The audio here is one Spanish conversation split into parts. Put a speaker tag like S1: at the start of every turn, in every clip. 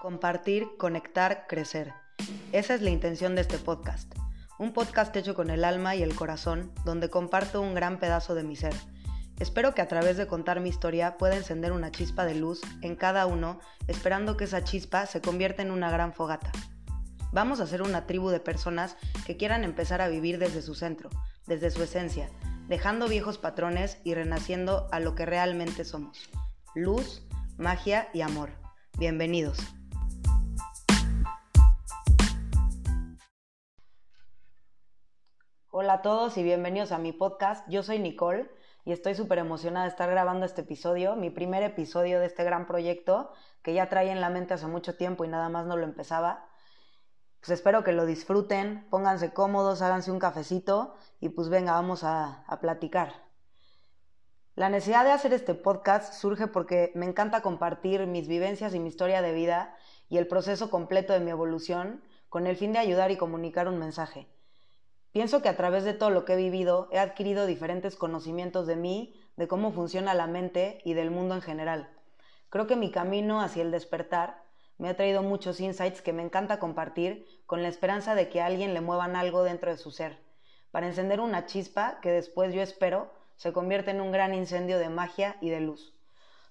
S1: Compartir, conectar, crecer. Esa es la intención de este podcast. Un podcast hecho con el alma y el corazón, donde comparto un gran pedazo de mi ser. Espero que a través de contar mi historia pueda encender una chispa de luz en cada uno, esperando que esa chispa se convierta en una gran fogata. Vamos a ser una tribu de personas que quieran empezar a vivir desde su centro, desde su esencia, dejando viejos patrones y renaciendo a lo que realmente somos. Luz, magia y amor. Bienvenidos. Hola a todos y bienvenidos a mi podcast. Yo soy Nicole y estoy súper emocionada de estar grabando este episodio, mi primer episodio de este gran proyecto que ya traía en la mente hace mucho tiempo y nada más no lo empezaba. Pues espero que lo disfruten, pónganse cómodos, háganse un cafecito y pues venga, vamos a, a platicar. La necesidad de hacer este podcast surge porque me encanta compartir mis vivencias y mi historia de vida y el proceso completo de mi evolución con el fin de ayudar y comunicar un mensaje. Pienso que a través de todo lo que he vivido he adquirido diferentes conocimientos de mí, de cómo funciona la mente y del mundo en general. Creo que mi camino hacia el despertar me ha traído muchos insights que me encanta compartir con la esperanza de que a alguien le muevan algo dentro de su ser, para encender una chispa que después yo espero se convierta en un gran incendio de magia y de luz.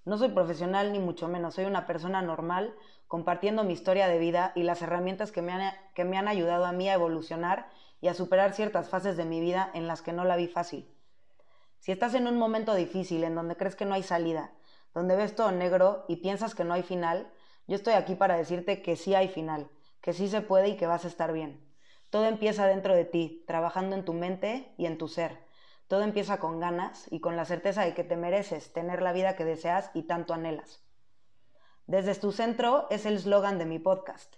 S1: No soy profesional ni mucho menos, soy una persona normal compartiendo mi historia de vida y las herramientas que me han, que me han ayudado a mí a evolucionar y a superar ciertas fases de mi vida en las que no la vi fácil. Si estás en un momento difícil en donde crees que no hay salida, donde ves todo negro y piensas que no hay final, yo estoy aquí para decirte que sí hay final, que sí se puede y que vas a estar bien. Todo empieza dentro de ti, trabajando en tu mente y en tu ser. Todo empieza con ganas y con la certeza de que te mereces tener la vida que deseas y tanto anhelas. Desde tu centro es el eslogan de mi podcast.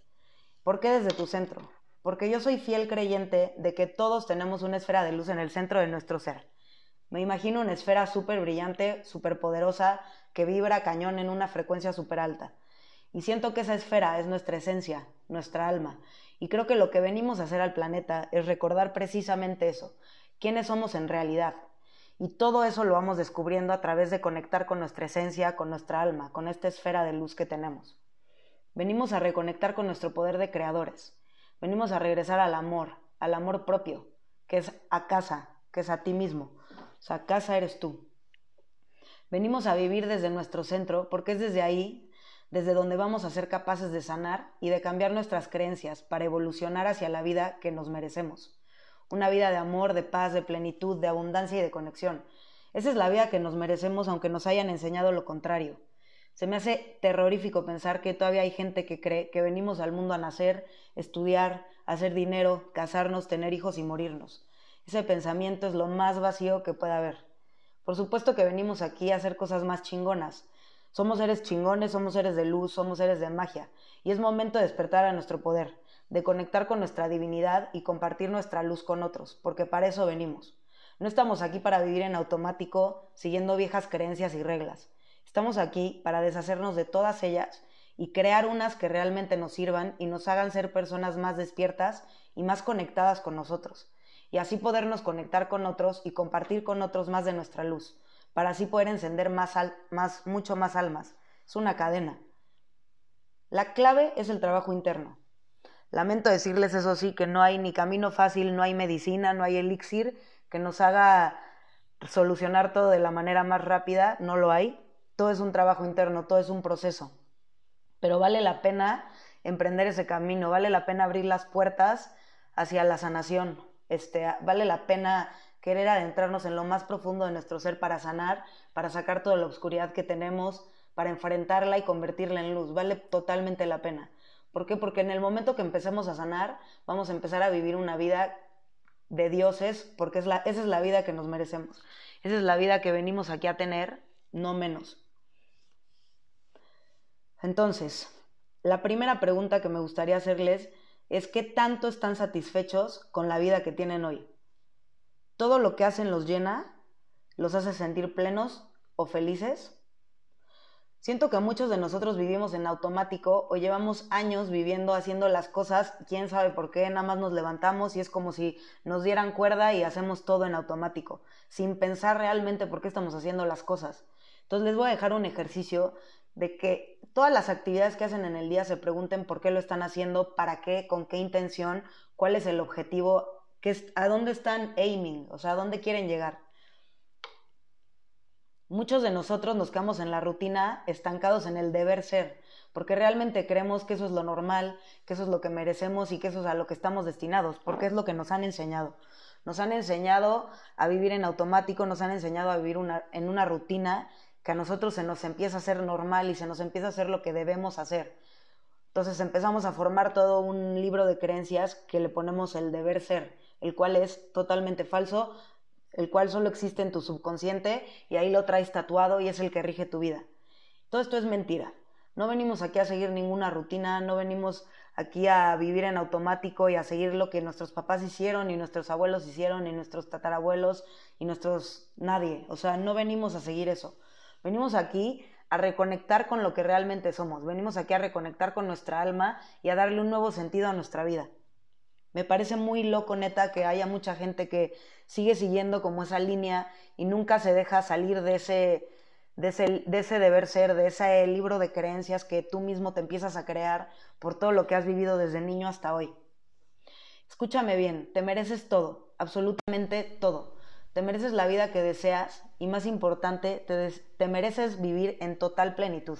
S1: ¿Por qué desde tu centro? Porque yo soy fiel creyente de que todos tenemos una esfera de luz en el centro de nuestro ser. Me imagino una esfera súper brillante, súper poderosa, que vibra cañón en una frecuencia súper alta. Y siento que esa esfera es nuestra esencia, nuestra alma. Y creo que lo que venimos a hacer al planeta es recordar precisamente eso, quiénes somos en realidad. Y todo eso lo vamos descubriendo a través de conectar con nuestra esencia, con nuestra alma, con esta esfera de luz que tenemos. Venimos a reconectar con nuestro poder de creadores, Venimos a regresar al amor, al amor propio, que es a casa, que es a ti mismo. O sea, casa eres tú. Venimos a vivir desde nuestro centro porque es desde ahí, desde donde vamos a ser capaces de sanar y de cambiar nuestras creencias para evolucionar hacia la vida que nos merecemos. Una vida de amor, de paz, de plenitud, de abundancia y de conexión. Esa es la vida que nos merecemos aunque nos hayan enseñado lo contrario. Se me hace terrorífico pensar que todavía hay gente que cree que venimos al mundo a nacer, estudiar, hacer dinero, casarnos, tener hijos y morirnos. Ese pensamiento es lo más vacío que puede haber. Por supuesto que venimos aquí a hacer cosas más chingonas. Somos seres chingones, somos seres de luz, somos seres de magia. Y es momento de despertar a nuestro poder, de conectar con nuestra divinidad y compartir nuestra luz con otros, porque para eso venimos. No estamos aquí para vivir en automático, siguiendo viejas creencias y reglas. Estamos aquí para deshacernos de todas ellas y crear unas que realmente nos sirvan y nos hagan ser personas más despiertas y más conectadas con nosotros. Y así podernos conectar con otros y compartir con otros más de nuestra luz, para así poder encender más, más mucho más almas. Es una cadena. La clave es el trabajo interno. Lamento decirles eso sí, que no hay ni camino fácil, no hay medicina, no hay elixir que nos haga solucionar todo de la manera más rápida, no lo hay todo es un trabajo interno, todo es un proceso. Pero vale la pena emprender ese camino, vale la pena abrir las puertas hacia la sanación, este, vale la pena querer adentrarnos en lo más profundo de nuestro ser para sanar, para sacar toda la oscuridad que tenemos, para enfrentarla y convertirla en luz. Vale totalmente la pena. ¿Por qué? Porque en el momento que empecemos a sanar, vamos a empezar a vivir una vida de dioses, porque es la, esa es la vida que nos merecemos. Esa es la vida que venimos aquí a tener, no menos. Entonces, la primera pregunta que me gustaría hacerles es qué tanto están satisfechos con la vida que tienen hoy. ¿Todo lo que hacen los llena? ¿Los hace sentir plenos o felices? Siento que muchos de nosotros vivimos en automático o llevamos años viviendo haciendo las cosas, quién sabe por qué, nada más nos levantamos y es como si nos dieran cuerda y hacemos todo en automático, sin pensar realmente por qué estamos haciendo las cosas. Entonces les voy a dejar un ejercicio de que todas las actividades que hacen en el día se pregunten por qué lo están haciendo, para qué, con qué intención, cuál es el objetivo, qué, a dónde están aiming, o sea, a dónde quieren llegar. Muchos de nosotros nos quedamos en la rutina estancados en el deber ser, porque realmente creemos que eso es lo normal, que eso es lo que merecemos y que eso es a lo que estamos destinados, porque es lo que nos han enseñado. Nos han enseñado a vivir en automático, nos han enseñado a vivir en una rutina que a nosotros se nos empieza a hacer normal y se nos empieza a hacer lo que debemos hacer. Entonces empezamos a formar todo un libro de creencias que le ponemos el deber ser, el cual es totalmente falso, el cual solo existe en tu subconsciente y ahí lo traes tatuado y es el que rige tu vida. Todo esto es mentira. No venimos aquí a seguir ninguna rutina, no venimos aquí a vivir en automático y a seguir lo que nuestros papás hicieron y nuestros abuelos hicieron y nuestros tatarabuelos y nuestros nadie. O sea, no venimos a seguir eso. Venimos aquí a reconectar con lo que realmente somos. Venimos aquí a reconectar con nuestra alma y a darle un nuevo sentido a nuestra vida. Me parece muy loco, neta, que haya mucha gente que sigue siguiendo como esa línea y nunca se deja salir de ese, de ese, deber ser, de ese libro de creencias que tú mismo te empiezas a crear por todo lo que has vivido desde niño hasta hoy. Escúchame bien, te mereces todo, absolutamente todo. Te mereces la vida que deseas y más importante, te, mereces vivir en total plenitud.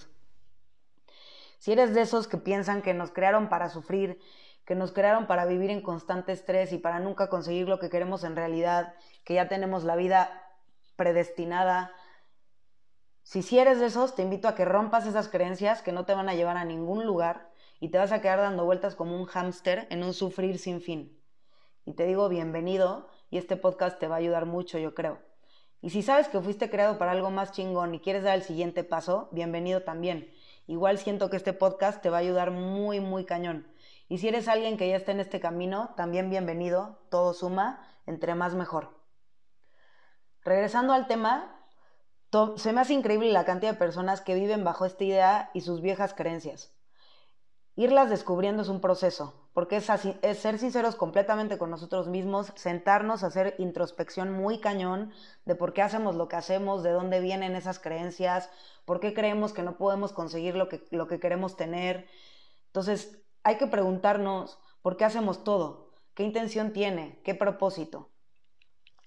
S1: Si eres de esos que piensan que nos crearon para sufrir, que nos crearon para vivir en constante estrés y para nunca conseguir lo que queremos en realidad, que ya tenemos la vida predestinada, si eres de esos, te invito a que rompas esas creencias que no te van a llevar a ningún lugar y te vas a quedar dando vueltas como un hámster en un sufrir sin fin. Y te digo bienvenido y este podcast te va a ayudar mucho, yo creo. Y si sabes que fuiste creado para algo más chingón y quieres dar el siguiente paso, bienvenido también. Igual siento que este podcast te va a ayudar muy, muy cañón. Y si eres alguien que ya está en este camino, también bienvenido, todo suma, entre más mejor. Regresando al tema, se me hace increíble la cantidad de personas que viven bajo esta idea y sus viejas creencias. Irlas descubriendo es un proceso, porque es, es, ser sinceros completamente con nosotros mismos, sentarnos a hacer introspección muy cañón de por qué hacemos lo que hacemos, de dónde vienen esas creencias, por qué creemos que no podemos conseguir lo que, lo que queremos tener. Entonces, hay que preguntarnos por qué hacemos todo, qué intención tiene, qué propósito.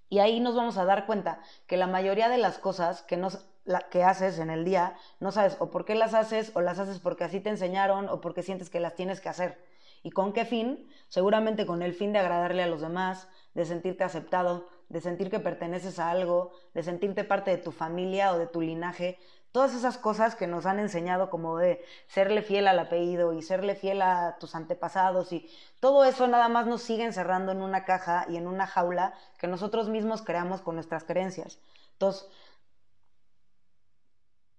S1: Y ahí nos vamos a dar cuenta que la mayoría de las cosas que, nos, que haces en el día, no sabes o por qué las haces, o las haces porque así te enseñaron, o porque sientes que las tienes que hacer. ¿Y con qué fin? Seguramente con el fin de agradarle a los demás, de sentirte aceptado, de sentir que perteneces a algo, de sentirte parte de tu familia o de tu linaje, todas esas cosas que nos han enseñado como de serle fiel al apellido y serle fiel a tus antepasados y todo eso nada más nos sigue encerrando en una caja y en una jaula que nosotros mismos creamos con nuestras creencias. Entonces,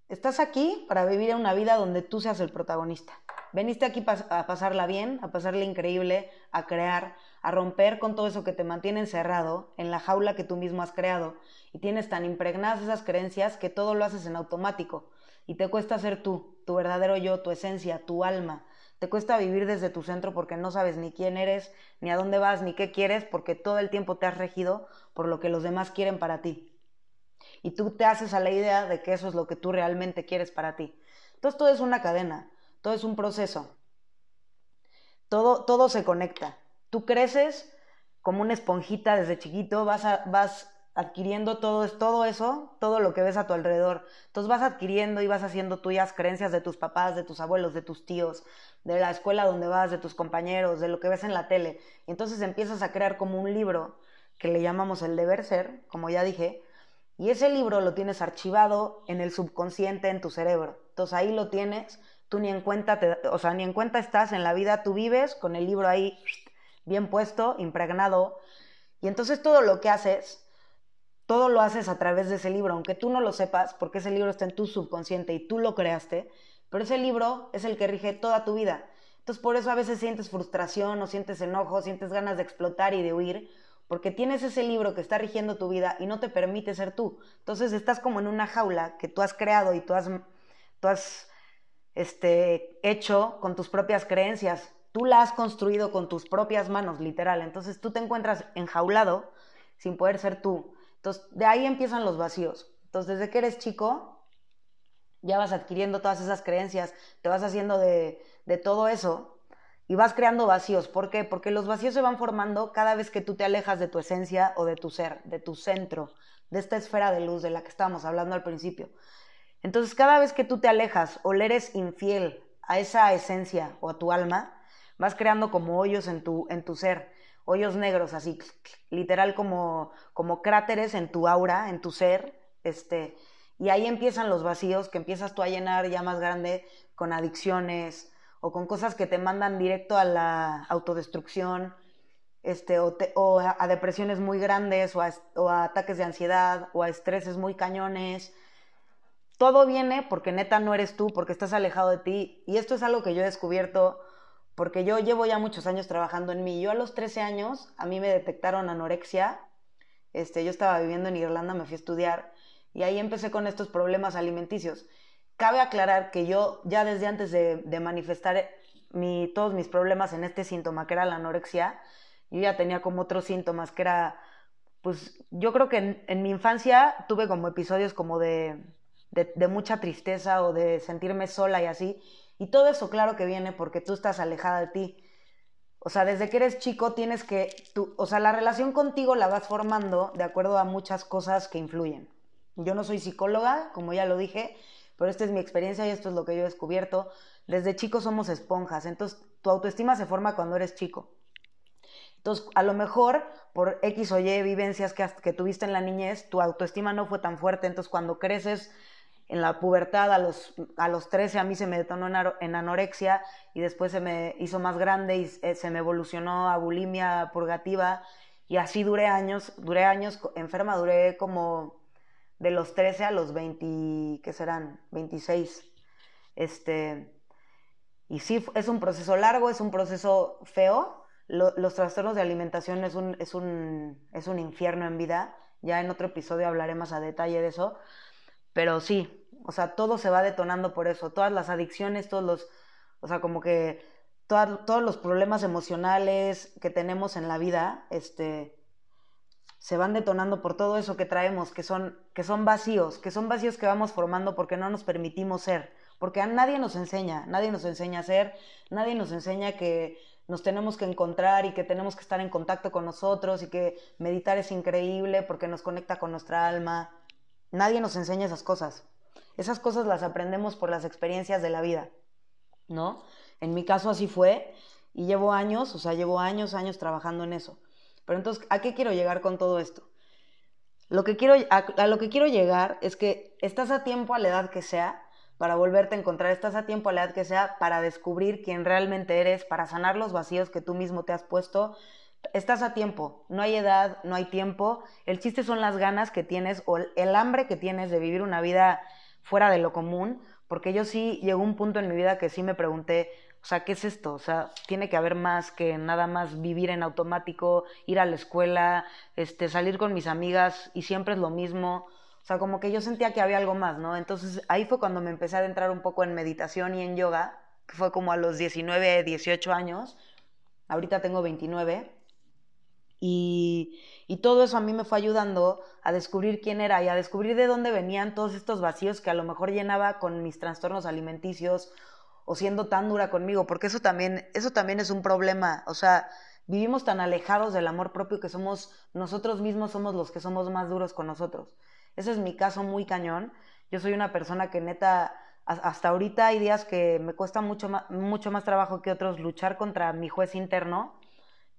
S1: estás aquí para vivir una vida donde tú seas el protagonista. Veniste aquí a pasarla bien, a pasarla increíble, a crear, a romper con todo eso que te mantiene encerrado en la jaula que tú mismo has creado y tienes tan impregnadas esas creencias que todo lo haces en automático y te cuesta ser tú, tu verdadero yo, tu esencia, tu alma. Te cuesta vivir desde tu centro porque no sabes ni quién eres, ni a dónde vas, ni qué quieres, porque todo el tiempo te has regido por lo que los demás quieren para ti. Y tú te haces a la idea de que eso es lo que tú realmente quieres para ti. Entonces todo es una cadena todo es un proceso. Todo, todo se conecta. Tú creces como una esponjita desde chiquito, vas, vas adquiriendo todo, todo eso, todo lo que ves a tu alrededor. Entonces vas adquiriendo y vas haciendo tuyas creencias de tus papás, de tus abuelos, de tus tíos, de la escuela donde vas, de tus compañeros, de lo que ves en la tele. Y entonces empiezas a crear como un libro que le llamamos el deber ser, como ya dije, y ese libro lo tienes archivado en el subconsciente, en tu cerebro. Entonces ahí lo tienes tú ni en cuenta, o sea, ni en cuenta estás en la vida, tú vives con el libro ahí bien puesto, impregnado, y entonces todo lo que haces, todo lo haces a través de ese libro, aunque tú no lo sepas, porque ese libro está en tu subconsciente y tú lo creaste, pero ese libro es el que rige toda tu vida. Entonces por eso a veces sientes frustración o sientes enojo, sientes ganas de explotar y de huir, porque tienes ese libro que está rigiendo tu vida y no te permite ser tú. Entonces estás como en una jaula que tú has creado y tú has, tú has este, hecho con tus propias creencias. Tú la has construido con tus propias manos, literal. Entonces tú te encuentras enjaulado sin poder ser tú. Entonces de ahí empiezan los vacíos. Entonces desde que eres chico, ya vas adquiriendo todas esas creencias, te vas haciendo de, de todo eso y vas creando vacíos. ¿Por qué? Porque los vacíos se van formando cada vez que tú te alejas de tu esencia o de tu ser, de tu centro, de esta esfera de luz de la que estábamos hablando al principio. Entonces, cada vez que tú te alejas o le eres infiel a esa esencia o a tu alma, vas creando como hoyos en tu, en tu ser, hoyos negros, así, literal como, como cráteres en tu aura, en tu ser, este, y ahí empiezan los vacíos que empiezas tú a llenar ya más grande con adicciones o con cosas que te mandan directo a la autodestrucción, este, o, a, depresiones muy grandes, o a, o a ataques de ansiedad, o a estreses muy cañones. Todo viene porque neta no eres tú, porque estás alejado de ti. Y esto es algo que yo he descubierto porque yo llevo ya muchos años trabajando en mí. Yo a los 13 años, a mí me detectaron anorexia. Este, yo estaba viviendo en Irlanda, me fui a estudiar y ahí empecé con estos problemas alimenticios. Cabe aclarar que yo ya desde antes de, manifestar mi, todos mis problemas en este síntoma, que era la anorexia, yo ya tenía como otros síntomas, que era, pues yo creo que en, mi infancia tuve como episodios como de, de, mucha tristeza o de sentirme sola y así. Y todo eso claro que viene porque tú estás alejada de ti. O sea, desde que eres chico tienes que, tú, o sea, la relación contigo la vas formando de acuerdo a muchas cosas que influyen. Yo no soy psicóloga, como ya lo dije, pero esta es mi experiencia y esto es lo que yo he descubierto. Desde chicos somos esponjas, entonces tu autoestima se forma cuando eres chico. Entonces, a lo mejor por X o Y vivencias que, tuviste en la niñez, tu autoestima no fue tan fuerte, entonces cuando creces en la pubertad, a los, a los 13 a mí se me detonó en, anorexia y después se me hizo más grande y eh, se me evolucionó a bulimia purgativa y así duré años, duré años enferma, duré como de los 13 a los 20, ¿qué serán? 26. Este, y sí, es un proceso largo, es un proceso feo. los trastornos de alimentación es un, es, un, es un infierno en vida. Ya en otro episodio hablaré más a detalle de eso. Pero sí, o sea, todo se va detonando por eso. Todas las adicciones, todos los, o sea, como que todos los problemas emocionales que tenemos en la vida, este, se van detonando por todo eso que traemos, que son, que son vacíos, que son vacíos que vamos formando porque no nos permitimos ser, porque a nadie nos enseña, nadie nos enseña a ser, nadie nos enseña que nos tenemos que encontrar y que tenemos que estar en contacto con nosotros y que meditar es increíble porque nos conecta con nuestra alma. Nadie nos enseña esas cosas. Esas cosas las aprendemos por las experiencias de la vida, ¿no? En mi caso así fue y llevo años, o sea, llevo años, años trabajando en eso. Pero entonces, ¿a qué quiero llegar con todo esto? Lo que quiero, a, lo que quiero llegar es que estás a tiempo a la edad que sea para volverte a encontrar, estás a tiempo a la edad que sea para descubrir quién realmente eres, para sanar los vacíos que tú mismo te has puesto. Estás a tiempo, no hay edad, no hay tiempo. El chiste son las ganas que tienes o el hambre que tienes de vivir una vida fuera de lo común, porque yo sí llegó un punto en mi vida que sí me pregunté, o sea, ¿qué es esto? O sea, tiene que haber más que nada más vivir en automático, ir a la escuela, este, salir con mis amigas y siempre es lo mismo. O sea, como que yo sentía que había algo más, ¿no? Entonces ahí fue cuando me empecé a adentrar un poco en meditación y en yoga, que fue como a los 19, 18 años. Ahorita tengo 29. Y, y todo eso a mí me fue ayudando a descubrir quién era y a descubrir de dónde venían todos estos vacíos que a lo mejor llenaba con mis trastornos alimenticios o siendo tan dura conmigo, porque eso también, eso también es un problema, o sea, vivimos tan alejados del amor propio que somos, nosotros mismos somos los que somos más duros con nosotros. Ese es mi caso muy cañón. Yo soy una persona que neta, hasta ahorita hay días que me cuesta mucho más, mucho más trabajo que otros luchar contra mi juez interno.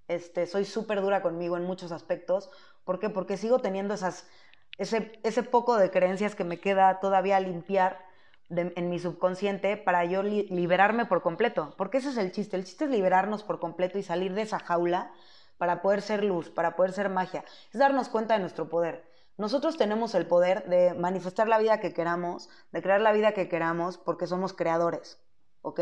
S1: Este, soy súper dura conmigo en muchos aspectos. ¿Por qué? Porque sigo teniendo esas, ese, ese poco de creencias que me queda todavía a en mi subconsciente para yo liberarme por completo. Porque ese es el chiste. El chiste es liberarnos por completo y salir de esa jaula para poder ser luz, para poder ser magia. Es darnos cuenta de nuestro poder. Nosotros tenemos el poder de manifestar la vida que queramos, de crear la vida que queramos, porque somos creadores. ¿Ok?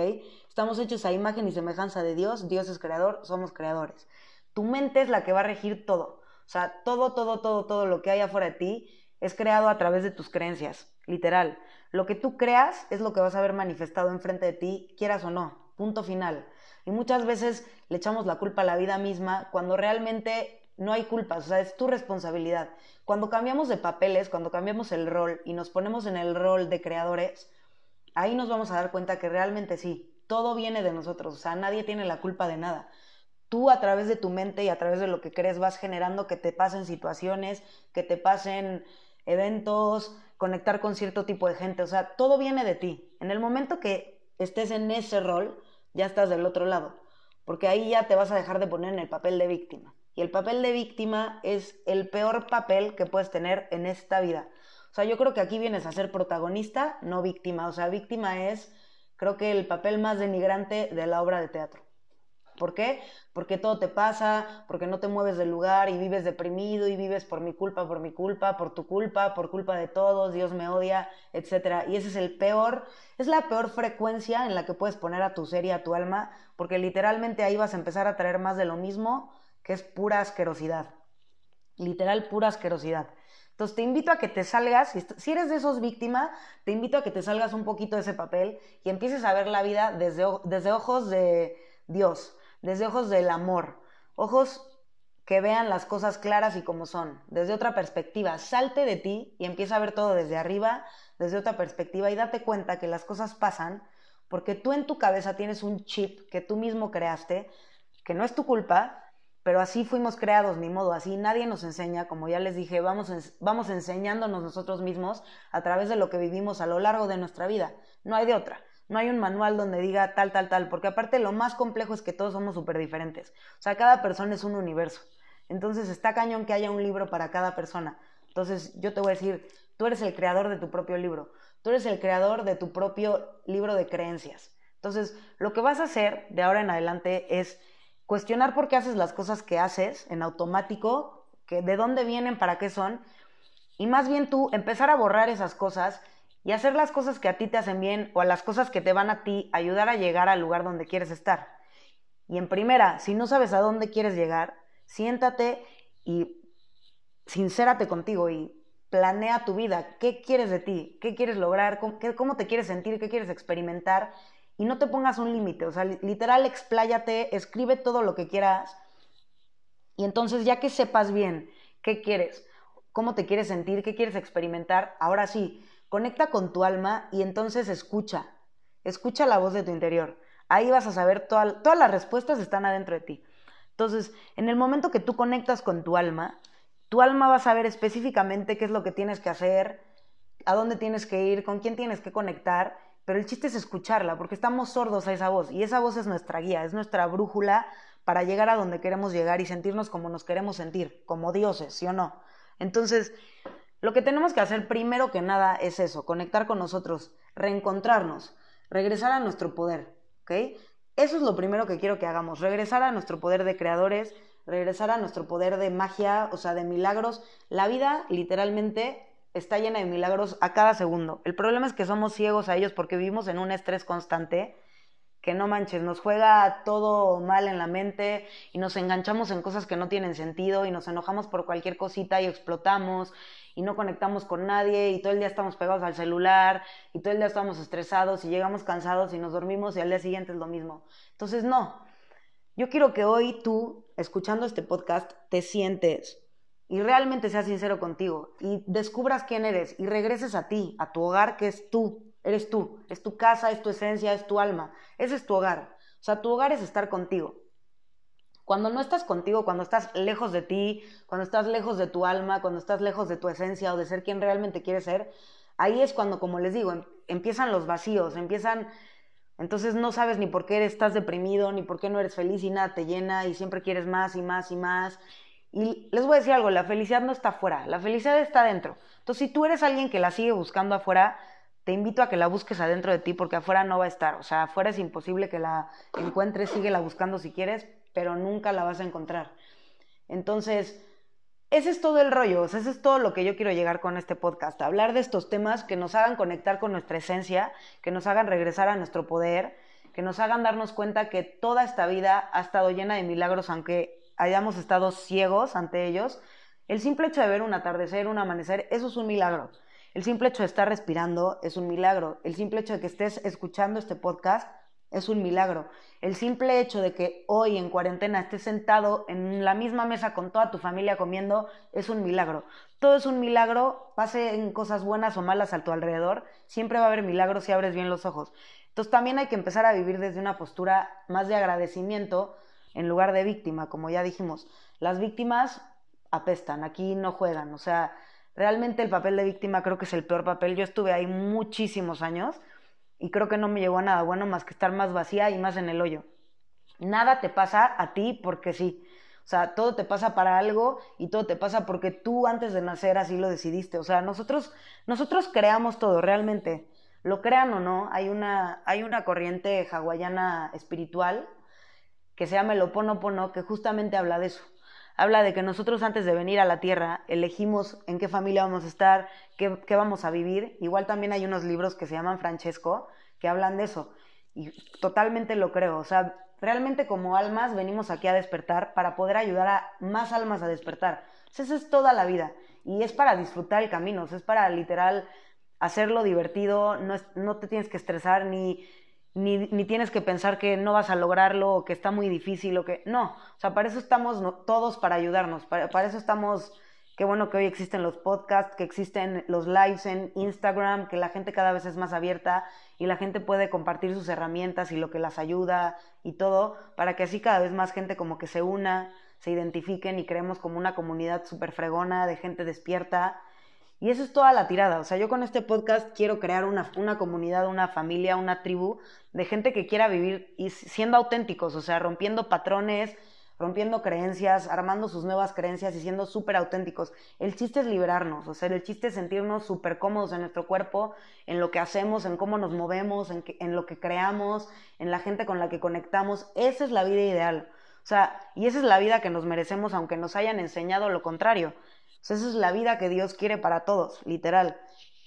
S1: Estamos hechos a imagen y semejanza de Dios. Dios es creador, somos creadores. Tu mente es la que va a regir todo. O sea, todo, todo, todo, todo lo que hay afuera de ti es creado a través de tus creencias, literal. Lo que tú creas es lo que vas a ver manifestado enfrente de ti, quieras o no. Punto final. Y muchas veces le echamos la culpa a la vida misma cuando realmente no hay culpas, o sea, es tu responsabilidad. Cuando cambiamos de papeles, cuando cambiamos el rol y nos ponemos en el rol de creadores, ahí nos vamos a dar cuenta que realmente sí, todo viene de nosotros, o sea, nadie tiene la culpa de nada. Tú a través de tu mente y a través de lo que crees vas generando que te pasen situaciones, que te pasen eventos, conectar con cierto tipo de gente, o sea, todo viene de ti. En el momento que estés en ese rol, ya estás del otro lado, porque ahí ya te vas a dejar de poner en el papel de víctima. Y el papel de víctima es el peor papel que puedes tener en esta vida. O sea, yo creo que aquí vienes a ser protagonista, no víctima. O sea, víctima es, creo que el papel más denigrante de la obra de teatro. ¿Por qué? Porque todo te pasa, porque no te mueves del lugar y vives deprimido y vives por mi culpa, por mi culpa, por tu culpa, por culpa de todos, Dios me odia, etc. Y ese es el peor, es la peor frecuencia en la que puedes poner a tu ser y a tu alma, porque literalmente ahí vas a empezar a traer más de lo mismo, que es pura asquerosidad. Literal, pura asquerosidad. Entonces te invito a que te salgas, si eres de esos víctimas, te invito a que te salgas un poquito de ese papel y empieces a ver la vida desde, desde ojos de Dios desde ojos del amor, ojos que vean las cosas claras y como son, desde otra perspectiva. Salte de ti y empieza a ver todo desde arriba, desde otra perspectiva y date cuenta que las cosas pasan porque tú en tu cabeza tienes un chip que tú mismo creaste, que no es tu culpa, pero así fuimos creados, ni modo, así nadie nos enseña, como ya les dije, vamos, vamos enseñándonos nosotros mismos a través de lo que vivimos a lo largo de nuestra vida, no hay de otra. No hay un manual donde diga tal, tal, tal, porque aparte lo más complejo es que todos somos súper diferentes. O sea, cada persona es un universo. Entonces está cañón que haya un libro para cada persona. Entonces yo te voy a decir, tú eres el creador de tu propio libro. Tú eres el creador de tu propio libro de creencias. Entonces, lo que vas a hacer de ahora en adelante es cuestionar por qué haces las cosas que haces en automático, que de dónde vienen, para qué son, y más bien tú empezar a borrar esas cosas y hacer las cosas que a ti te hacen bien o a las cosas que te van a ti ayudar a llegar al lugar donde quieres estar. Y en primera, si no sabes a dónde quieres llegar, siéntate y sincérate contigo y planea tu vida, qué quieres de ti, qué quieres lograr, cómo, te quieres sentir, qué quieres experimentar y no te pongas un límite, o sea, literal expláyate, escribe todo lo que quieras y entonces ya que sepas bien qué quieres, cómo te quieres sentir, qué quieres experimentar, ahora sí, Conecta con tu alma y entonces escucha. Escucha la voz de tu interior. Ahí vas a saber, todas las respuestas están adentro de ti. Entonces, en el momento que tú conectas con tu alma, tu alma va a saber específicamente qué es lo que tienes que hacer, a dónde tienes que ir, con quién tienes que conectar, pero el chiste es escucharla, porque estamos sordos a esa voz y esa voz es nuestra guía, es nuestra brújula para llegar a donde queremos llegar y sentirnos como nos queremos sentir, como dioses, ¿sí o no? Entonces, lo que tenemos que hacer primero que nada es eso, conectar con nosotros, reencontrarnos, regresar a nuestro poder, ¿ok? Eso es lo primero que quiero que hagamos, regresar a nuestro poder de creadores, regresar a nuestro poder de magia, o sea, de milagros. La vida literalmente está llena de milagros a cada segundo. El problema es que somos ciegos a ellos porque vivimos en un estrés constante que no manches, nos juega todo mal en la mente y nos enganchamos en cosas que no tienen sentido y nos enojamos por cualquier cosita y explotamos y no conectamos con nadie y todo el día estamos pegados al celular y todo el día estamos estresados y llegamos cansados y nos dormimos y al día siguiente es lo mismo. Entonces, no. Yo quiero que hoy tú, escuchando este podcast, te sientes y realmente seas sincero contigo y descubras quién eres y regreses a ti, a tu hogar que es tú, Eres tú, es tu casa, es tu esencia, es tu alma. Ese es tu hogar. O sea, tu hogar es estar contigo. Cuando no estás contigo, cuando estás lejos de ti, cuando estás lejos de tu alma, cuando estás lejos de tu esencia o de ser quien realmente quieres ser, ahí es cuando, como les digo, em, empiezan los vacíos, empiezan... Entonces no sabes ni por qué estás deprimido, ni por qué no eres feliz y nada te llena y siempre quieres más y más y más. Y les voy a decir algo, la felicidad no está afuera, la felicidad está adentro. Entonces si tú eres alguien que la sigue buscando afuera, te invito a que la busques adentro de ti porque afuera no va a estar. O sea, afuera es imposible que la encuentres, síguela buscando si quieres, pero nunca la vas a encontrar. Entonces, ese es todo el rollo, ese es todo lo que yo quiero llegar con este podcast, hablar de estos temas que nos hagan conectar con nuestra esencia, que nos hagan regresar a nuestro poder, que nos hagan darnos cuenta que toda esta vida ha estado llena de milagros, aunque hayamos estado ciegos ante ellos. El simple hecho de ver un atardecer, un amanecer, eso es un milagro. El simple hecho de estar respirando es un milagro. El simple hecho de que estés escuchando este podcast es un milagro. El simple hecho de que hoy en cuarentena estés sentado en la misma mesa con toda tu familia comiendo es un milagro. Todo es un milagro, pasen cosas buenas o malas a tu alrededor, siempre va a haber milagros si abres bien los ojos. Entonces también hay que empezar a vivir desde una postura más de agradecimiento en lugar de víctima, como ya dijimos. Las víctimas apestan, aquí no juegan, o sea, realmente el papel de víctima creo que es el peor papel. Yo estuve ahí muchísimos años y creo que no me llegó a nada bueno más que estar más vacía y más en el hoyo. Nada te pasa a ti porque sí. O sea, todo te pasa para algo y todo te pasa porque tú antes de nacer así lo decidiste. O sea, nosotros, nosotros creamos todo, realmente. Lo crean o no, hay una, hay una corriente hawaiana espiritual que se llama el Oponopono que justamente habla de eso habla de que nosotros antes de venir a la Tierra elegimos en qué familia vamos a estar, qué, qué, vamos a vivir. Igual también hay unos libros que se llaman Francesco que hablan de eso. Y totalmente lo creo. O sea, realmente como almas venimos aquí a despertar para poder ayudar a más almas a despertar. O esa es toda la vida. Y es para disfrutar el camino, es para literal hacerlo divertido, no, no te tienes que estresar ni ni, ni, tienes que pensar que no vas a lograrlo o que está muy difícil o que no, o sea, para eso estamos todos para ayudarnos, para, para, eso estamos, qué bueno que hoy existen los podcasts, que existen los lives en Instagram, que la gente cada vez es más abierta y la gente puede compartir sus herramientas y lo que las ayuda y todo, para que así cada vez más gente como que se una, se identifiquen y creemos como una comunidad súper fregona de gente despierta y eso es toda la tirada. O sea, yo con este podcast quiero crear una, una, comunidad, una familia, una tribu de gente que quiera vivir y siendo auténticos, o sea, rompiendo patrones, rompiendo creencias, armando sus nuevas creencias y siendo súper auténticos. El chiste es liberarnos, o sea, el chiste es sentirnos súper cómodos en nuestro cuerpo, en lo que hacemos, en cómo nos movemos, en, en lo que creamos, en la gente con la que conectamos. Esa es la vida ideal. O sea, y esa es la vida que nos merecemos, aunque nos hayan enseñado lo contrario esa es la vida que Dios quiere para todos, literal.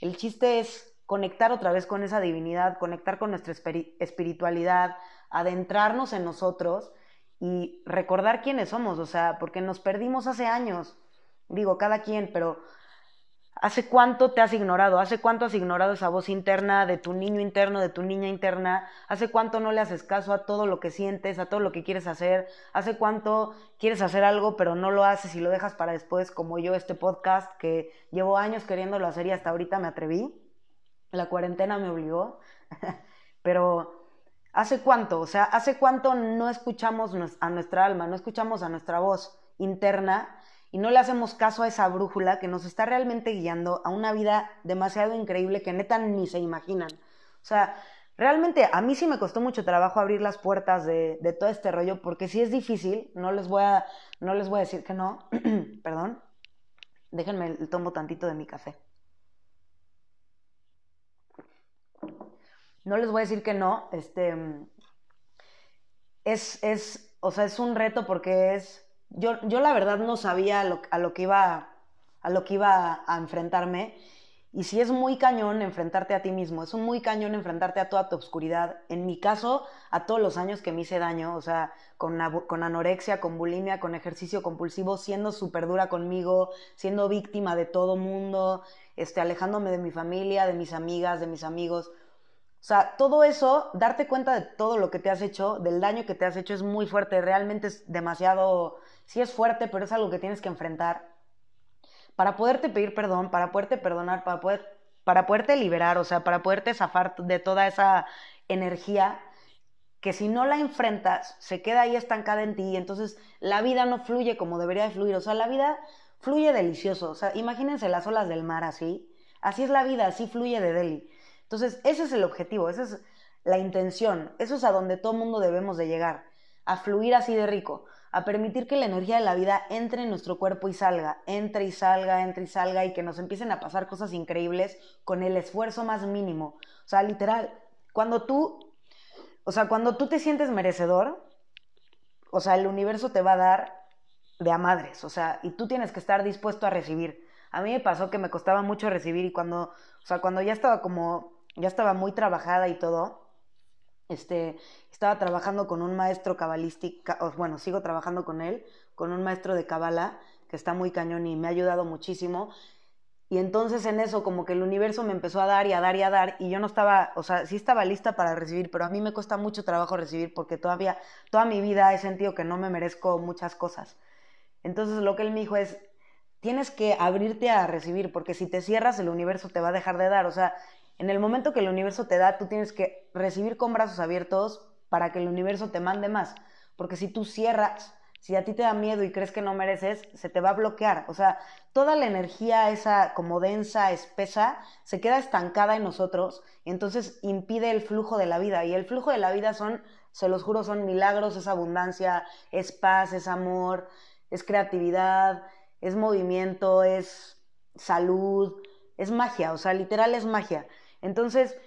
S1: El chiste es conectar otra vez con esa divinidad, conectar con nuestra espiritualidad, adentrarnos en nosotros y recordar quiénes somos, o sea, porque nos perdimos hace años, digo, cada quien, pero ¿Hace cuánto te has ignorado? ¿Hace cuánto has ignorado esa voz interna de tu niño interno, de tu niña interna? ¿Hace cuánto no le haces caso a todo lo que sientes, a todo lo que quieres hacer? ¿Hace cuánto quieres hacer algo pero no lo haces y lo dejas para después, como yo este podcast que llevo años queriéndolo hacer y hasta ahorita me atreví? La cuarentena me obligó. pero ¿hace cuánto? O sea, ¿hace cuánto no escuchamos a nuestra alma, no escuchamos a nuestra voz interna? Y no le hacemos caso a esa brújula que nos está realmente guiando a una vida demasiado increíble que neta ni se imaginan. O sea, realmente a mí sí me costó mucho trabajo abrir las puertas de, todo este rollo porque si es difícil, no les voy a, no les voy a decir que no, perdón, déjenme el tomo tantito de mi café. No les voy a decir que no, este, es, es, o sea, es un reto porque es yo, yo la verdad no sabía a lo, que iba, a lo que iba a enfrentarme. Y si es muy cañón enfrentarte a ti mismo, es un muy cañón enfrentarte a toda tu oscuridad. En mi caso, a todos los años que me hice daño, o sea, con, con anorexia, con bulimia, con ejercicio compulsivo, siendo súper dura conmigo, siendo víctima de todo mundo, este, alejándome de mi familia, de mis amigas, de mis amigos. O sea, todo eso, darte cuenta de todo lo que te has hecho, del daño que te has hecho, es muy fuerte. Realmente es demasiado sí es fuerte, pero es algo que tienes que enfrentar para poderte pedir perdón, para poderte perdonar, para, poder, para poderte liberar, o sea, para poderte zafar de toda esa energía que si no la enfrentas, se queda ahí estancada en ti y entonces la vida no fluye como debería de fluir, o sea, la vida fluye delicioso, o sea, imagínense las olas del mar así, así es la vida, así fluye de Delhi. Entonces, ese es el objetivo, esa es la intención, eso es a donde todo mundo debemos de llegar, a fluir así de rico a permitir que la energía de la vida entre en nuestro cuerpo y salga, entre y salga, entre y salga y que nos empiecen a pasar cosas increíbles con el esfuerzo más mínimo. O sea, literal, cuando tú, o sea, cuando tú te sientes merecedor, o sea, el universo te va a dar de a madres, o sea, y tú tienes que estar dispuesto a recibir. A mí me pasó que me costaba mucho recibir y cuando, o sea, cuando ya estaba como, ya estaba muy trabajada y todo, este, estaba trabajando con un maestro cabalístico, bueno, sigo trabajando con él, con un maestro de cabala que está muy cañón y me ha ayudado muchísimo. Y entonces en eso como que el universo me empezó a dar y a dar y a dar y yo no estaba, o sea, sí estaba lista para recibir, pero a mí me cuesta mucho trabajo recibir porque todavía, toda mi vida he sentido que no me merezco muchas cosas. Entonces lo que él me dijo es, tienes que abrirte a recibir porque si te cierras el universo te va a dejar de dar. O sea, en el momento que el universo te da, tú tienes que recibir con brazos abiertos para que el universo te mande más. Porque si tú cierras si a ti te da miedo y crees que no mereces, se te va a bloquear. O sea, toda la energía esa como densa, espesa, se queda estancada en nosotros y entonces impide el flujo de la vida. Y el flujo de la vida son, se los juro, son milagros, es abundancia, es paz, es amor, es creatividad, es movimiento, es salud, es magia, o sea, literal es magia. Entonces,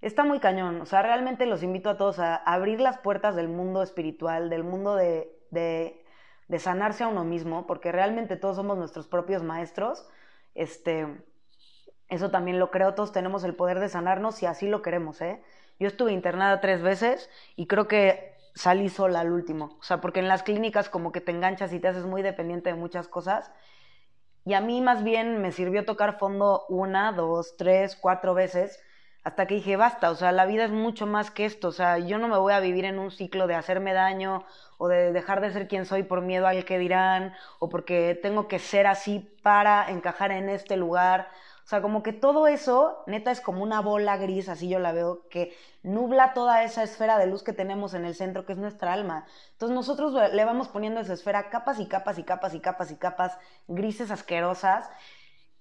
S1: está muy cañón. O sea, realmente los invito a todos a abrir las puertas del mundo espiritual, del mundo de de, sanarse a uno mismo, porque realmente todos somos nuestros propios maestros. Este, eso también lo creo, todos tenemos el poder de sanarnos si así lo queremos, ¿eh? Yo estuve internada tres veces y creo que salí sola al último. O sea, porque en las clínicas como que te enganchas y te haces muy dependiente de muchas cosas. Y a mí más bien me sirvió tocar fondo una, dos, tres, cuatro veces hasta que dije, basta, o sea, la vida es mucho más que esto, o sea, yo no me voy a vivir en un ciclo de hacerme daño o de dejar de ser quien soy por miedo al que dirán o porque tengo que ser así para encajar en este lugar. O sea, como que todo eso, neta, es como una bola gris, así yo la veo, que nubla toda esa esfera de luz que tenemos en el centro, que es nuestra alma. Entonces nosotros le vamos poniendo esa esfera capas y capas y capas y capas y capas grises asquerosas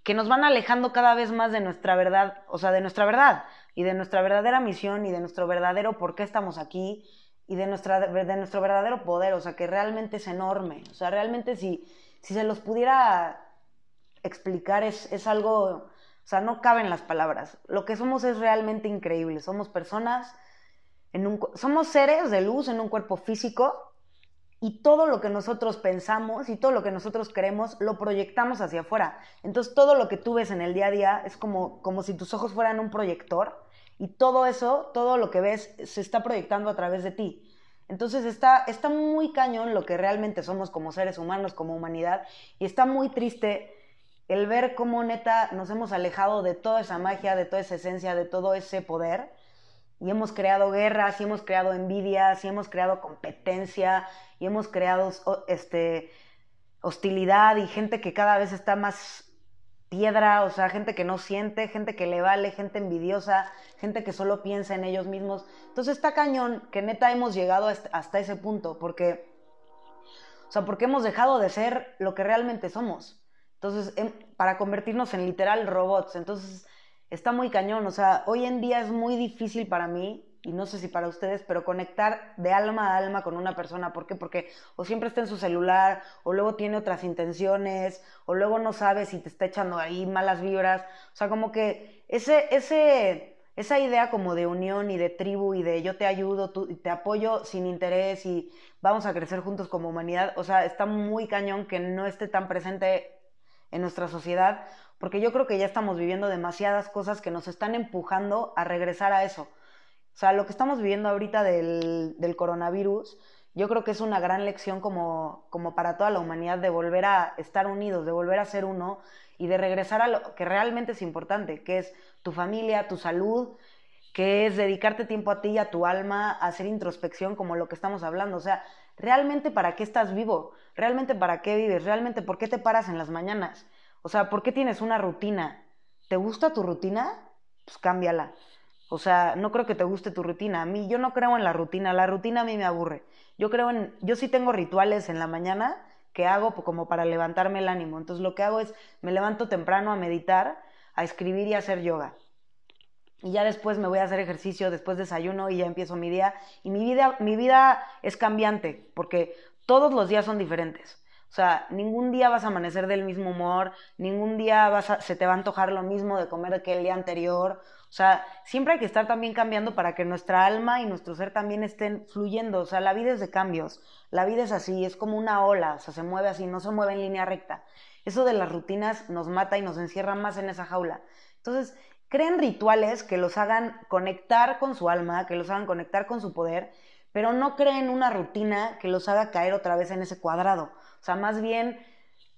S1: que nos van alejando cada vez más de nuestra verdad, o sea, de nuestra verdad y de nuestra verdadera misión y de nuestro verdadero por qué estamos aquí y de, nuestra, de nuestro verdadero poder, o sea, que realmente es enorme. O sea, realmente si, si se los pudiera explicar es, es algo, o sea, no caben las palabras. Lo que somos es realmente increíble. Somos personas, en un, somos seres de luz en un cuerpo físico y todo lo que nosotros pensamos y todo lo que nosotros queremos lo proyectamos hacia afuera. Entonces todo lo que tú ves en el día a día es como, como si tus ojos fueran un proyector y todo eso, todo lo que ves se está proyectando a través de ti. Entonces está, está muy cañón lo que realmente somos como seres humanos, como humanidad, y está muy triste el ver cómo neta nos hemos alejado de toda esa magia, de toda esa esencia, de todo ese poder y hemos creado guerras, y hemos creado envidias, y hemos creado competencia, y hemos creado este, hostilidad y gente que cada vez está más piedra, o sea, gente que no siente, gente que le vale, gente envidiosa, gente que solo piensa en ellos mismos. Entonces está cañón que neta hemos llegado hasta ese punto, porque, o sea, porque hemos dejado de ser lo que realmente somos. Entonces, em, para convertirnos en literal robots. Entonces, está muy cañón. O sea, hoy en día es muy difícil para mí, y no sé si para ustedes, pero conectar de alma a alma con una persona. ¿Por qué? Porque o siempre está en su celular, o luego tiene otras intenciones, o luego no sabe si te está echando ahí malas vibras. O sea, como que ese, ese, esa idea como de unión y de tribu y de yo te ayudo, tú, te apoyo sin interés y vamos a crecer juntos como humanidad, o sea, está muy cañón que no esté tan presente en nuestra sociedad porque yo creo que ya estamos viviendo demasiadas cosas que nos están empujando a regresar a eso. O sea, lo que estamos viviendo ahorita del, coronavirus, yo creo que es una gran lección como, como para toda la humanidad de volver a estar unidos, de volver a ser uno y de regresar a lo que realmente es importante, que es tu familia, tu salud, que es dedicarte tiempo a ti y a tu alma, hacer introspección como lo que estamos hablando. O sea, realmente para qué estás vivo, realmente para qué vives, realmente por qué te paras en las mañanas. O sea, ¿por qué tienes una rutina? ¿Te gusta tu rutina? Pues cámbiala. O sea, no creo que te guste tu rutina. A mí, yo no creo en la rutina. La rutina a mí me aburre. Yo creo en, yo sí tengo rituales en la mañana que hago como para levantarme el ánimo. Entonces lo que hago es, me levanto temprano a meditar, a escribir y a hacer yoga. Y ya después me voy a hacer ejercicio, después desayuno y ya empiezo mi día. Y mi vida, mi vida es cambiante, porque todos los días son diferentes. O sea, ningún día vas a amanecer del mismo humor, ningún día vas se te va a antojar lo mismo de comer que el día anterior. O sea, siempre hay que estar también cambiando para que nuestra alma y nuestro ser también estén fluyendo. O sea, la vida es de cambios. La vida es así, es como una ola, o sea, se mueve así, no se mueve en línea recta. Eso de las rutinas nos mata y nos encierra más en esa jaula. Entonces, creen rituales que los hagan conectar con su alma, que los hagan conectar con su poder, pero no creen una rutina que los haga caer otra vez en ese cuadrado. O sea, más bien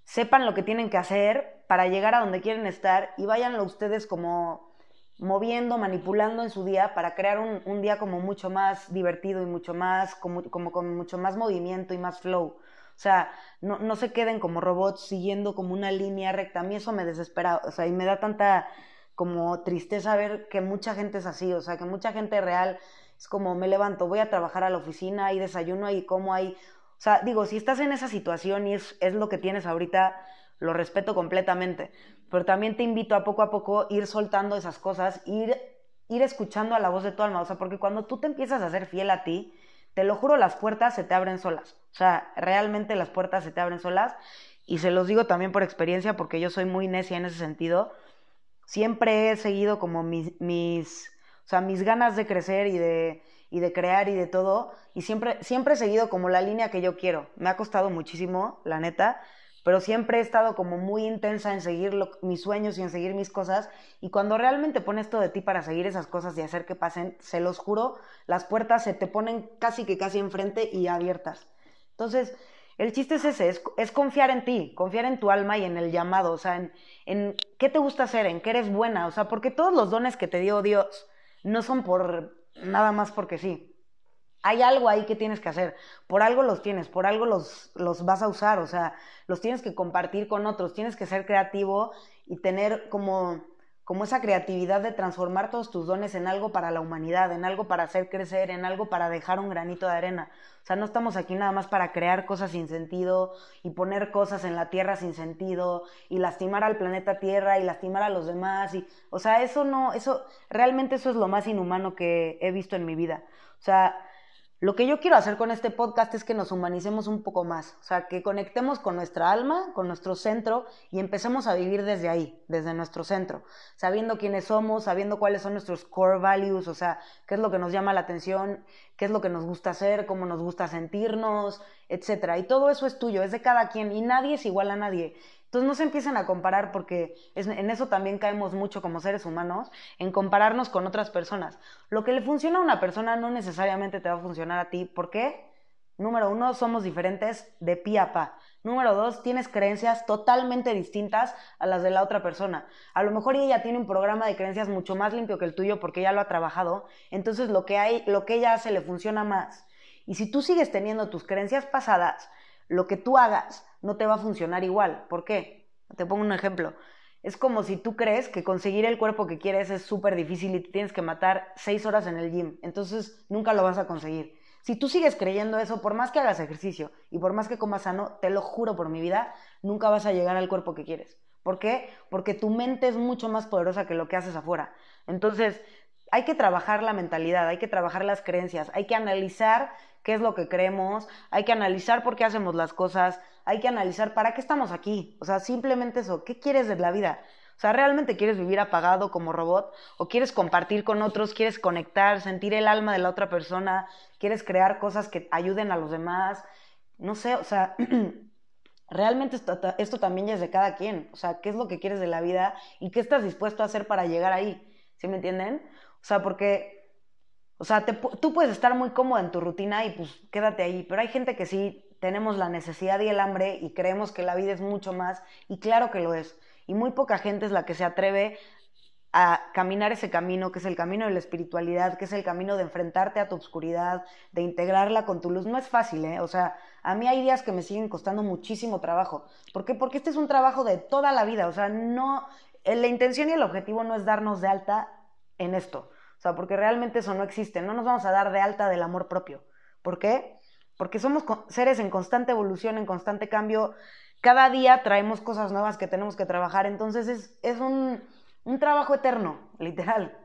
S1: sepan lo que tienen que hacer, para llegar a donde quieren estar y váyanlo ustedes como moviendo, manipulando en su día para crear un, día como mucho más divertido y mucho más, como, como con mucho más movimiento y más flow. O sea, no, no se queden como robots siguiendo como una línea recta. A mí eso me desespera, o sea, y me da tanta como tristeza ver que mucha gente es así, o sea, que mucha gente real es como me levanto, voy a trabajar a la oficina, hay desayuno y como hay, o sea, digo, si estás en esa situación y es, es lo que tienes ahorita, lo respeto completamente, pero también te invito a poco a poco ir soltando esas cosas, ir, ir escuchando a la voz de tu alma, o sea, porque cuando tú te empiezas a ser fiel a ti, te lo juro, las puertas se te abren solas, o sea, realmente las puertas se te abren solas, y se los digo también por experiencia, porque yo soy muy necia en ese sentido, siempre he seguido como mis, mis o sea, mis ganas de crecer y de, y de crear y de todo, y siempre, siempre he seguido como la línea que yo quiero. Me ha costado muchísimo, la neta, pero siempre he estado como muy intensa en seguir mis sueños y en seguir mis cosas, y cuando realmente pones todo de ti para seguir esas cosas y hacer que pasen, se los juro, las puertas se te ponen casi que casi enfrente y abiertas. Entonces, el chiste es ese, es, confiar en ti, confiar en tu alma y en el llamado, o sea, en, en qué te gusta hacer, en qué eres buena, o sea, porque todos los dones que te dio Dios, no son por nada más porque sí. Hay algo ahí que tienes que hacer. Por algo los tienes, por algo los, los vas a usar. O sea, los tienes que compartir con otros. Tienes que ser creativo y tener como como esa creatividad de transformar todos tus dones en algo para la humanidad, en algo para hacer crecer, en algo para dejar un granito de arena. O sea, no estamos aquí nada más para crear cosas sin sentido y poner cosas en la Tierra sin sentido y lastimar al planeta Tierra y lastimar a los demás y o sea, eso no, eso realmente eso es lo más inhumano que he visto en mi vida. O sea, lo que yo quiero hacer con este podcast es que nos humanicemos un poco más, o sea, que conectemos con nuestra alma, con nuestro centro y empecemos a vivir desde ahí, desde nuestro centro, sabiendo quiénes somos, sabiendo cuáles son nuestros core values, o sea, qué es lo que nos llama la atención, qué es lo que nos gusta hacer, cómo nos gusta sentirnos, etcétera. Y todo eso es tuyo, es de cada quien y nadie es igual a nadie. Entonces no se empiecen a comparar porque en eso también caemos mucho como seres humanos, en compararnos con otras personas. Lo que le funciona a una persona no necesariamente te va a funcionar a ti. ¿Por qué? Número uno, somos diferentes de pi a pa. Número dos, tienes creencias totalmente distintas a las de la otra persona. A lo mejor ella tiene un programa de creencias mucho más limpio que el tuyo porque ella lo ha trabajado. Entonces lo que hay, lo que ella hace le funciona más. Y si tú sigues teniendo tus creencias pasadas, lo que tú hagas no te va a funcionar igual. ¿Por qué? Te pongo un ejemplo. Es como si tú crees que conseguir el cuerpo que quieres es súper difícil y te tienes que matar seis horas en el gym. Entonces nunca lo vas a conseguir. Si tú sigues creyendo eso, por más que hagas ejercicio y por más que comas sano, te lo juro por mi vida, nunca vas a llegar al cuerpo que quieres. ¿Por qué? Porque tu mente es mucho más poderosa que lo que haces afuera. Entonces, hay que trabajar la mentalidad, hay que trabajar las creencias, hay que analizar qué es lo que creemos, hay que analizar por qué hacemos las cosas, hay que analizar para qué estamos aquí. O sea, simplemente eso, ¿qué quieres de la vida? O sea, ¿realmente quieres vivir apagado como robot? ¿O quieres compartir con otros? ¿Quieres conectar, sentir el alma de la otra persona? ¿Quieres crear cosas que ayuden a los demás? No sé, o sea, realmente esto, esto también ya es de cada quien. O sea, ¿qué es lo que quieres de la vida y qué estás dispuesto a hacer para llegar ahí? ¿Sí me entienden? O sea, porque o sea, tú puedes estar muy cómoda en tu rutina y pues quédate ahí, pero hay gente que sí tenemos la necesidad y el hambre y creemos que la vida es mucho más y claro que lo es. Y muy poca gente es la que se atreve a caminar ese camino, que es el camino de la espiritualidad, que es el camino de enfrentarte a tu oscuridad, de integrarla con tu luz. No es fácil, ¿eh? O sea, a mí hay días que me siguen costando muchísimo trabajo. ¿Por qué? Porque este es un trabajo de toda la vida. O sea, no, la intención y el objetivo no es darnos de alta en esto. O sea, porque realmente eso no existe. No nos vamos a dar de alta del amor propio. ¿Por qué? Porque somos seres en constante evolución, en constante cambio. Cada día traemos cosas nuevas que tenemos que trabajar. Entonces es, es un, un trabajo eterno, literal.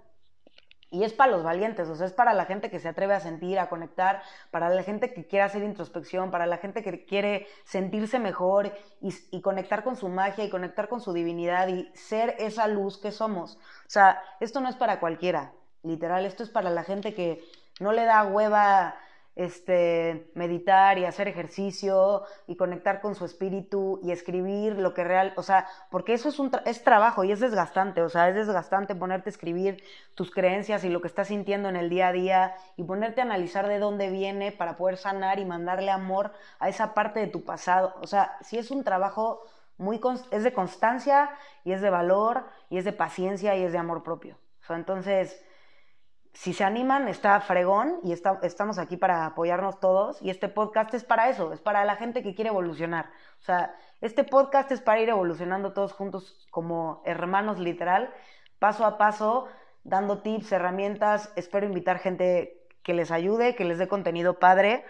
S1: Y es para los valientes, o sea, es para la gente que se atreve a sentir, a conectar, para la gente que quiere hacer introspección, para la gente que quiere sentirse mejor y, y, conectar con su magia y conectar con su divinidad y ser esa luz que somos. O sea, esto no es para cualquiera. Literal, esto es para la gente que no le da hueva este, meditar y hacer ejercicio y conectar con su espíritu y escribir lo que real, o sea, porque eso es un es trabajo y es desgastante, o sea, es desgastante ponerte a escribir tus creencias y lo que estás sintiendo en el día a día y ponerte a analizar de dónde viene para poder sanar y mandarle amor a esa parte de tu pasado, o sea, si es un trabajo muy es de constancia y es de valor y es de paciencia y es de amor propio. entonces, si se animan, está fregón y estamos aquí para apoyarnos todos. Y este podcast es para eso, es para la gente que quiere evolucionar. O sea, este podcast es para ir evolucionando todos juntos como hermanos, literal, paso a paso, dando tips, herramientas. Espero invitar gente que les ayude, que les dé contenido padre.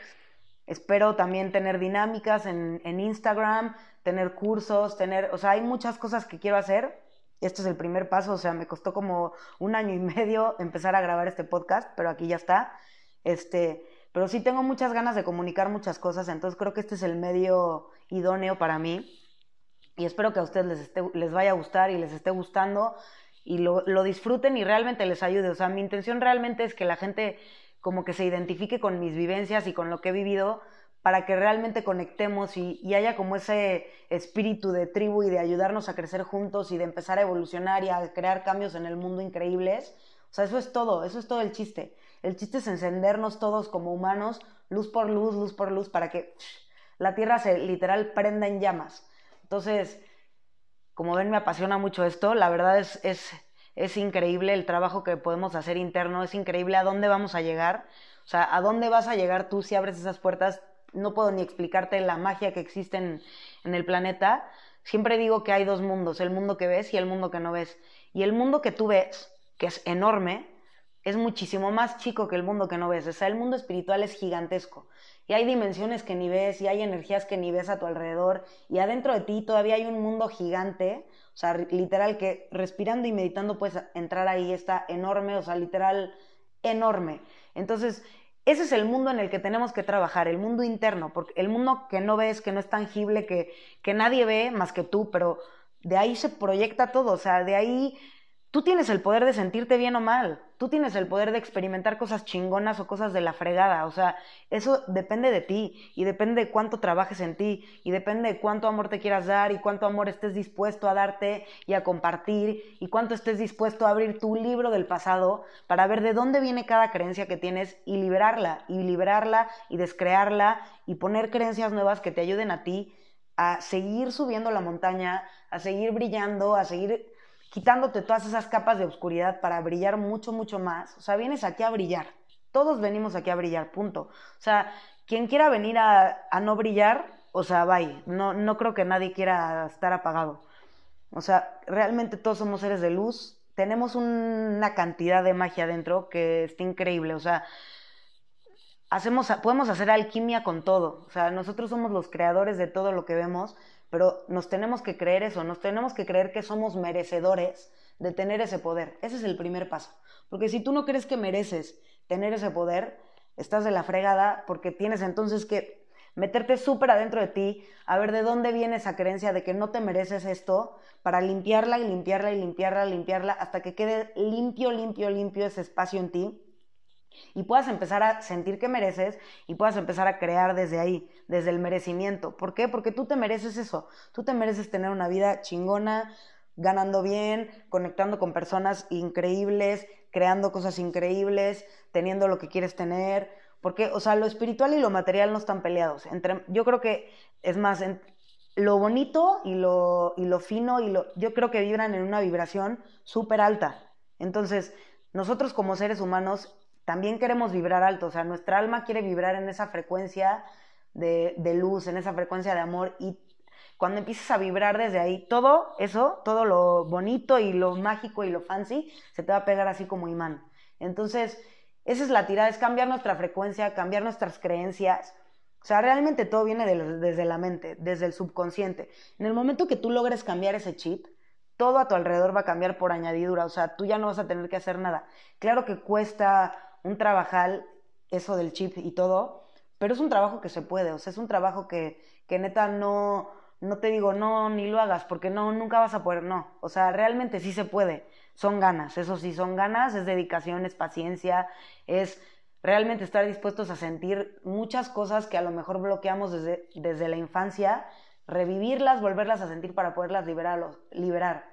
S1: Espero también tener dinámicas en, en Instagram, tener cursos, tener, o sea, hay muchas cosas que quiero hacer este es el primer paso, o sea, me costó como un año y medio empezar a grabar este podcast, pero aquí ya está. Este, pero sí tengo muchas ganas de comunicar muchas cosas, entonces creo que este es el medio idóneo para mí. Y espero que a ustedes les, les vaya a gustar y les esté gustando y lo, lo disfruten y realmente les ayude. O sea, mi intención realmente es que la gente como que se identifique con mis vivencias y con lo que he vivido para que realmente conectemos y, haya como ese espíritu de tribu y de ayudarnos a crecer juntos y de empezar a evolucionar y a crear cambios en el mundo increíbles. O sea, eso es todo, eso es todo el chiste. El chiste es encendernos todos como humanos, luz por luz, luz por luz, para que la Tierra se literal prenda en llamas. Entonces, como ven, me apasiona mucho esto. La verdad es, es, es increíble el trabajo que podemos hacer interno, es increíble a dónde vamos a llegar. O sea, ¿a dónde vas a llegar tú si abres esas puertas? No puedo ni explicarte la magia que existe en, el planeta. Siempre digo que hay dos mundos, el mundo que ves y el mundo que no ves. Y el mundo que tú ves, que es enorme, es muchísimo más chico que el mundo que no ves. O sea, el mundo espiritual es gigantesco. Y hay dimensiones que ni ves, y hay energías que ni ves a tu alrededor. Y adentro de ti todavía hay un mundo gigante. O sea, literal que respirando y meditando puedes entrar ahí. Está enorme, o sea, literal enorme. Entonces, ese es el mundo en el que tenemos que trabajar, el mundo interno, porque el mundo que no ves, que no es tangible, que, que nadie ve más que tú, pero de ahí se proyecta todo, o sea, de ahí Tú tienes el poder de sentirte bien o mal, tú tienes el poder de experimentar cosas chingonas o cosas de la fregada, o sea, eso depende de ti y depende de cuánto trabajes en ti y depende de cuánto amor te quieras dar y cuánto amor estés dispuesto a darte y a compartir y cuánto estés dispuesto a abrir tu libro del pasado para ver de dónde viene cada creencia que tienes y liberarla y liberarla y descrearla y poner creencias nuevas que te ayuden a ti a seguir subiendo la montaña, a seguir brillando, a seguir quitándote todas esas capas de oscuridad para brillar mucho, mucho más. O sea, vienes aquí a brillar. Todos venimos aquí a brillar, punto. O sea, quien quiera venir a, no brillar, o sea, bye. No, no creo que nadie quiera estar apagado. O sea, realmente todos somos seres de luz. Tenemos una cantidad de magia dentro que está increíble. O sea, hacemos, podemos hacer alquimia con todo. O sea, nosotros somos los creadores de todo lo que vemos pero nos tenemos que creer eso, nos tenemos que creer que somos merecedores de tener ese poder. Ese es el primer paso. Porque si tú no crees que mereces tener ese poder, estás de la fregada porque tienes entonces que meterte súper adentro de ti, a ver de dónde viene esa creencia de que no te mereces esto, para limpiarla y limpiarla y limpiarla, limpiarla, hasta que quede limpio, limpio, limpio ese espacio en ti y puedas empezar a sentir que mereces y puedas empezar a crear desde ahí, desde el merecimiento. ¿Por qué? Porque tú te mereces eso, tú te mereces tener una vida chingona, ganando bien, conectando con personas increíbles, creando cosas increíbles, teniendo lo que quieres tener, porque, o sea, lo espiritual y lo material no están peleados. Entre, yo creo que, es más, lo bonito y lo, y lo fino, y lo, yo creo que vibran en una vibración súper alta. Entonces, nosotros como seres humanos también queremos vibrar alto, o sea, nuestra alma quiere vibrar en esa frecuencia de, luz, en esa frecuencia de amor y cuando empiezas a vibrar desde ahí, todo eso, todo lo bonito y lo mágico y lo fancy, se te va a pegar así como imán. Entonces, esa es la tirada, es cambiar nuestra frecuencia, cambiar nuestras creencias. O sea, realmente todo viene desde la mente, desde el subconsciente. En el momento que tú logres cambiar ese chip, todo a tu alrededor va a cambiar por añadidura. O sea, tú ya no vas a tener que hacer nada. Claro que cuesta un trabajal, eso del chip y todo, pero es un trabajo que se puede, o sea, es un trabajo que, que neta no, no te digo, no, ni lo hagas, porque no, nunca vas a poder, no, o sea, realmente sí se puede, son ganas, eso sí, son ganas, es dedicación, es paciencia, es realmente estar dispuestos a sentir muchas cosas que a lo mejor bloqueamos desde, desde la infancia, revivirlas, volverlas a sentir para poderlas liberar, liberar.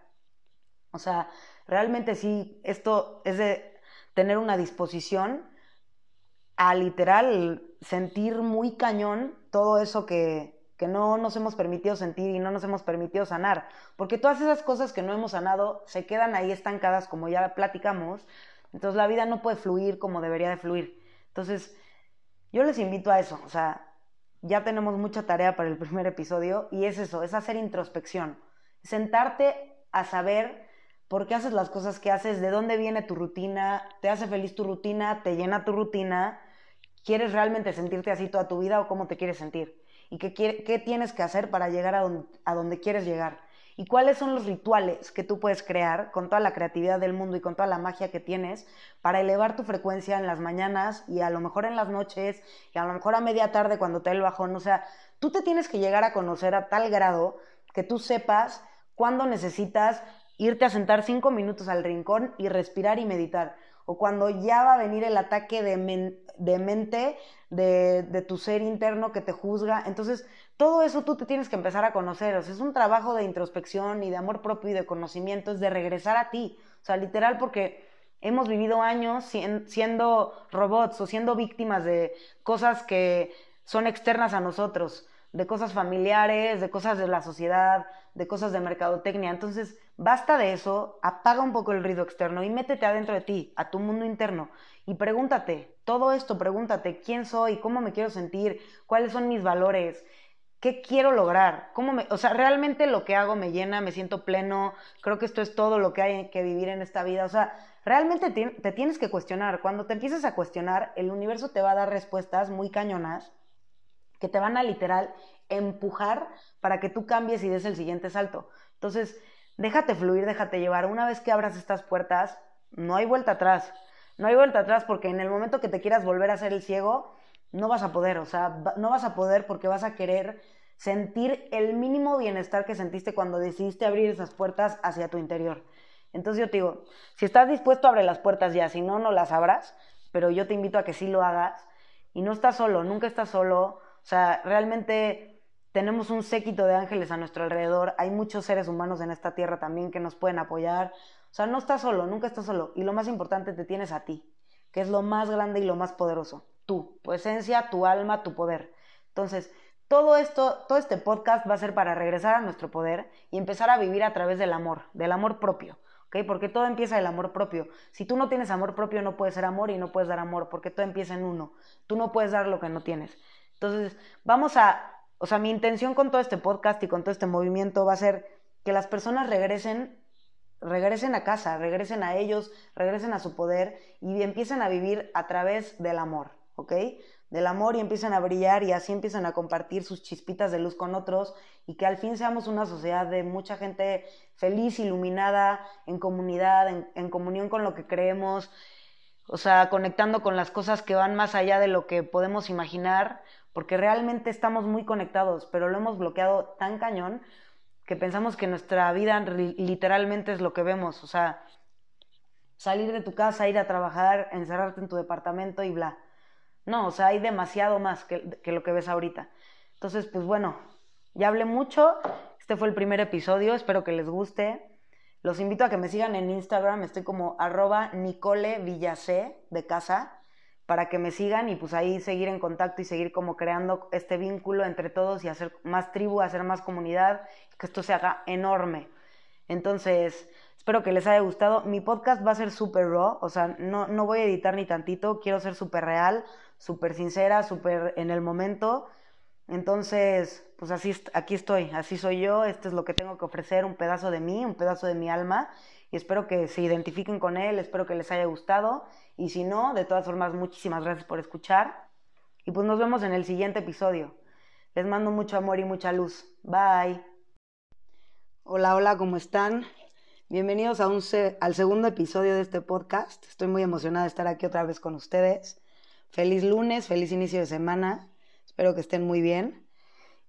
S1: O sea, realmente sí, esto es de tener una disposición a literal sentir muy cañón todo eso que, que no nos hemos permitido sentir y no nos hemos permitido sanar. Porque todas esas cosas que no hemos sanado se quedan ahí estancadas, como ya platicamos. Entonces la vida no puede fluir como debería de fluir. Entonces, yo les invito a eso. O sea, ya tenemos mucha tarea para el primer episodio y es eso, es hacer introspección. Sentarte a saber por qué haces las cosas que haces, de dónde viene tu rutina, te hace feliz tu rutina, te llena tu rutina, quieres realmente sentirte así toda tu vida o cómo te quieres sentir y qué, qué tienes que hacer para llegar a donde, a donde quieres llegar y cuáles son los rituales que tú puedes crear con toda la creatividad del mundo y con toda la magia que tienes para elevar tu frecuencia en las mañanas y a lo mejor en las noches y a lo mejor a media tarde cuando te el bajón. O sea, tú te tienes que llegar a conocer a tal grado que tú sepas cuándo necesitas irte a sentar cinco minutos al rincón y respirar y meditar. O cuando ya va a venir el ataque de, de mente de, de, tu ser interno que te juzga. Entonces, todo eso tú te tienes que empezar a conocer. O sea, es un trabajo de introspección y de amor propio y de conocimiento, es de regresar a ti. O sea, literal, porque hemos vivido años siendo robots o siendo víctimas de cosas que son externas a nosotros, de cosas familiares, de cosas de la sociedad, de cosas de mercadotecnia. Entonces, basta de eso, apaga un poco el ruido externo y métete adentro de ti, a tu mundo interno. Y pregúntate, todo esto, pregúntate, ¿quién soy? ¿Cómo me quiero sentir? ¿Cuáles son mis valores? ¿Qué quiero lograr? ¿Cómo me, o sea, realmente lo que hago me llena, me siento pleno, creo que esto es todo lo que hay que vivir en esta vida. O sea, realmente te, tienes que cuestionar. Cuando te empieces a cuestionar, el universo te va a dar respuestas muy cañonas que te van a literal empujar para que tú cambies y des el siguiente salto. Entonces, déjate fluir, déjate llevar. Una vez que abras estas puertas, no hay vuelta atrás. No hay vuelta atrás porque en el momento que te quieras volver a ser el ciego, no vas a poder, o sea, no vas a poder porque vas a querer sentir el mínimo bienestar que sentiste cuando decidiste abrir esas puertas hacia tu interior. Entonces yo te digo, si estás dispuesto, abre las puertas ya, si no, no las abras, pero yo te invito a que sí lo hagas y no estás solo, nunca estás solo, sea, realmente tenemos un séquito de ángeles a nuestro alrededor, hay muchos seres humanos en esta tierra también que nos pueden apoyar, o sea, no estás solo, nunca estás solo y lo más importante te tienes a ti, que es lo más grande y lo más poderoso tú, tu esencia, tu alma, tu poder. Entonces, todo esto, todo este podcast va a ser para regresar a nuestro poder y empezar a vivir a través del amor, del amor propio, ¿ok? Porque todo empieza del amor propio. Si tú no tienes amor propio, no puedes ser amor y no puedes dar amor, porque todo empieza en uno. Tú no puedes dar lo que no tienes. Entonces, vamos a, o sea, mi intención con todo este podcast y con todo este movimiento va a ser que las personas regresen regresen a casa, regresen a ellos, regresen a su poder y empiecen a vivir a través del amor. ¿ok? Del amor y empiezan a brillar y así empiezan a compartir sus chispitas de luz con otros y que al fin seamos una sociedad de mucha gente feliz, iluminada, en comunidad, en, comunión con lo que creemos, o sea, conectando con las cosas que van más allá de lo que podemos imaginar, porque realmente estamos muy conectados, pero lo hemos bloqueado tan cañón que pensamos que nuestra vida literalmente es lo que vemos, o sea, salir de tu casa, ir a trabajar, encerrarte en tu departamento y bla. No, o sea, hay demasiado más que, lo que ves ahorita. Entonces, pues bueno, ya hablé mucho. Este fue el primer episodio, espero que les guste. Los invito a que me sigan en Instagram, estoy como arroba Nicole Villacé de casa, para que me sigan y pues ahí seguir en contacto y seguir como creando este vínculo entre todos y hacer más tribu, hacer más comunidad, que esto se haga enorme. Entonces, espero que les haya gustado. Mi podcast va a ser súper raw, o sea, no, no voy a editar ni tantito, quiero ser súper real súper sincera, súper en el momento. Entonces, pues así, aquí estoy, así soy yo, esto es lo que tengo que ofrecer, un pedazo de mí, un pedazo de mi alma, y espero que se identifiquen con él, espero que les haya gustado, y si no, de todas formas, muchísimas gracias por escuchar, y pues nos vemos en el siguiente episodio. Les mando mucho amor y mucha luz. Bye. Hola, hola, ¿cómo están? Bienvenidos a un al segundo episodio de este podcast. Estoy muy emocionada de estar aquí otra vez con ustedes. Feliz lunes, feliz inicio de semana. Espero que estén muy bien.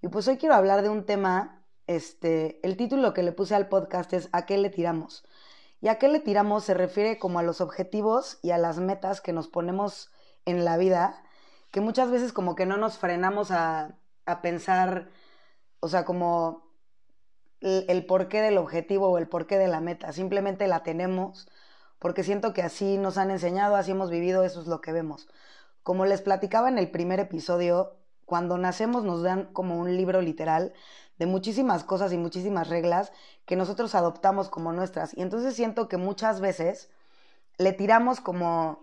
S1: Y pues hoy quiero hablar de un tema, este, el título que le puse al podcast es ¿A qué le tiramos? Y a qué le tiramos se refiere como a los objetivos y a las metas que nos ponemos en la vida, que muchas veces como que no nos frenamos a, a pensar, o sea, como el, el porqué del objetivo o el porqué de la meta, simplemente la tenemos porque siento que así nos han enseñado, así hemos vivido, eso es lo que vemos. Como les platicaba en el primer episodio, cuando nacemos nos dan como un libro literal de muchísimas cosas y muchísimas reglas que nosotros adoptamos como nuestras. Y entonces siento que muchas veces le tiramos como,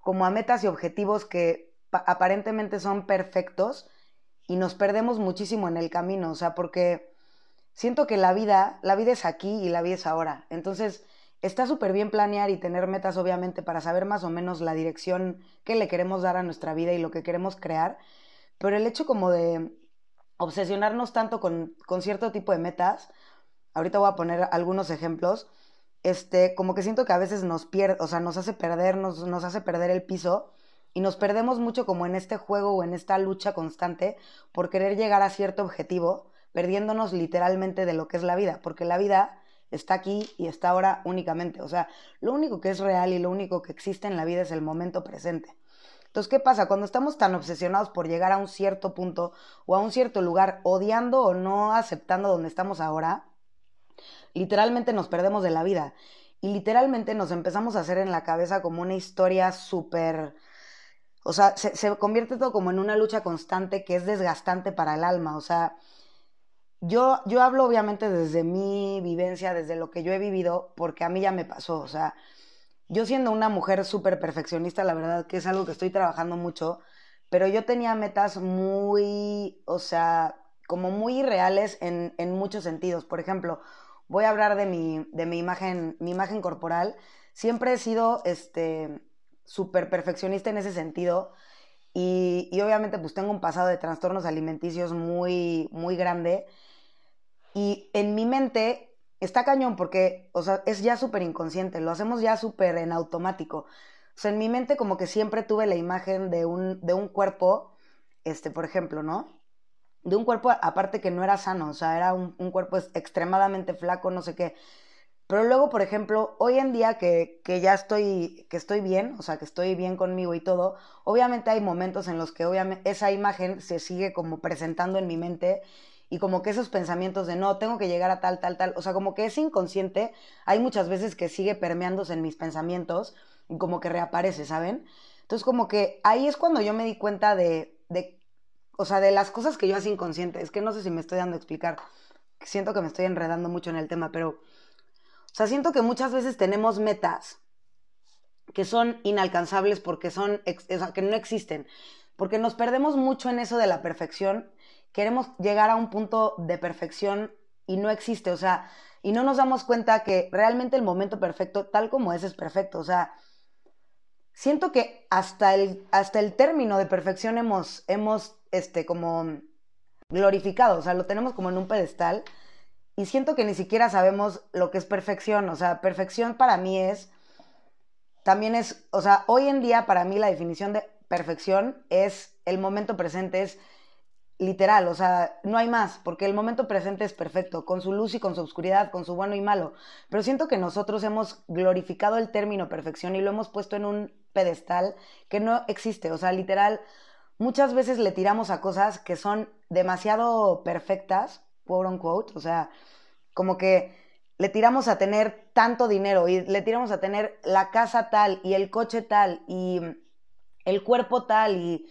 S1: como a metas y objetivos que aparentemente son perfectos y nos perdemos muchísimo en el camino, o sea, porque siento que la vida, la vida es aquí y la vida es ahora. Entonces, está súper bien planear y tener metas, obviamente, para saber más o menos la dirección que le queremos dar a nuestra vida y lo que queremos crear, pero el hecho como de obsesionarnos tanto con, con cierto tipo de metas, ahorita voy a poner algunos ejemplos, este, como que siento que a veces nos pierde, o sea, nos hace perder, nos, nos hace perder el piso y nos perdemos mucho como en este juego o en esta lucha constante por querer llegar a cierto objetivo, perdiéndonos literalmente de lo que es la vida, porque la vida está aquí y está ahora únicamente. O sea, lo único que es real y lo único que existe en la vida es el momento presente. Entonces, ¿qué pasa? Cuando estamos tan obsesionados por llegar a un cierto punto o a un cierto lugar, odiando o no aceptando donde estamos ahora, literalmente nos perdemos de la vida. Y literalmente nos empezamos a hacer en la cabeza como una historia súper o sea, se, convierte todo como en una lucha constante que es desgastante para el alma. O sea, yo, yo hablo obviamente desde mi vivencia, desde lo que yo he vivido, porque a mí ya me pasó. O sea, yo siendo una mujer súper perfeccionista, la verdad que es algo que estoy trabajando mucho, pero yo tenía metas muy, o sea, como muy irreales en, en muchos sentidos. Por ejemplo, voy a hablar de mi, de mi imagen, mi imagen corporal. Siempre he sido, este, súper perfeccionista en ese sentido. Y, obviamente pues tengo un pasado de trastornos alimenticios muy, muy grande. Y en mi mente está cañón porque, o sea, es ya súper inconsciente, lo hacemos ya súper en automático. O sea, en mi mente como que siempre tuve la imagen de un, de un cuerpo, este, por ejemplo, ¿no? De un cuerpo aparte que no era sano, o sea, era un, un cuerpo extremadamente flaco, no sé qué. Pero luego, por ejemplo, hoy en día que, que, ya estoy, que estoy bien, o sea, que estoy bien conmigo y todo, obviamente hay momentos en los que obviamente esa imagen se sigue como presentando en mi mente y como que esos pensamientos de no, tengo que llegar a tal, tal, tal, o sea, como que es inconsciente, hay muchas veces que sigue permeándose en mis pensamientos y como que reaparece, ¿saben? Entonces como que ahí es cuando yo me di cuenta de, de o sea, de las cosas que yo hacía inconsciente, es que no sé si me estoy dando a explicar, siento que me estoy enredando mucho en el tema, pero o sea, siento que muchas veces tenemos metas que son inalcanzables porque son, que no existen, porque nos perdemos mucho en eso de la perfección, queremos llegar a un punto de perfección y no existe, o sea, y no nos damos cuenta que realmente el momento perfecto, tal como es, es perfecto, o sea, siento que hasta el, hasta el término de perfección hemos, hemos, este, como glorificado, o sea, lo tenemos como en un pedestal y siento que ni siquiera sabemos lo que es perfección. O sea, perfección para mí es, también es, o sea, hoy en día para mí la definición de perfección es el momento presente, es literal, o sea, no hay más, porque el momento presente es perfecto, con su luz y con su oscuridad, con su bueno y malo. Pero siento que nosotros hemos glorificado el término perfección y lo hemos puesto en un pedestal que no existe, o sea, literal, muchas veces le tiramos a cosas que son demasiado perfectas quote unquote, o sea, como que le tiramos a tener tanto dinero y le tiramos a tener la casa tal y el coche tal y el cuerpo tal y,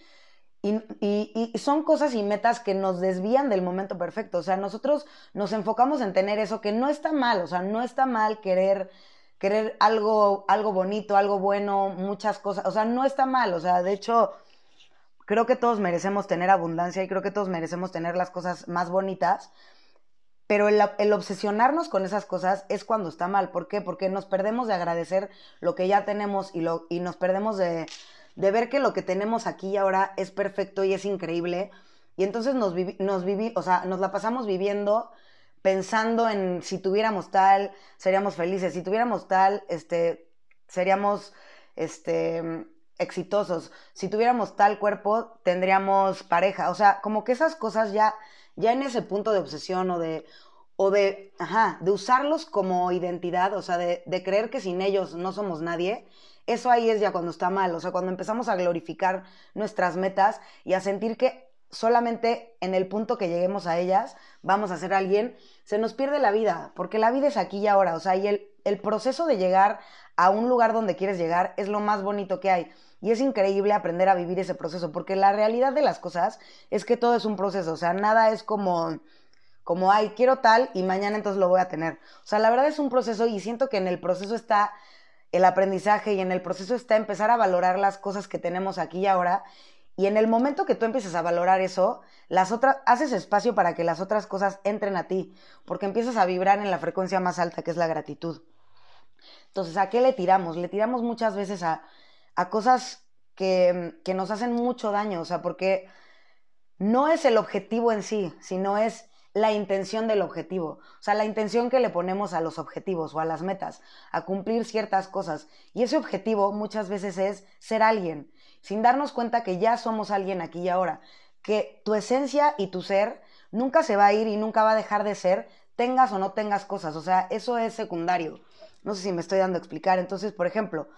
S1: y, son cosas y metas que nos desvían del momento perfecto. O sea, nosotros nos enfocamos en tener eso que no está mal, o sea, no está mal querer querer algo, algo bonito, algo bueno, muchas cosas, o sea, no está mal, o sea, de hecho, creo que todos merecemos tener abundancia y creo que todos merecemos tener las cosas más bonitas, pero el, obsesionarnos con esas cosas es cuando está mal. ¿Por qué? Porque nos perdemos de agradecer lo que ya tenemos y, lo, y nos perdemos de, de ver que lo que tenemos aquí y ahora es perfecto y es increíble. Y entonces nos, vivi nos la pasamos viviendo pensando en si tuviéramos tal, seríamos felices, si tuviéramos tal, este, seríamos, este, exitosos. Si tuviéramos tal cuerpo, tendríamos pareja. O sea, como que esas cosas ya, ya en ese punto de obsesión o de, o de, ajá, de usarlos como identidad, o sea, de, de creer que sin ellos no somos nadie, eso ahí es ya cuando está mal. O sea, cuando empezamos a glorificar nuestras metas y a sentir que solamente en el punto que lleguemos a ellas vamos a ser alguien, se nos pierde la vida, porque la vida es aquí y ahora, o sea, y el, el proceso de llegar a un lugar donde quieres llegar es lo más bonito que hay. Y es increíble aprender a vivir ese proceso, porque la realidad de las cosas es que todo es un proceso, o sea, nada es como como, ay, quiero tal y mañana entonces lo voy a tener. O sea, la verdad es un proceso y siento que en el proceso está el aprendizaje y en el proceso está empezar a valorar las cosas que tenemos aquí y ahora. Y en el momento que tú empieces a valorar eso, las otras, haces espacio para que las otras cosas entren a ti, porque empiezas a vibrar en la frecuencia más alta, que es la gratitud. Entonces, ¿a qué le tiramos? Le tiramos muchas veces a, a cosas que, que nos hacen mucho daño, o sea, porque no es el objetivo en sí, sino es la intención del objetivo, o sea, la intención que le ponemos a los objetivos o a las metas, a cumplir ciertas cosas. Y ese objetivo muchas veces es ser alguien, sin darnos cuenta que ya somos alguien aquí y ahora, que tu esencia y tu ser nunca se va a ir y nunca va a dejar de ser, tengas o no tengas cosas, o sea, eso es secundario. No sé si me estoy dando a explicar. Entonces, por ejemplo,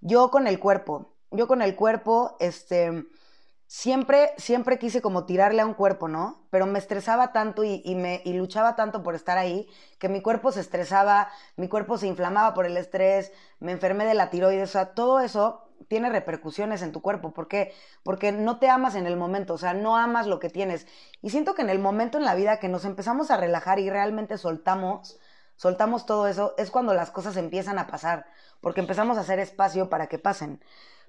S1: yo con el cuerpo, yo con el cuerpo, este, siempre, siempre quise como tirarle a un cuerpo, ¿no? Pero me estresaba tanto y, me, y luchaba tanto por estar ahí que mi cuerpo se estresaba, mi cuerpo se inflamaba por el estrés, me enfermé de la tiroides, o sea, todo eso tiene repercusiones en tu cuerpo. ¿Por qué? Porque no te amas en el momento, o sea, no amas lo que tienes. Y siento que en el momento en la vida que nos empezamos a relajar y realmente soltamos, soltamos todo eso, es cuando las cosas empiezan a pasar, porque empezamos a hacer espacio para que pasen.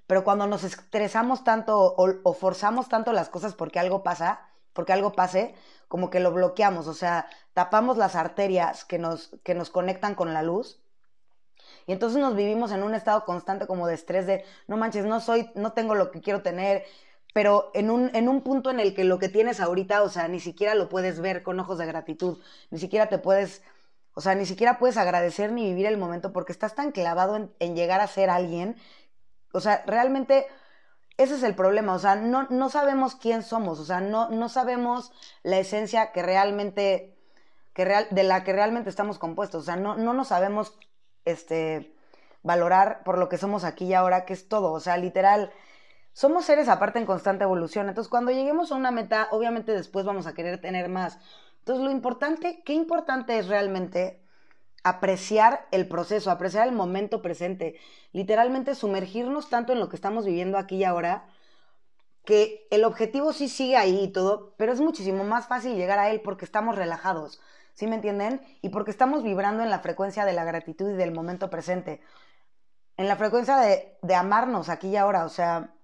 S1: Pero cuando nos estresamos tanto o, forzamos tanto las cosas porque algo pasa, porque algo pase, como que lo bloqueamos, o sea, tapamos las arterias que nos, que nos conectan con la luz. Y entonces nos vivimos en un estado constante como de estrés de, no manches, no soy, no tengo lo que quiero tener, pero en un, en un punto en el que lo que tienes ahorita, o sea, ni siquiera lo puedes ver con ojos de gratitud, ni siquiera te puedes, o sea, ni siquiera puedes agradecer ni vivir el momento porque estás tan clavado en, en llegar a ser alguien o sea, realmente ese es el problema, o sea, no, no sabemos quién somos, o sea, no, no sabemos la esencia que realmente, que real, de la que realmente estamos compuestos, o sea, no, no nos sabemos este, valorar por lo que somos aquí y ahora, que es todo, o sea, literal, somos seres aparte en constante evolución, entonces cuando lleguemos a una meta, obviamente después vamos a querer tener más. Entonces, lo importante, qué importante es realmente apreciar el proceso, apreciar el momento presente, literalmente sumergirnos tanto en lo que estamos viviendo aquí y ahora, que el objetivo sí sigue ahí y todo, pero es muchísimo más fácil llegar a él porque estamos relajados, ¿sí me entienden? Y porque estamos vibrando en la frecuencia de la gratitud y del momento presente, en la frecuencia de, de amarnos aquí y ahora, o sea,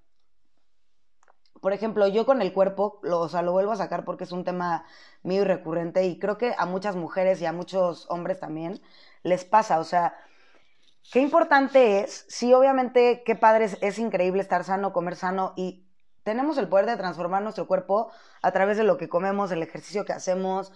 S1: por ejemplo, yo con el cuerpo, o sea, lo vuelvo a sacar porque es un tema mío y recurrente y creo que a muchas mujeres y a muchos hombres también les pasa, o sea, qué importante es, sí, obviamente, qué padre es, es increíble estar sano, comer sano y tenemos el poder de transformar nuestro cuerpo a través de lo que comemos, el ejercicio que hacemos,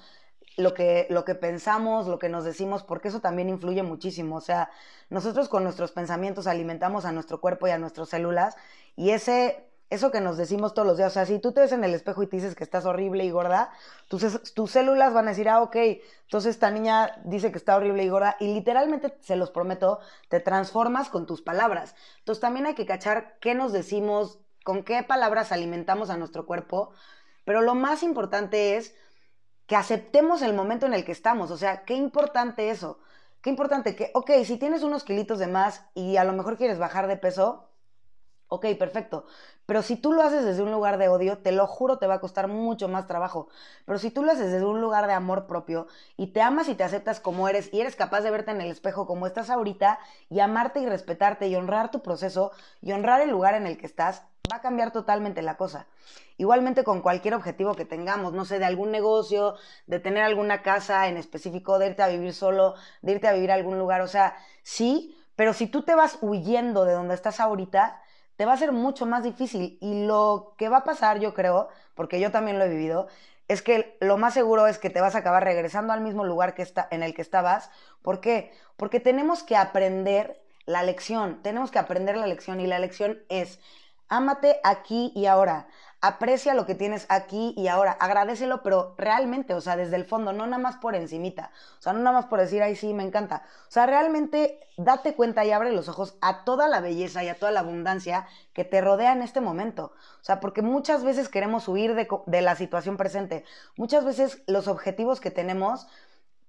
S1: lo que, lo que pensamos, lo que nos decimos, porque eso también influye muchísimo. O sea, nosotros con nuestros pensamientos alimentamos a nuestro cuerpo y a nuestras células y ese eso que nos decimos todos los días. O sea, si tú te ves en el espejo y te dices que estás horrible y gorda, tus, tus células van a decir, ah, ok, entonces esta niña dice que está horrible y gorda. Y literalmente, se los prometo, te transformas con tus palabras. Entonces también hay que cachar qué nos decimos, con qué palabras alimentamos a nuestro cuerpo. Pero lo más importante es que aceptemos el momento en el que estamos. O sea, qué importante eso. Qué importante que, ok, si tienes unos kilitos de más y a lo mejor quieres bajar de peso, ok, perfecto. Pero si tú lo haces desde un lugar de odio, te lo juro, te va a costar mucho más trabajo. Pero si tú lo haces desde un lugar de amor propio y te amas y te aceptas como eres y eres capaz de verte en el espejo como estás ahorita y amarte y respetarte y honrar tu proceso y honrar el lugar en el que estás, va a cambiar totalmente la cosa. Igualmente con cualquier objetivo que tengamos, no sé, de algún negocio, de tener alguna casa en específico, de irte a vivir solo, de irte a vivir a algún lugar, o sea, sí, pero si tú te vas huyendo de donde estás ahorita, te va a ser mucho más difícil. Y lo que va a pasar, yo creo, porque yo también lo he vivido, es que lo más seguro es que te vas a acabar regresando al mismo lugar que está, en el que estabas. ¿Por qué? Porque tenemos que aprender la lección, tenemos que aprender la lección y la lección es, ámate aquí y ahora aprecia lo que tienes aquí y ahora, agradecelo, pero realmente, o sea, desde el fondo, no nada más por encimita, o sea, no nada más por decir, ay, sí, me encanta, o sea, realmente date cuenta y abre los ojos a toda la belleza y a toda la abundancia que te rodea en este momento, o sea, porque muchas veces queremos huir de, de la situación presente, muchas veces los objetivos que tenemos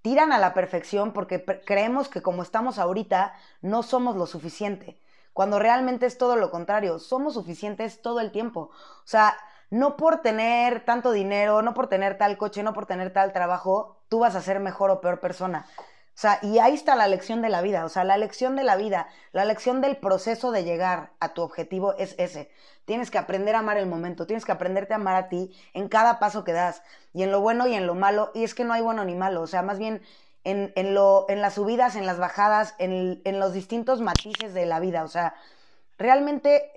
S1: tiran a la perfección porque creemos que como estamos ahorita, no somos lo suficiente cuando realmente es todo lo contrario. Somos suficientes todo el tiempo. O sea, no por tener tanto dinero, no por tener tal coche, no por tener tal trabajo, tú vas a ser mejor o peor persona. O sea, y ahí está la lección de la vida, o sea, la lección de la vida, la lección del proceso de llegar a tu objetivo es ese. Tienes que aprender a amar el momento, tienes que aprenderte a amar a ti en cada paso que das, y en lo bueno y en lo malo, y es que no hay bueno ni malo, o sea, más bien en, en, lo, en las subidas, en las bajadas, en, en los distintos matices de la vida, o sea, realmente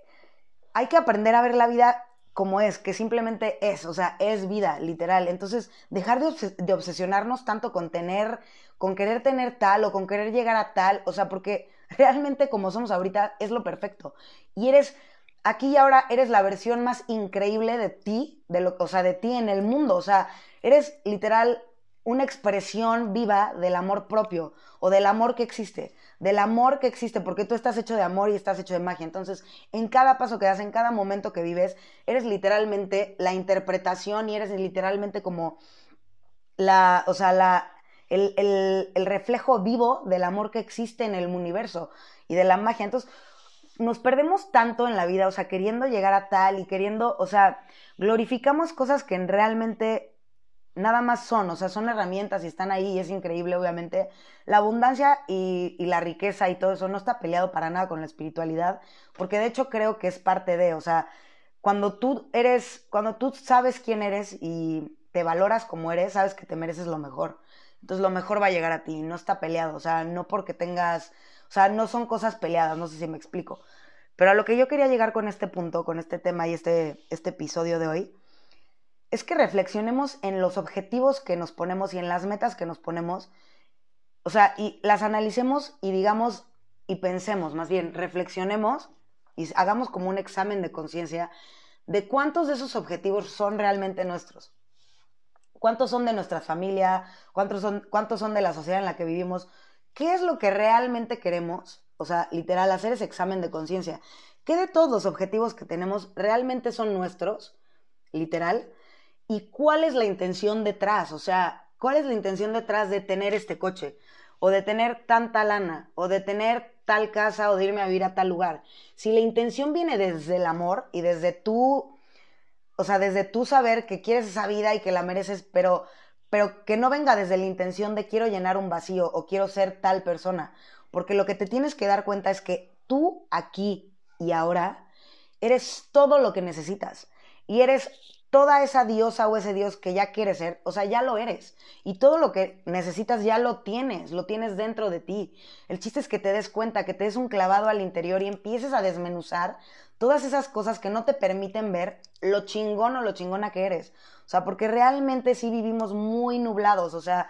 S1: hay que aprender a ver la vida como es, que simplemente es, o sea, es vida, literal. Entonces, dejar de, obsesionarnos tanto con tener, con querer tener tal o con querer llegar a tal, o sea, porque realmente como somos ahorita es lo perfecto. Y eres, aquí y ahora eres la versión más increíble de ti, de lo, o sea, de ti en el mundo, o sea, eres literal una expresión viva del amor propio o del amor que existe del amor que existe, porque tú estás hecho de amor y estás hecho de magia. Entonces, en cada paso que das, en cada momento que vives, eres literalmente la interpretación y eres literalmente como la, o sea, la, el, el, reflejo vivo del amor que existe en el universo y de la magia. Entonces, nos perdemos tanto en la vida, o sea, queriendo llegar a tal y queriendo, o sea, glorificamos cosas que realmente nada más son, o sea, son herramientas y están ahí y es increíble, obviamente. La abundancia y, la riqueza y todo eso no está peleado para nada con la espiritualidad, porque de hecho creo que es parte de, o sea, cuando tú eres, cuando tú sabes quién eres y te valoras como eres, sabes que te mereces lo mejor. Entonces lo mejor va a llegar a ti, no está peleado, o sea, no porque tengas, o sea, no son cosas peleadas, no sé si me explico. Pero a lo que yo quería llegar con este punto, con este tema y este, este episodio de hoy, es que reflexionemos en los objetivos que nos ponemos y en las metas que nos ponemos, o sea, y las analicemos y digamos y pensemos, más bien, reflexionemos y hagamos como un examen de conciencia de cuántos de esos objetivos son realmente nuestros. ¿Cuántos son de nuestra familia? ¿Cuántos son, ¿Cuántos son de la sociedad en la que vivimos? ¿Qué es lo que realmente queremos? O sea, literal, hacer ese examen de conciencia. ¿Qué de todos los objetivos que tenemos realmente son nuestros? Literal y cuál es la intención detrás, o sea, cuál es la intención detrás de tener este coche, o de tener tanta lana, o de tener tal casa, o de irme a vivir a tal lugar. Si la intención viene desde el amor y desde tú, o sea, desde tú saber que quieres esa vida y que la mereces, pero, pero que no venga desde la intención de quiero llenar un vacío o quiero ser tal persona, porque lo que te tienes que dar cuenta es que tú aquí y ahora eres todo lo que necesitas y eres toda esa diosa o ese dios que ya quieres ser, o sea, ya lo eres. Y todo lo que necesitas ya lo tienes, lo tienes dentro de ti. El chiste es que te des cuenta, que te des un clavado al interior y empieces a desmenuzar todas esas cosas que no te permiten ver lo chingón o lo chingona que eres. O sea, porque realmente sí vivimos muy nublados, o sea,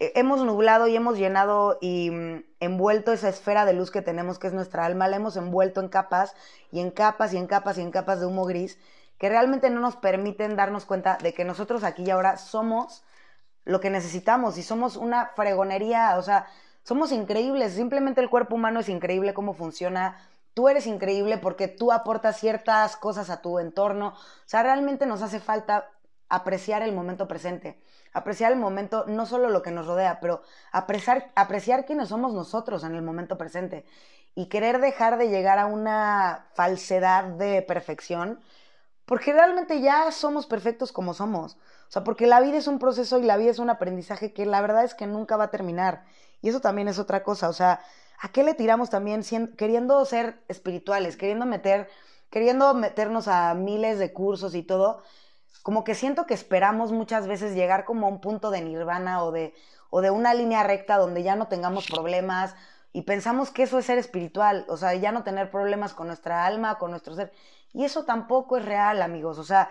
S1: hemos nublado y hemos llenado y mm, envuelto esa esfera de luz que tenemos, que es nuestra alma, la hemos envuelto en capas y en capas y en capas y en capas de humo gris que realmente no nos permiten darnos cuenta de que nosotros aquí y ahora somos lo que necesitamos y somos una fregonería, o sea, somos increíbles, simplemente el cuerpo humano es increíble cómo funciona, tú eres increíble porque tú aportas ciertas cosas a tu entorno, o sea, realmente nos hace falta apreciar el momento presente, apreciar el momento, no solo lo que nos rodea, pero apreciar, apreciar quiénes somos nosotros en el momento presente y querer dejar de llegar a una falsedad de perfección porque realmente ya somos perfectos como somos. O sea, porque la vida es un proceso y la vida es un aprendizaje que la verdad es que nunca va a terminar. Y eso también es otra cosa. O sea, ¿a qué le tiramos también queriendo ser espirituales, queriendo meter, queriendo meternos a miles de cursos y todo? Como que siento que esperamos muchas veces llegar como a un punto de nirvana o de, o de una línea recta donde ya no tengamos problemas y pensamos que eso es ser espiritual, o sea, ya no tener problemas con nuestra alma, con nuestro ser. Y eso tampoco es real, amigos. O sea,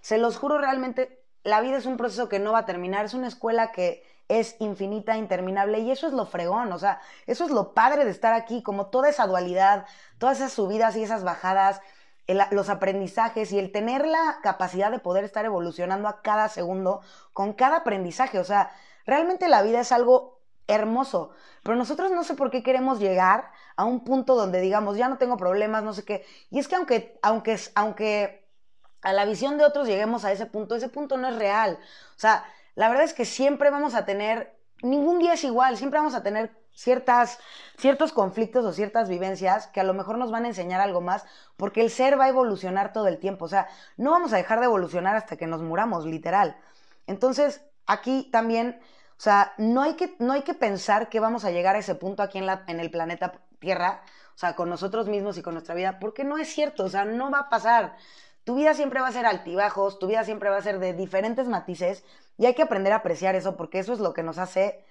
S1: se los juro realmente, la vida es un proceso que no va a terminar, es una escuela que es infinita, interminable, y eso es lo fregón, o sea, eso es lo padre de estar aquí, como toda esa dualidad, todas esas subidas y esas bajadas, los aprendizajes y el tener la capacidad de poder estar evolucionando a cada segundo con cada aprendizaje, o sea, realmente la vida es algo hermoso. Pero nosotros no sé por qué queremos llegar a un punto donde digamos, ya no tengo problemas, no sé qué. Y es que aunque, aunque, aunque a la visión de otros lleguemos a ese punto, ese punto no es real. O sea, la verdad es que siempre vamos a tener, ningún día es igual, siempre vamos a tener ciertas, ciertos conflictos o ciertas vivencias que a lo mejor nos van a enseñar algo más, porque el ser va a evolucionar todo el tiempo. O sea, no vamos a dejar de evolucionar hasta que nos muramos, literal. Entonces, aquí también, o sea, no hay que, no hay que pensar que vamos a llegar a ese punto aquí en, la, en el planeta Tierra, o sea, con nosotros mismos y con nuestra vida, porque no es cierto, o sea, no va a pasar. Tu vida siempre va a ser altibajos, tu vida siempre va a ser de diferentes matices y hay que aprender a apreciar eso porque eso es lo que nos hace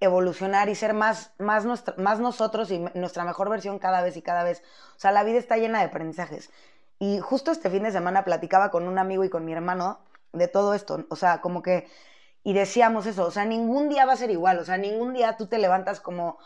S1: evolucionar y ser más, más, más nosotros y nuestra mejor versión cada vez y cada vez. O sea, la vida está llena de aprendizajes. Y justo este fin de semana platicaba con un amigo y con mi hermano de todo esto. O sea, como que, y decíamos eso, o sea, ningún día va a ser igual. O sea, ningún día tú te levantas como,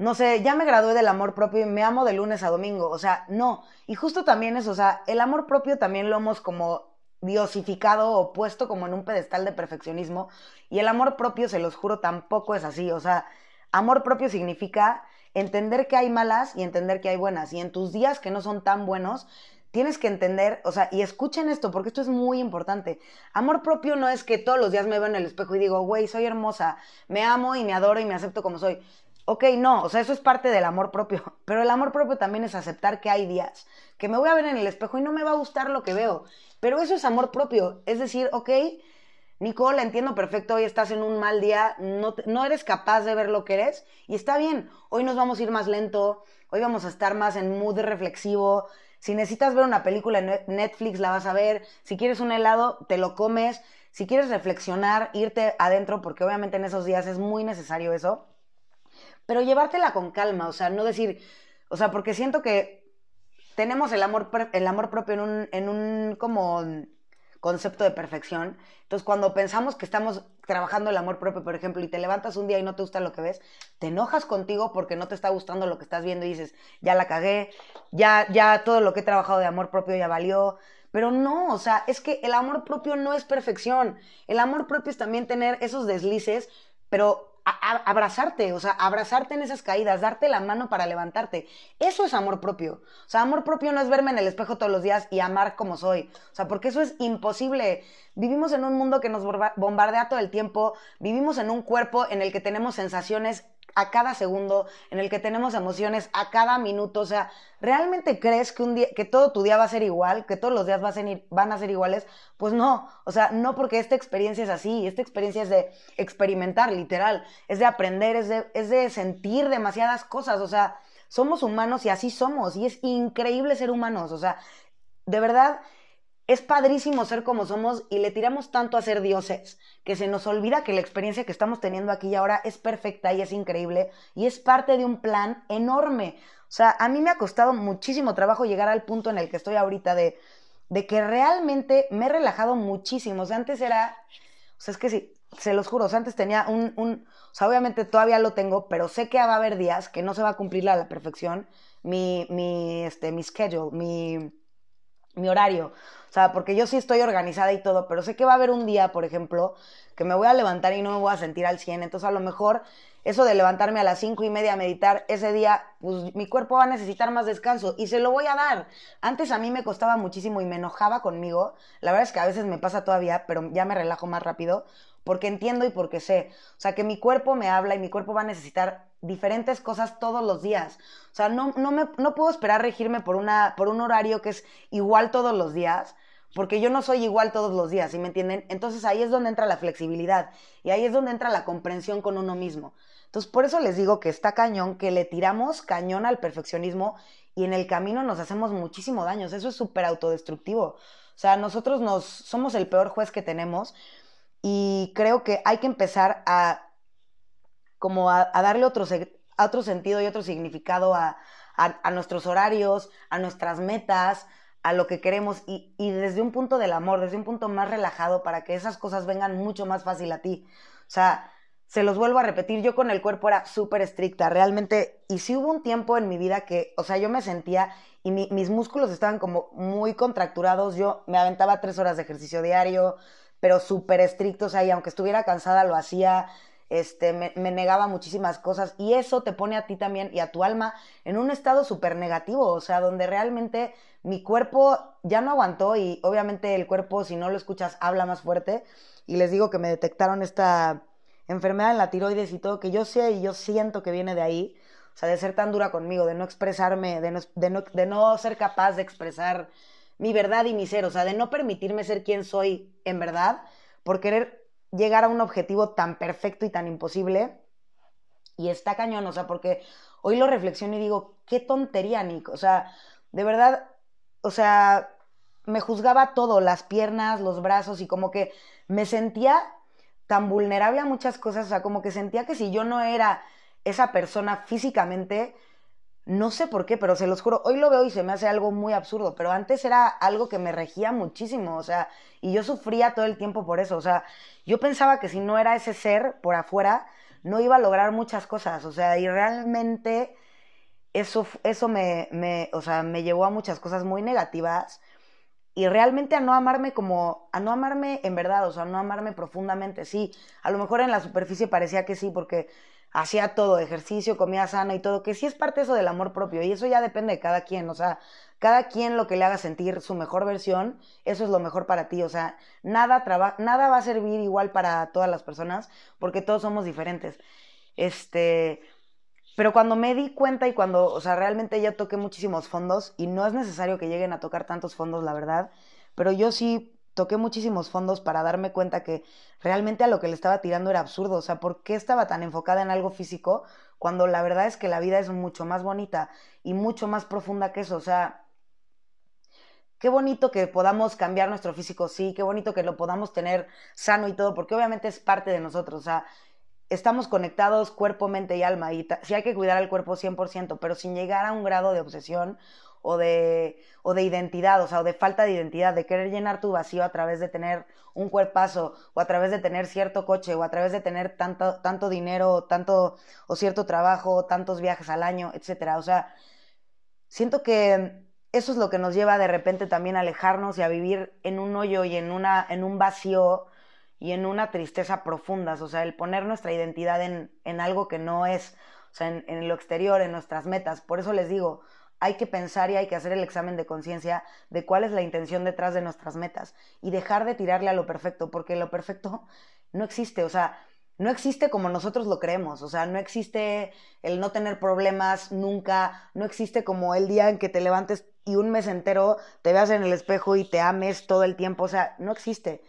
S1: no sé, ya me gradué del amor propio y me amo de lunes a domingo. O sea, no. Y justo también eso, o sea, el amor propio también lo hemos como diosificado o puesto como en un pedestal de perfeccionismo. Y el amor propio, se los juro, tampoco es así. O sea, amor propio significa entender que hay malas y entender que hay buenas. Y en tus días que no son tan buenos, tienes que entender, o sea, y escuchen esto, porque esto es muy importante. Amor propio no es que todos los días me veo en el espejo y digo, güey, soy hermosa, me amo y me adoro y me acepto como soy. Ok, no, o sea, eso es parte del amor propio, pero el amor propio también es aceptar que hay días que me voy a ver en el espejo y no me va a gustar lo que veo, pero eso es amor propio, es decir, ok, Nicole, entiendo perfecto, hoy estás en un mal día, no, no eres capaz de ver lo que eres y está bien, hoy nos vamos a ir más lento, hoy vamos a estar más en mood reflexivo, si necesitas ver una película en Netflix, la vas a ver, si quieres un helado, te lo comes, si quieres reflexionar, irte adentro, porque obviamente en esos días es muy necesario eso pero llevártela con calma, o sea, no decir, o sea, porque siento que tenemos el amor, el amor propio en un, en un como concepto de perfección. Entonces, cuando pensamos que estamos trabajando el amor propio, por ejemplo, y te levantas un día y no te gusta lo que ves, te enojas contigo porque no te está gustando lo que estás viendo y dices, ya la cagué, ya, ya todo lo que he trabajado de amor propio ya valió. Pero no, o sea, es que el amor propio no es perfección. El amor propio es también tener esos deslices, pero abrazarte, o sea, abrazarte en esas caídas, darte la mano para levantarte. Eso es amor propio. O sea, amor propio no es verme en el espejo todos los días y amar como soy. O sea, porque eso es imposible. Vivimos en un mundo que nos bombardea todo el tiempo, vivimos en un cuerpo en el que tenemos sensaciones a cada segundo, en el que tenemos emociones a cada minuto. O sea, ¿realmente crees que un día, que todo tu día va a ser igual, que todos los días van a ser iguales? Pues no, o sea, no porque esta experiencia es así, esta experiencia es de experimentar, literal, es de aprender, es de, es de sentir demasiadas cosas, o sea, somos humanos y así somos, y es increíble ser humanos, o sea, de verdad es padrísimo ser como somos y le tiramos tanto a ser dioses que se nos olvida que la experiencia que estamos teniendo aquí y ahora es perfecta y es increíble y es parte de un plan enorme. O sea, a mí me ha costado muchísimo trabajo llegar al punto en el que estoy ahorita de, de que realmente me he relajado muchísimo. O sea, antes era, o sea, es que sí, se los juro, o sea, antes tenía un, un, o sea, obviamente todavía lo tengo, pero sé que va a haber días que no se va a cumplir a la perfección mi, mi, este, mi schedule, mi, mi horario. O sea, porque yo sí estoy organizada y todo, pero sé que va a haber un día, por ejemplo, que me voy a levantar y no me voy a sentir al 100. Entonces, a lo mejor eso de levantarme a las cinco y media a meditar ese día, pues mi cuerpo va a necesitar más descanso y se lo voy a dar. Antes a mí me costaba muchísimo y me enojaba conmigo. La verdad es que a veces me pasa todavía, pero ya me relajo más rápido porque entiendo y porque sé. O sea, que mi cuerpo me habla y mi cuerpo va a necesitar diferentes cosas todos los días. O sea, no, no, me, no puedo esperar regirme por, una, por un horario que es igual todos los días, porque yo no soy igual todos los días, ¿sí me entienden? Entonces ahí es donde entra la flexibilidad y ahí es donde entra la comprensión con uno mismo. Entonces, por eso les digo que está cañón, que le tiramos cañón al perfeccionismo y en el camino nos hacemos muchísimo daño. Eso es súper autodestructivo. O sea, nosotros nos somos el peor juez que tenemos y creo que hay que empezar a como a, darle otro, otro sentido y otro significado a, nuestros horarios, a nuestras metas, a lo que queremos y, desde un punto del amor, desde un punto más relajado para que esas cosas vengan mucho más fácil a ti. O sea, se los vuelvo a repetir, yo con el cuerpo era súper estricta, realmente, y sí hubo un tiempo en mi vida que, o sea, yo me sentía y mis músculos estaban como muy contracturados, yo me aventaba tres horas de ejercicio diario, pero súper estricto, o sea, y aunque estuviera cansada lo hacía, este, me, negaba muchísimas cosas y eso te pone a ti también y a tu alma en un estado súper negativo, o sea, donde realmente mi cuerpo ya no aguantó y obviamente el cuerpo, si no lo escuchas, habla más fuerte. Y les digo que me detectaron esta enfermedad en la tiroides y todo, que yo sé y yo siento que viene de ahí, o sea, de ser tan dura conmigo, de no expresarme, de no, de no, de no ser capaz de expresar mi verdad y mi ser, o sea, de no permitirme ser quien soy en verdad, por querer llegar a un objetivo tan perfecto y tan imposible. Y está cañón, o sea, porque hoy lo reflexiono y digo, qué tontería, Nick. O sea, de verdad, o sea, me juzgaba todo, las piernas, los brazos y como que me sentía tan vulnerable a muchas cosas, o sea, como que sentía que si yo no era esa persona físicamente, no sé por qué, pero se los juro, hoy lo veo y se me hace algo muy absurdo, pero antes era algo que me regía muchísimo, o sea, y yo sufría todo el tiempo por eso, o sea, yo pensaba que si no era ese ser por afuera, no iba a lograr muchas cosas, o sea, y realmente eso, eso me, o sea, me llevó a muchas cosas muy negativas y realmente a no amarme como, a no amarme en verdad, o sea, a no amarme profundamente, sí, a lo mejor en la superficie parecía que sí, porque hacía todo, ejercicio, comía sana y todo, que sí es parte eso del amor propio y eso ya depende de cada quien, o sea, cada quien lo que le haga sentir su mejor versión, eso es lo mejor para ti, o sea, nada, nada va a servir igual para todas las personas porque todos somos diferentes. Este, pero cuando me di cuenta y cuando, o sea, realmente ya toqué muchísimos fondos y no es necesario que lleguen a tocar tantos fondos, la verdad, pero yo sí toqué muchísimos fondos para darme cuenta que realmente a lo que le estaba tirando era absurdo. O sea, ¿por qué estaba tan enfocada en algo físico cuando la verdad es que la vida es mucho más bonita y mucho más profunda que eso? O sea, qué bonito que podamos cambiar nuestro físico, sí, qué bonito que lo podamos tener sano y todo, porque obviamente es parte de nosotros. O sea, estamos conectados cuerpo, mente y alma y sí hay que cuidar al cuerpo 100%, pero sin llegar a un grado de obsesión o de, o de identidad, o sea, o de falta de identidad, de querer llenar tu vacío a través de tener un cuerpazo, o a través de tener cierto coche, o a través de tener tanto, tanto dinero, tanto, o cierto trabajo, tantos viajes al año, etcétera. O sea, siento que eso es lo que nos lleva de repente también a alejarnos y a vivir en un hoyo y en, una, en un vacío y en una tristeza profundas, o sea, el poner nuestra identidad en, en algo que no es, o sea, en, en, lo exterior, en nuestras metas. Por eso les digo, hay que pensar y hay que hacer el examen de conciencia de cuál es la intención detrás de nuestras metas y dejar de tirarle a lo perfecto, porque lo perfecto no existe, o sea, no existe como nosotros lo creemos, o sea, no existe el no tener problemas nunca, no existe como el día en que te levantes y un mes entero te veas en el espejo y te ames todo el tiempo, o sea, no existe.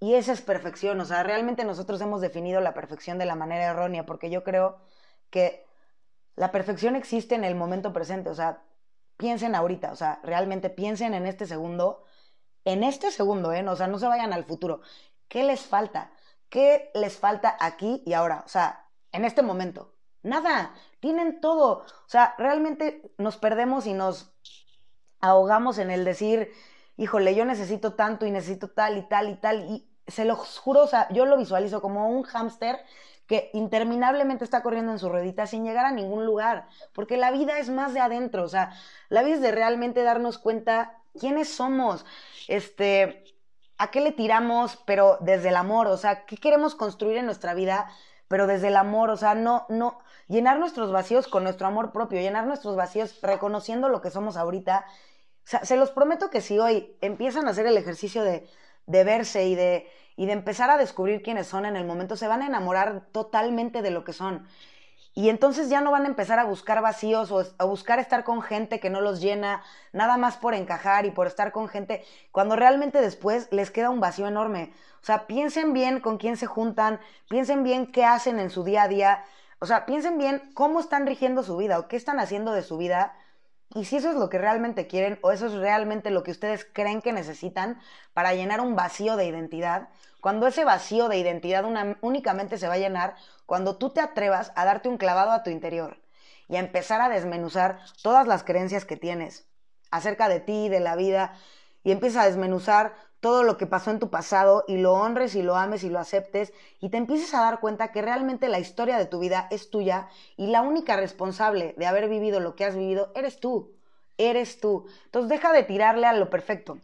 S1: Y esa es perfección, o sea, realmente nosotros hemos definido la perfección de la manera errónea, porque yo creo que la perfección existe en el momento presente, o sea, piensen ahorita, o sea, realmente piensen en este segundo, en este segundo, ¿eh? O sea, no se vayan al futuro. ¿Qué les falta? ¿Qué les falta aquí y ahora? O sea, en este momento. Nada, tienen todo. O sea, realmente nos perdemos y nos ahogamos en el decir, híjole, yo necesito tanto y necesito tal y tal y tal. Y se lo juro, o sea, yo lo visualizo como un hámster que interminablemente está corriendo en su ruedita sin llegar a ningún lugar, porque la vida es más de adentro, o sea, la vida es de realmente darnos cuenta quiénes somos, este, a qué le tiramos, pero desde el amor, o sea, qué queremos construir en nuestra vida, pero desde el amor, o sea, no, no, llenar nuestros vacíos con nuestro amor propio, llenar nuestros vacíos reconociendo lo que somos ahorita. O sea, se los prometo que si hoy empiezan a hacer el ejercicio de, de verse y de, y de empezar a descubrir quiénes son en el momento, se van a enamorar totalmente de lo que son. Y entonces ya no van a empezar a buscar vacíos o a buscar estar con gente que no los llena, nada más por encajar y por estar con gente, cuando realmente después les queda un vacío enorme. O sea, piensen bien con quién se juntan, piensen bien qué hacen en su día a día, o sea, piensen bien cómo están rigiendo su vida o qué están haciendo de su vida y si eso es lo que realmente quieren o eso es realmente lo que ustedes creen que necesitan para llenar un vacío de identidad, cuando ese vacío de identidad únicamente se va a llenar cuando tú te atrevas a darte un clavado a tu interior y a empezar a desmenuzar todas las creencias que tienes acerca de ti, de la vida, y empiezas a desmenuzar todo lo que pasó en tu pasado y lo honres y lo ames y lo aceptes y te empieces a dar cuenta que realmente la historia de tu vida es tuya y la única responsable de haber vivido lo que has vivido eres tú, eres tú. Entonces deja de tirarle a lo perfecto.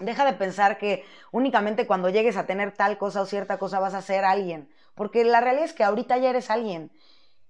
S1: Deja de pensar que únicamente cuando llegues a tener tal cosa o cierta cosa vas a ser alguien, porque la realidad es que ahorita ya eres alguien.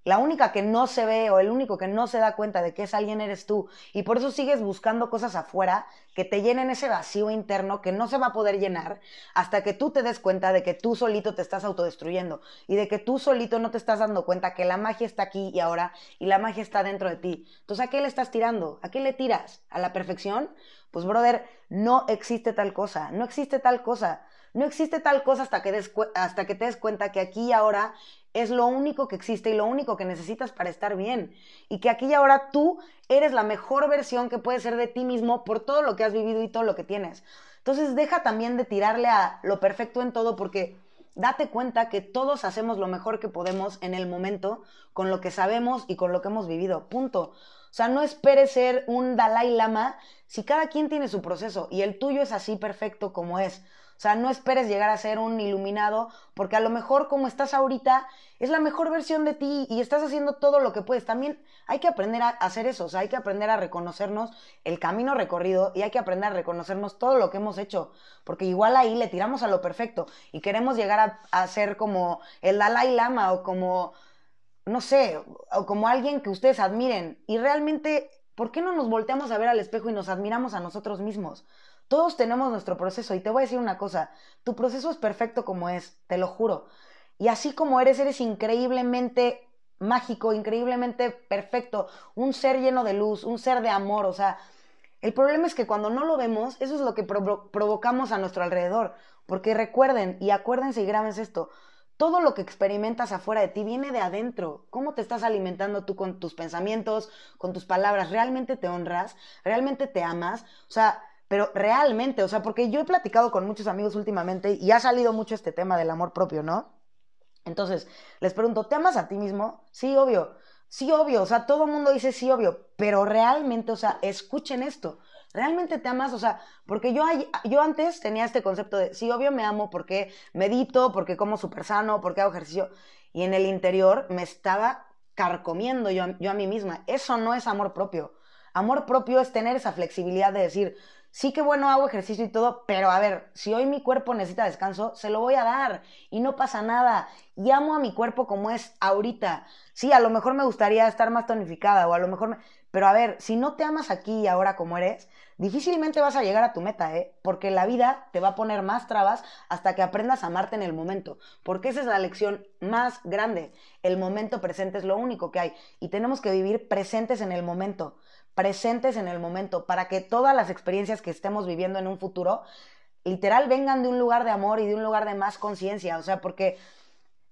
S1: La única que no se ve o el único que no se da cuenta de que es alguien eres tú. Y por eso sigues buscando cosas afuera que te llenen ese vacío interno que no se va a poder llenar hasta que tú te des cuenta de que tú solito te estás autodestruyendo y de que tú solito no te estás dando cuenta que la magia está aquí y ahora y la magia está dentro de ti. Entonces, ¿a qué le estás tirando? ¿A qué le tiras? ¿A la perfección? Pues, brother, no existe tal cosa, no existe tal cosa. No existe tal cosa hasta que, hasta que te des cuenta que aquí y ahora es lo único que existe y lo único que necesitas para estar bien. Y que aquí y ahora tú eres la mejor versión que puedes ser de ti mismo por todo lo que has vivido y todo lo que tienes. Entonces deja también de tirarle a lo perfecto en todo porque date cuenta que todos hacemos lo mejor que podemos en el momento con lo que sabemos y con lo que hemos vivido. Punto. O sea, no esperes ser un Dalai Lama si cada quien tiene su proceso y el tuyo es así perfecto como es. O sea, no esperes llegar a ser un iluminado, porque a lo mejor como estás ahorita es la mejor versión de ti y estás haciendo todo lo que puedes. También hay que aprender a hacer eso, o sea, hay que aprender a reconocernos el camino recorrido y hay que aprender a reconocernos todo lo que hemos hecho, porque igual ahí le tiramos a lo perfecto y queremos llegar a, ser como el Dalai Lama o como, no sé, o como alguien que ustedes admiren y realmente, ¿por qué no nos volteamos a ver al espejo y nos admiramos a nosotros mismos? Todos tenemos nuestro proceso y te voy a decir una cosa, tu proceso es perfecto como es, te lo juro. Y así como eres, eres increíblemente mágico, increíblemente perfecto, un ser lleno de luz, un ser de amor, o sea, el problema es que cuando no lo vemos, eso es lo que provocamos a nuestro alrededor. Porque recuerden y acuérdense y grábense esto, todo lo que experimentas afuera de ti viene de adentro. ¿Cómo te estás alimentando tú con tus pensamientos, con tus palabras? ¿Realmente te honras? ¿Realmente te amas? O sea, pero realmente, o sea, porque yo he platicado con muchos amigos últimamente y ha salido mucho este tema del amor propio, ¿no? Entonces, les pregunto, ¿te amas a ti mismo? Sí, obvio. Sí, obvio. O sea, todo el mundo dice sí, obvio. Pero realmente, o sea, escuchen esto. ¿Realmente te amas? O sea, porque yo, yo antes tenía este concepto de sí, obvio me amo porque medito, porque como súper sano, porque hago ejercicio. Y en el interior me estaba carcomiendo yo, yo a mí misma. Eso no es amor propio. Amor propio es tener esa flexibilidad de decir, sí que bueno, hago ejercicio y todo, pero a ver, si hoy mi cuerpo necesita descanso, se lo voy a dar y no pasa nada. Y amo a mi cuerpo como es ahorita. Sí, a lo mejor me gustaría estar más tonificada o a lo mejor me... Pero a ver, si no te amas aquí y ahora como eres, difícilmente vas a llegar a tu meta, ¿eh? Porque la vida te va a poner más trabas hasta que aprendas a amarte en el momento. Porque esa es la lección más grande. El momento presente es lo único que hay. Y tenemos que vivir presentes en el momento presentes en el momento, para que todas las experiencias que estemos viviendo en un futuro, literal, vengan de un lugar de amor y de un lugar de más conciencia, o sea, porque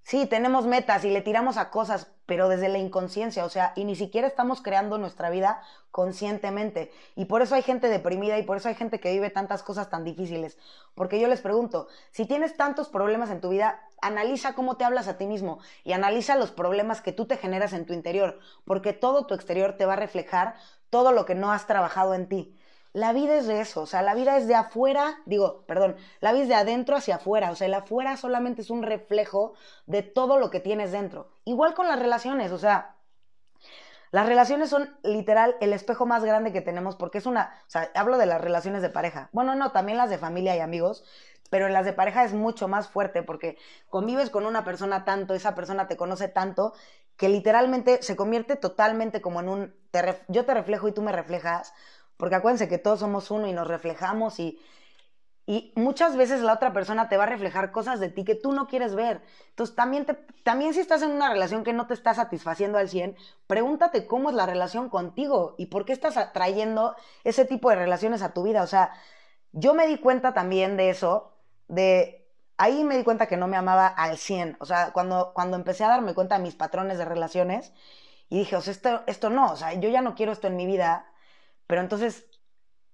S1: sí, tenemos metas y le tiramos a cosas, pero desde la inconsciencia, o sea, y ni siquiera estamos creando nuestra vida conscientemente. Y por eso hay gente deprimida y por eso hay gente que vive tantas cosas tan difíciles. Porque yo les pregunto, si tienes tantos problemas en tu vida, analiza cómo te hablas a ti mismo y analiza los problemas que tú te generas en tu interior, porque todo tu exterior te va a reflejar todo lo que no has trabajado en ti. La vida es de eso, o sea, la vida es de afuera, digo, perdón, la vida es de adentro hacia afuera, o sea, el afuera solamente es un reflejo de todo lo que tienes dentro. Igual con las relaciones, o sea, las relaciones son literal el espejo más grande que tenemos porque es una, o sea, hablo de las relaciones de pareja. Bueno, no, también las de familia y amigos, pero en las de pareja es mucho más fuerte porque convives con una persona tanto, esa persona te conoce tanto que literalmente se convierte totalmente como en un, yo te reflejo y tú me reflejas, porque acuérdense que todos somos uno y nos reflejamos y, y muchas veces la otra persona te va a reflejar cosas de ti que tú no quieres ver. Entonces, también, te, también si estás en una relación que no te está satisfaciendo al 100, pregúntate cómo es la relación contigo y por qué estás atrayendo ese tipo de relaciones a tu vida. O sea, yo me di cuenta también de eso, de ahí me di cuenta que no me amaba al 100. O sea, cuando, cuando empecé a darme cuenta de mis patrones de relaciones y dije, o sea, esto, esto no, o sea, yo ya no quiero esto en mi vida, pero entonces,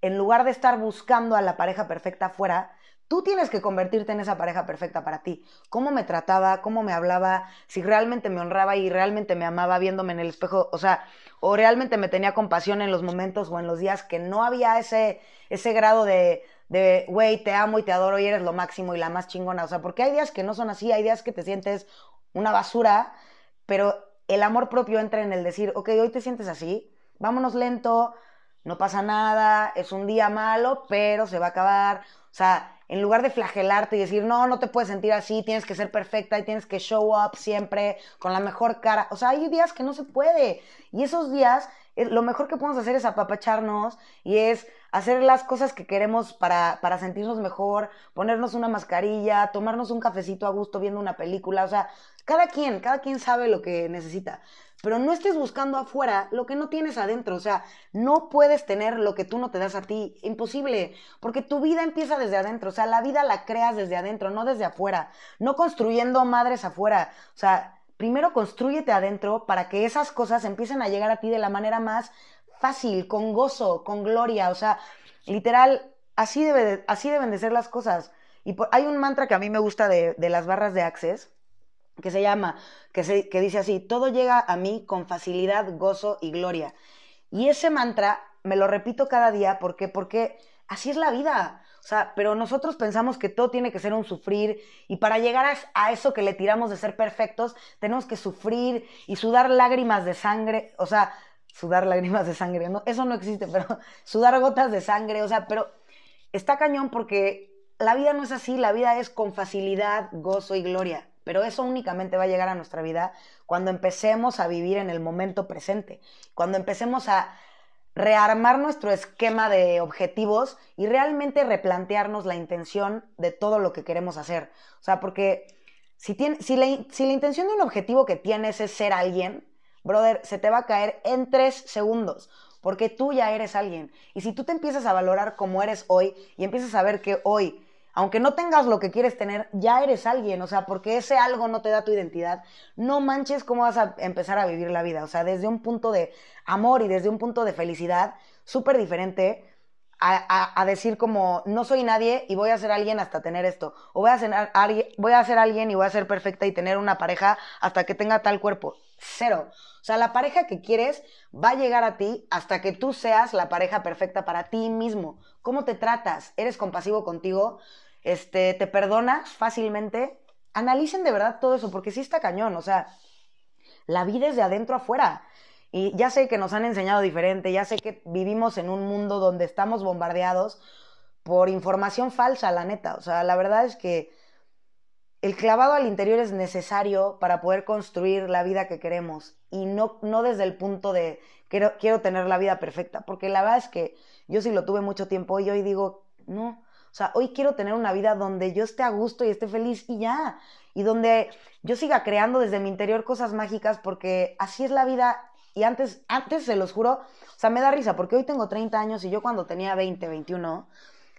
S1: en lugar de estar buscando a la pareja perfecta afuera, tú tienes que convertirte en esa pareja perfecta para ti. Cómo me trataba, cómo me hablaba, si realmente me honraba y realmente me amaba viéndome en el espejo, o sea, o realmente me tenía compasión en los momentos o en los días que no había ese, ese grado de, de, güey, te amo y te adoro y eres lo máximo y la más chingona. O sea, porque hay días que no son así, hay días que te sientes una basura, pero el amor propio entra en el decir, ok, hoy te sientes así, vámonos lento, no pasa nada, es un día malo, pero se va a acabar. O sea, en lugar de flagelarte y decir, no, no te puedes sentir así, tienes que ser perfecta y tienes que show up siempre con la mejor cara. O sea, hay días que no se puede. Y esos días, lo mejor que podemos hacer es apapacharnos y es hacer las cosas que queremos para, para sentirnos mejor, ponernos una mascarilla, tomarnos un cafecito a gusto viendo una película. O sea, cada quien, cada quien sabe lo que necesita pero no estés buscando afuera lo que no tienes adentro. O sea, no puedes tener lo que tú no te das a ti. Imposible, porque tu vida empieza desde adentro. O sea, la vida la creas desde adentro, no desde afuera. No construyendo madres afuera. O sea, primero construyete adentro para que esas cosas empiecen a llegar a ti de la manera más fácil, con gozo, con gloria. O sea, literal, así, debe así deben de ser las cosas. Y hay un mantra que a mí me gusta de, de las barras de Access que se llama, que, se, que dice así, todo llega a mí con facilidad, gozo y gloria. Y ese mantra me lo repito cada día, ¿por qué? Porque así es la vida. O sea, pero nosotros pensamos que todo tiene que ser un sufrir y para llegar a, eso que le tiramos de ser perfectos, tenemos que sufrir y sudar lágrimas de sangre, o sea, sudar lágrimas de sangre, no, eso no existe, pero sudar gotas de sangre, o sea, pero está cañón porque la vida no es así, la vida es con facilidad, gozo y gloria pero eso únicamente va a llegar a nuestra vida cuando empecemos a vivir en el momento presente, cuando empecemos a rearmar nuestro esquema de objetivos y realmente replantearnos la intención de todo lo que queremos hacer. O sea, porque si, si, la, si la intención de un objetivo que tienes es ser alguien, brother, se te va a caer en tres segundos porque tú ya eres alguien. Y si tú te empiezas a valorar como eres hoy y empiezas a ver que hoy aunque no tengas lo que quieres tener, ya eres alguien, o sea, porque ese algo no te da tu identidad, no manches cómo vas a empezar a vivir la vida, o sea, desde un punto de amor y desde un punto de felicidad súper diferente a, decir como, no soy nadie y voy a ser alguien hasta tener esto, o voy a, ser, voy a ser alguien y voy a ser perfecta y tener una pareja hasta que tenga tal cuerpo, cero. O sea, la pareja que quieres va a llegar a ti hasta que tú seas la pareja perfecta para ti mismo. ¿Cómo te tratas? ¿Eres compasivo contigo? Este, te perdonas fácilmente, analicen de verdad todo eso, porque sí está cañón, o sea, la vida es de adentro afuera. Y ya sé que nos han enseñado diferente, ya sé que vivimos en un mundo donde estamos bombardeados por información falsa, la neta. O sea, la verdad es que el clavado al interior es necesario para poder construir la vida que queremos y no, no desde el punto de quiero, quiero tener la vida perfecta, porque la verdad es que yo sí lo tuve mucho tiempo y hoy digo, no, o sea, hoy quiero tener una vida donde yo esté a gusto y esté feliz y ya. Y donde yo siga creando desde mi interior cosas mágicas porque así es la vida. Y antes, antes se los juro, o sea, me da risa porque hoy tengo 30 años y yo cuando tenía 20, 21,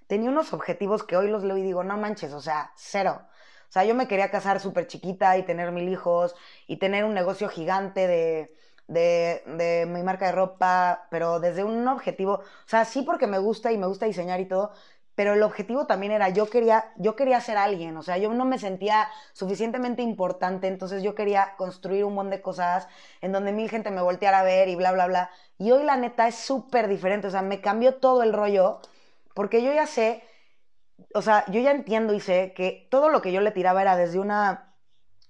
S1: tenía unos objetivos que hoy los leo y digo, no manches, o sea, cero. O sea, yo me quería casar súper chiquita y tener mil hijos y tener un negocio gigante de, de, de, mi marca de ropa, pero desde un objetivo, o sea, sí porque me gusta y me gusta diseñar y todo, pero el objetivo también era, yo quería, yo quería ser alguien, o sea, yo no me sentía suficientemente importante, entonces yo quería construir un montón de cosas en donde mil gente me volteara a ver y bla, bla, bla. Y hoy la neta es súper diferente, o sea, me cambió todo el rollo, porque yo ya sé, o sea, yo ya entiendo y sé que todo lo que yo le tiraba era desde una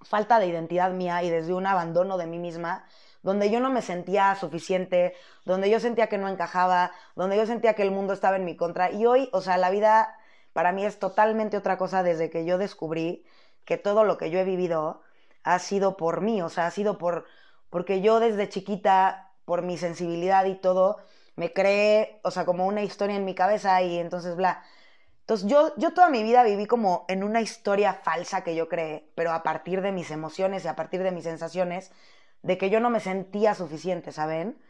S1: falta de identidad mía y desde un abandono de mí misma donde yo no me sentía suficiente, donde yo sentía que no encajaba, donde yo sentía que el mundo estaba en mi contra. Y hoy, o sea, la vida para mí es totalmente otra cosa desde que yo descubrí que todo lo que yo he vivido ha sido por mí, o sea, ha sido por porque yo desde chiquita, por mi sensibilidad y todo, me creé, o sea, como una historia en mi cabeza y entonces bla. Entonces yo, yo toda mi vida viví como en una historia falsa que yo creé, pero a partir de mis emociones y a partir de mis sensaciones, de que yo no me sentía suficiente, ¿saben?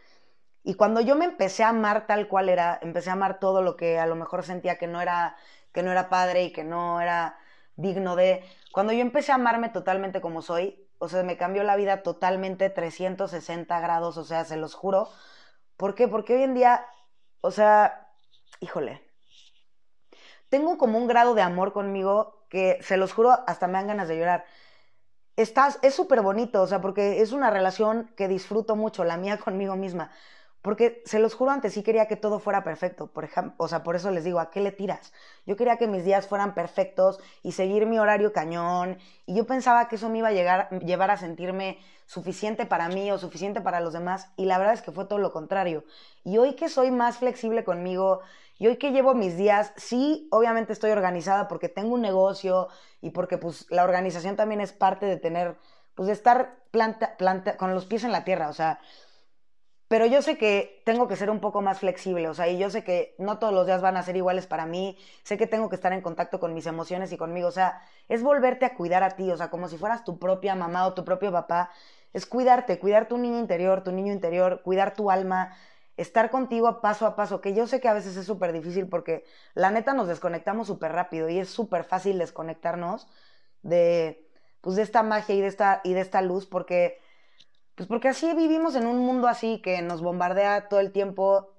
S1: Y cuando yo me empecé a amar tal cual era, empecé a amar todo lo que a lo mejor sentía que no era, que no era padre y que no era digno de... Cuando yo empecé a amarme totalmente como soy, o sea, me cambió la vida totalmente 360 grados, o sea, se los juro. ¿Por qué? Porque hoy en día, o sea, híjole, tengo como un grado de amor conmigo que, se los juro, hasta me dan ganas de llorar estás, es súper bonito, o sea, porque es una relación que disfruto mucho, la mía conmigo misma. Porque se los juro antes, sí quería que todo fuera perfecto, por ejemplo, o sea, por eso les digo, ¿a qué le tiras? Yo quería que mis días fueran perfectos y seguir mi horario cañón, y yo pensaba que eso me iba a llegar, llevar a sentirme suficiente para mí o suficiente para los demás, y la verdad es que fue todo lo contrario. Y hoy que soy más flexible conmigo, Y hoy que llevo mis días, sí, obviamente estoy organizada porque tengo un negocio y porque pues la organización también es parte de tener, pues de estar planta, planta, con los pies en la tierra, o sea, pero yo sé que tengo que ser un poco más flexible, o sea, y yo sé que no todos los días van a ser iguales para mí, sé que tengo que estar en contacto con mis emociones y conmigo, o sea, es volverte a cuidar a ti, o sea, como si fueras tu propia mamá o tu propio papá, es cuidarte, cuidar tu niño interior, tu niño interior, cuidar tu alma, estar contigo paso a paso, que yo sé que a veces es súper difícil porque la neta nos desconectamos súper rápido y es súper fácil desconectarnos de, pues, de esta magia y de esta, y de esta luz porque pues porque así vivimos en un mundo así que nos bombardea todo el tiempo,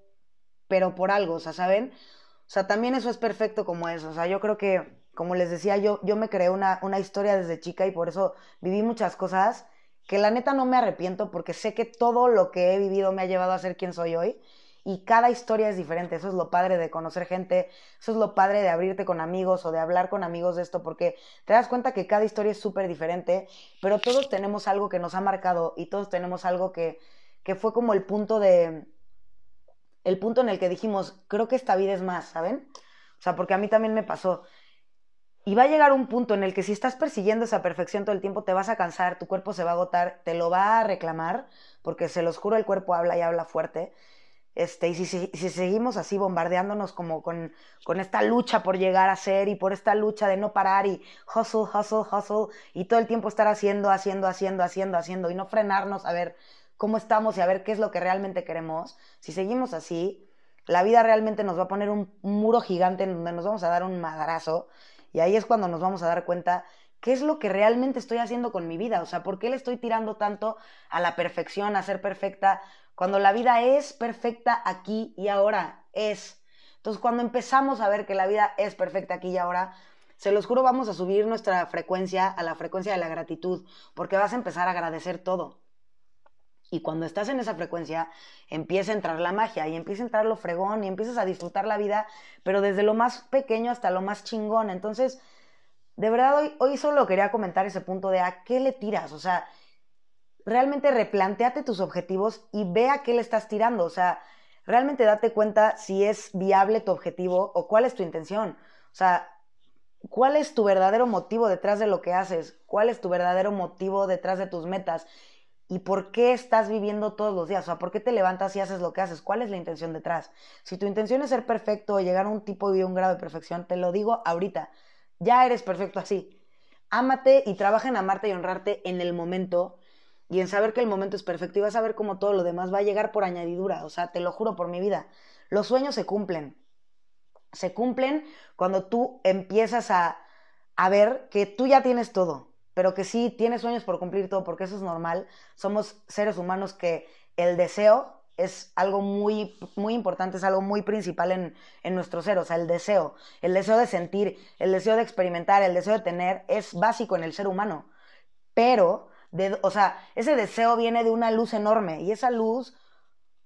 S1: pero por algo, o sea, ¿saben? O sea, también eso es perfecto como eso. O sea, yo creo que, como les decía, yo, yo me creé una, una historia desde chica y por eso viví muchas cosas que la neta no me arrepiento porque sé que todo lo que he vivido me ha llevado a ser quien soy hoy y cada historia es diferente. Eso es lo padre de conocer gente, eso es lo padre de abrirte con amigos o de hablar con amigos de esto, porque te das cuenta que cada historia es súper diferente, pero todos tenemos algo que nos ha marcado y todos tenemos algo que, que fue como el punto de... El punto en el que dijimos, creo que esta vida es más, ¿saben? O sea, porque a mí también me pasó. Y va a llegar un punto en el que si estás persiguiendo esa perfección todo el tiempo, te vas a cansar, tu cuerpo se va a agotar, te lo va a reclamar, porque se los juro, el cuerpo habla y habla fuerte. Este, y si, si, seguimos así bombardeándonos como con, con, esta lucha por llegar a ser y por esta lucha de no parar y hustle, hustle, hustle y todo el tiempo estar haciendo, haciendo, haciendo, haciendo, haciendo y no frenarnos a ver cómo estamos y a ver qué es lo que realmente queremos, si seguimos así, la vida realmente nos va a poner un muro gigante en donde nos vamos a dar un madrazo y ahí es cuando nos vamos a dar cuenta qué es lo que realmente estoy haciendo con mi vida, o sea, por qué le estoy tirando tanto a la perfección, a ser perfecta, cuando la vida es perfecta aquí y ahora, es. Entonces, cuando empezamos a ver que la vida es perfecta aquí y ahora, se los juro, vamos a subir nuestra frecuencia a la frecuencia de la gratitud, porque vas a empezar a agradecer todo. Y cuando estás en esa frecuencia, empieza a entrar la magia y empieza a entrar lo fregón y empiezas a disfrutar la vida, pero desde lo más pequeño hasta lo más chingón. Entonces, de verdad, hoy, solo quería comentar ese punto de a qué le tiras. O sea, realmente replanteate tus objetivos y ve a qué le estás tirando. O sea, realmente date cuenta si es viable tu objetivo o cuál es tu intención. O sea, cuál es tu verdadero motivo detrás de lo que haces, cuál es tu verdadero motivo detrás de tus metas y por qué estás viviendo todos los días. O sea, por qué te levantas y haces lo que haces, cuál es la intención detrás. Si tu intención es ser perfecto o llegar a un tipo y un grado de perfección, te lo digo ahorita, ya eres perfecto así. Ámate y trabaja en amarte y honrarte en el momento y en saber que el momento es perfecto y vas a ver cómo todo lo demás va a llegar por añadidura, o sea, te lo juro por mi vida, los sueños se cumplen, se cumplen cuando tú empiezas a, a ver que tú ya tienes todo, pero que sí tienes sueños por cumplir todo, porque eso es normal, somos seres humanos que el deseo es algo muy, muy importante, es algo muy principal en, en, nuestro ser, o sea, el deseo, el deseo de sentir, el deseo de experimentar, el deseo de tener, es básico en el ser humano, pero o sea, ese deseo viene de una luz enorme y esa luz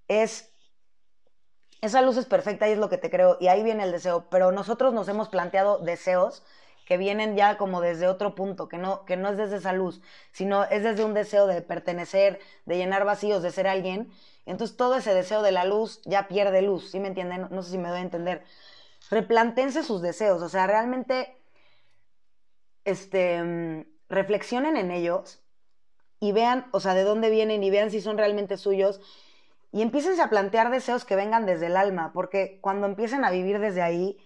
S1: es, esa luz es perfecta y es lo que te creo y ahí viene el deseo, pero nosotros nos hemos planteado deseos que vienen ya como desde otro punto, que no, que no es desde esa luz, sino es desde un deseo de pertenecer, de llenar vacíos, de ser alguien. Entonces todo ese deseo de la luz ya pierde luz, ¿sí me entienden? No, sé si me doy a entender. Replantense sus deseos, o sea, realmente este, reflexionen en ellos y vean, o sea, de dónde vienen y vean si son realmente suyos y empiecen a plantear deseos que vengan desde el alma, porque cuando empiecen a vivir desde ahí,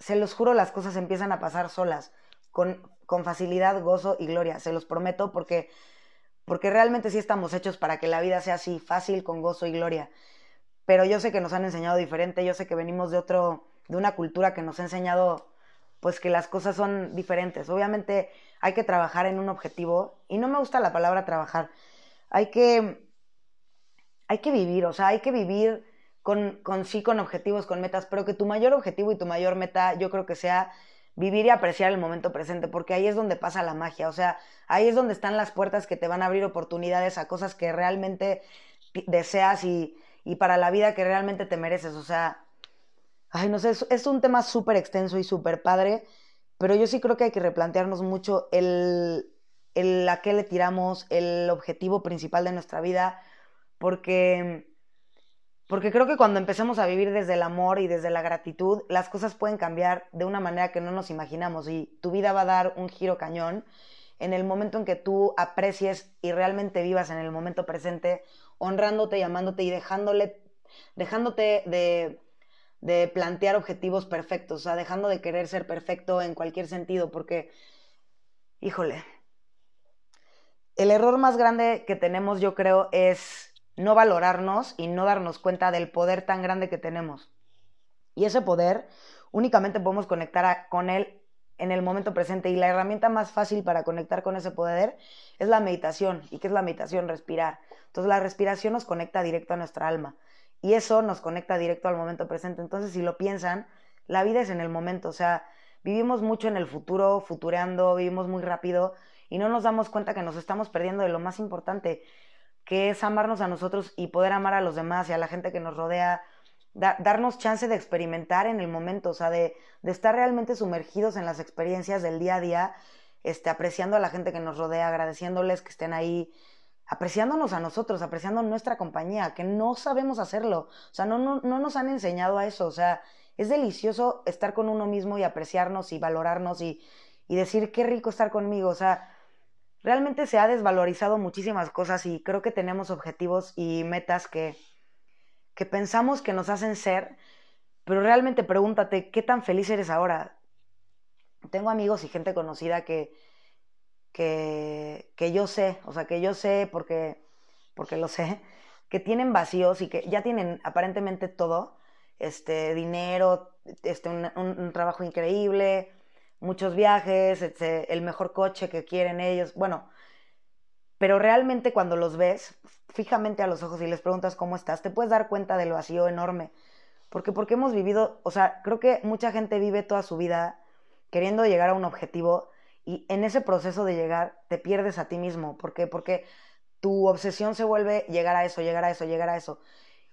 S1: se los juro, las cosas empiezan a pasar solas, con, con facilidad, gozo y gloria, se los prometo, porque, porque realmente sí estamos hechos para que la vida sea así, fácil, con gozo y gloria. Pero yo sé que nos han enseñado diferente, yo sé que venimos de otro, de una cultura que nos ha enseñado pues que las cosas son diferentes. Obviamente hay que trabajar en un objetivo y no me gusta la palabra trabajar. Hay que hay que vivir, o sea, hay que vivir con, con sí, con objetivos, con metas, pero que tu mayor objetivo y tu mayor meta yo creo que sea vivir y apreciar el momento presente, porque ahí es donde pasa la magia, o sea, ahí es donde están las puertas que te van a abrir oportunidades a cosas que realmente deseas y, y para la vida que realmente te mereces, o sea, ay, no sé, es, un tema súper extenso y súper padre, pero yo sí creo que hay que replantearnos mucho el, el a qué le tiramos, el objetivo principal de nuestra vida, porque Porque creo que cuando empecemos a vivir desde el amor y desde la gratitud, las cosas pueden cambiar de una manera que no nos imaginamos y tu vida va a dar un giro cañón en el momento en que tú aprecies y realmente vivas en el momento presente, honrándote y amándote y dejándole, dejándote de, de plantear objetivos perfectos, o sea, dejando de querer ser perfecto en cualquier sentido, porque, híjole, el error más grande que tenemos, yo creo, es no valorarnos y no darnos cuenta del poder tan grande que tenemos. Y ese poder únicamente podemos conectar con él en el momento presente y la herramienta más fácil para conectar con ese poder es la meditación. ¿Y qué es la meditación? Respirar. Entonces la respiración nos conecta directo a nuestra alma y eso nos conecta directo al momento presente. Entonces si lo piensan, la vida es en el momento, o sea, vivimos mucho en el futuro, futureando, vivimos muy rápido y no nos damos cuenta que nos estamos perdiendo de lo más importante, que es amarnos a nosotros y poder amar a los demás y a la gente que nos rodea, darnos chance de experimentar en el momento, o sea, de, de, estar realmente sumergidos en las experiencias del día a día, este, apreciando a la gente que nos rodea, agradeciéndoles que estén ahí, apreciándonos a nosotros, apreciando nuestra compañía, que no sabemos hacerlo, o sea, no, no, no nos han enseñado a eso, o sea, es delicioso estar con uno mismo y apreciarnos y valorarnos y, y decir qué rico estar conmigo, o sea, realmente se ha desvalorizado muchísimas cosas y creo que tenemos objetivos y metas que, que pensamos que nos hacen ser, pero realmente pregúntate, ¿qué tan feliz eres ahora? Tengo amigos y gente conocida que, que, que yo sé, o sea, que yo sé porque, porque lo sé, que tienen vacíos y que ya tienen aparentemente todo, este, dinero, este, un trabajo increíble, muchos viajes, el mejor coche que quieren ellos, bueno, pero realmente cuando los ves fijamente a los ojos y les preguntas cómo estás, te puedes dar cuenta del vacío enorme. Porque, porque hemos vivido, o sea, creo que mucha gente vive toda su vida queriendo llegar a un objetivo y en ese proceso de llegar te pierdes a ti mismo. ¿Por qué? Porque tu obsesión se vuelve llegar a eso, llegar a eso, llegar a eso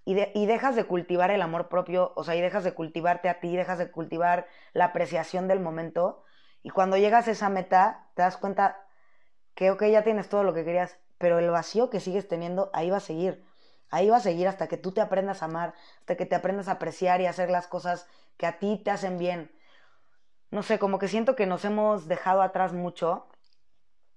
S1: y, dejas de cultivar el amor propio, o sea, y dejas de cultivarte a ti, dejas de cultivar la apreciación del momento. Y cuando llegas a esa meta, te das cuenta que, ok, ya tienes todo lo que querías, pero el vacío que sigues teniendo, ahí va a seguir. Ahí va a seguir hasta que tú te aprendas a amar, hasta que te aprendas a apreciar y hacer las cosas que a ti te hacen bien. No sé, como que siento que nos hemos dejado atrás mucho.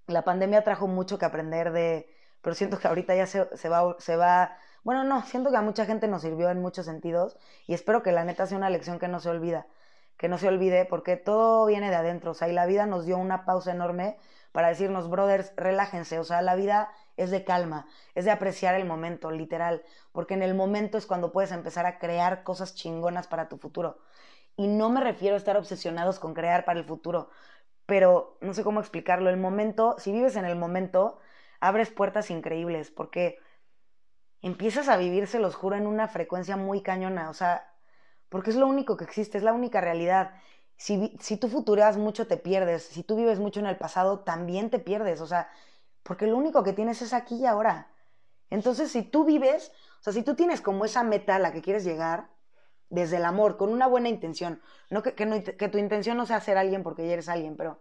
S1: La pandemia trajo mucho que aprender de, pero siento que ahorita ya se, se va, se va bueno, no, siento que a mucha gente nos sirvió en muchos sentidos y espero que la neta sea una lección que no se olvida, que no se olvide porque todo viene de adentro, o sea, y la vida nos dio una pausa enorme para decirnos, brothers, relájense, o sea, la vida es de calma, es de apreciar el momento, literal, porque en el momento es cuando puedes empezar a crear cosas chingonas para tu futuro. Y no me refiero a estar obsesionados con crear para el futuro, pero no sé cómo explicarlo, el momento, si vives en el momento, abres puertas increíbles, porque empiezas a vivir, se los juro, en una frecuencia muy cañona, o sea, porque es lo único que existe, es la única realidad. Si, si tú futureas mucho, te pierdes. Si tú vives mucho en el pasado, también te pierdes. O sea, porque lo único que tienes es aquí y ahora. Entonces, si tú vives, o sea, si tú tienes como esa meta a la que quieres llegar, desde el amor, con una buena intención, no que, que, que tu intención no sea ser alguien porque ya eres alguien, pero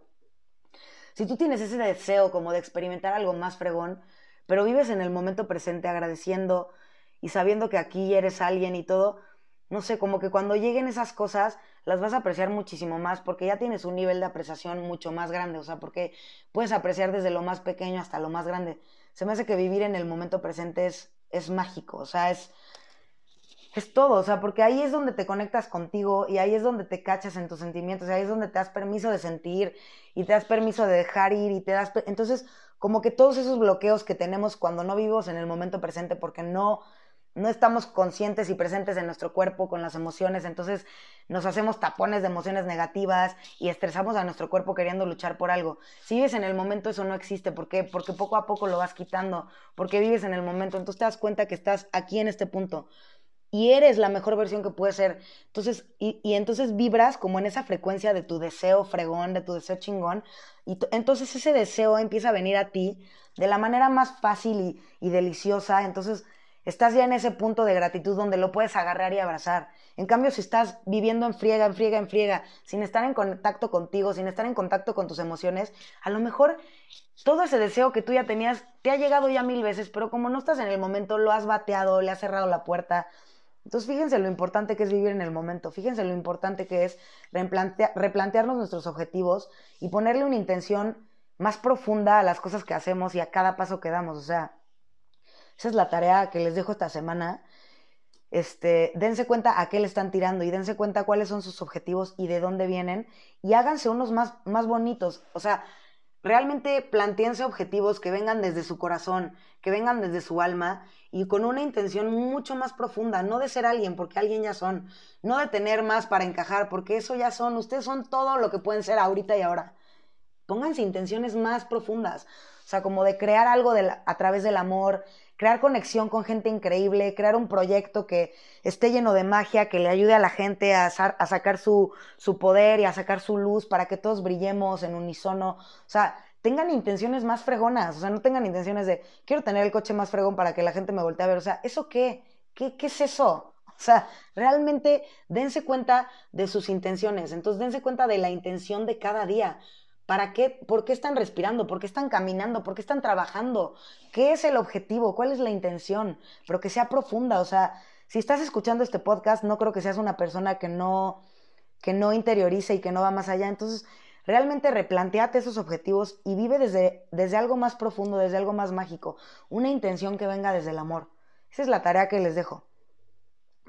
S1: si tú tienes ese deseo como de experimentar algo más fregón, pero vives en el momento presente agradeciendo y sabiendo que aquí eres alguien y todo, no sé, como que cuando lleguen esas cosas las vas a apreciar muchísimo más porque ya tienes un nivel de apreciación mucho más grande, o sea, porque puedes apreciar desde lo más pequeño hasta lo más grande. Se me hace que vivir en el momento presente es, es mágico, o sea, es, es todo, o sea, porque ahí es donde te conectas contigo y ahí es donde te cachas en tus sentimientos, y ahí es donde te das permiso de sentir y te das permiso de dejar ir y te das... Entonces, como que todos esos bloqueos que tenemos cuando no vivimos en el momento presente porque no no estamos conscientes y presentes en nuestro cuerpo con las emociones, entonces nos hacemos tapones de emociones negativas y estresamos a nuestro cuerpo queriendo luchar por algo. Si vives en el momento, eso no existe. ¿Por qué? Porque poco a poco lo vas quitando, porque vives en el momento, entonces te das cuenta que estás aquí en este punto y eres la mejor versión que puedes ser. Entonces, y, y, entonces vibras como en esa frecuencia de tu deseo fregón, de tu deseo chingón, y entonces ese deseo empieza a venir a ti de la manera más fácil y, y, deliciosa. Entonces, estás ya en ese punto de gratitud donde lo puedes agarrar y abrazar. En cambio, si estás viviendo en friega, en friega, en friega, sin estar en contacto contigo, sin estar en contacto con tus emociones, a lo mejor todo ese deseo que tú ya tenías te ha llegado ya mil veces, pero como no estás en el momento, lo has bateado, le has cerrado la puerta Entonces fíjense lo importante que es vivir en el momento, fíjense lo importante que es replantearnos nuestros objetivos y ponerle una intención más profunda a las cosas que hacemos y a cada paso que damos. O sea, esa es la tarea que les dejo esta semana. Este, dense cuenta a qué le están tirando y dense cuenta cuáles son sus objetivos y de dónde vienen y háganse unos más, más bonitos. O sea, realmente planteense objetivos que vengan desde su corazón, que vengan desde su alma y con una intención mucho más profunda, no de ser alguien, porque alguien ya son, no de tener más para encajar, porque eso ya son, ustedes son todo lo que pueden ser ahorita y ahora. Pónganse intenciones más profundas, o sea, como de crear algo a través del amor, crear conexión con gente increíble, crear un proyecto que esté lleno de magia, que le ayude a la gente a, sacar su, su poder y a sacar su luz para que todos brillemos en unísono. O sea, tengan intenciones más fregonas, o sea, no tengan intenciones de quiero tener el coche más fregón para que la gente me voltee a ver, o sea, ¿eso qué? ¿Qué, qué es eso? O sea, realmente dense cuenta de sus intenciones, entonces dense cuenta de la intención de cada día. ¿Para qué? ¿Por qué están respirando? ¿Por qué están caminando? ¿Por qué están trabajando? ¿Qué es el objetivo? ¿Cuál es la intención? Pero que sea profunda. O sea, si estás escuchando este podcast, no creo que seas una persona que no, que no interiorice y que no va más allá. Entonces, realmente replanteate esos objetivos y vive desde, desde algo más profundo, desde algo más mágico. Una intención que venga desde el amor. Esa es la tarea que les dejo.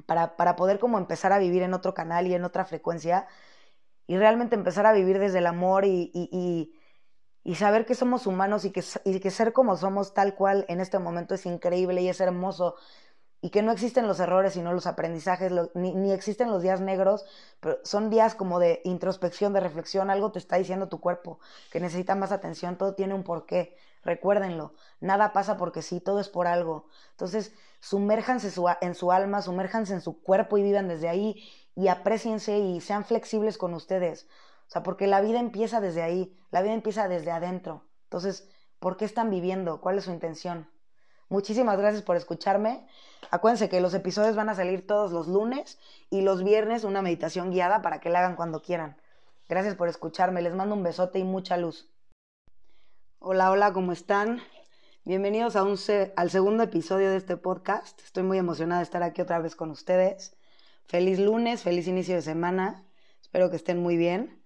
S1: Para, para poder como empezar a vivir en otro canal y en otra frecuencia y realmente empezar a vivir desde el amor y, y, y, saber que somos humanos y que, y que ser como somos tal cual en este momento es increíble y es hermoso y que no existen los errores sino los aprendizajes, ni, ni, existen los días negros, pero son días como de introspección, de reflexión, algo te está diciendo tu cuerpo, que necesita más atención, todo tiene un porqué, recuérdenlo, nada pasa porque sí, todo es por algo. Entonces, sumérjanse en su alma, sumérjanse en su cuerpo y vivan desde ahí y apreciense y sean flexibles con ustedes. O sea, porque la vida empieza desde ahí, la vida empieza desde adentro. Entonces, ¿por qué están viviendo? ¿Cuál es su intención? Muchísimas gracias por escucharme. Acuérdense que los episodios van a salir todos los lunes y los viernes una meditación guiada para que la hagan cuando quieran. Gracias por escucharme. Les mando un besote y mucha luz. Hola, hola, ¿cómo están? Bienvenidos a un al segundo episodio de este podcast. Estoy muy emocionada de estar aquí otra vez con ustedes. Feliz lunes, feliz inicio de semana. Espero que estén muy bien.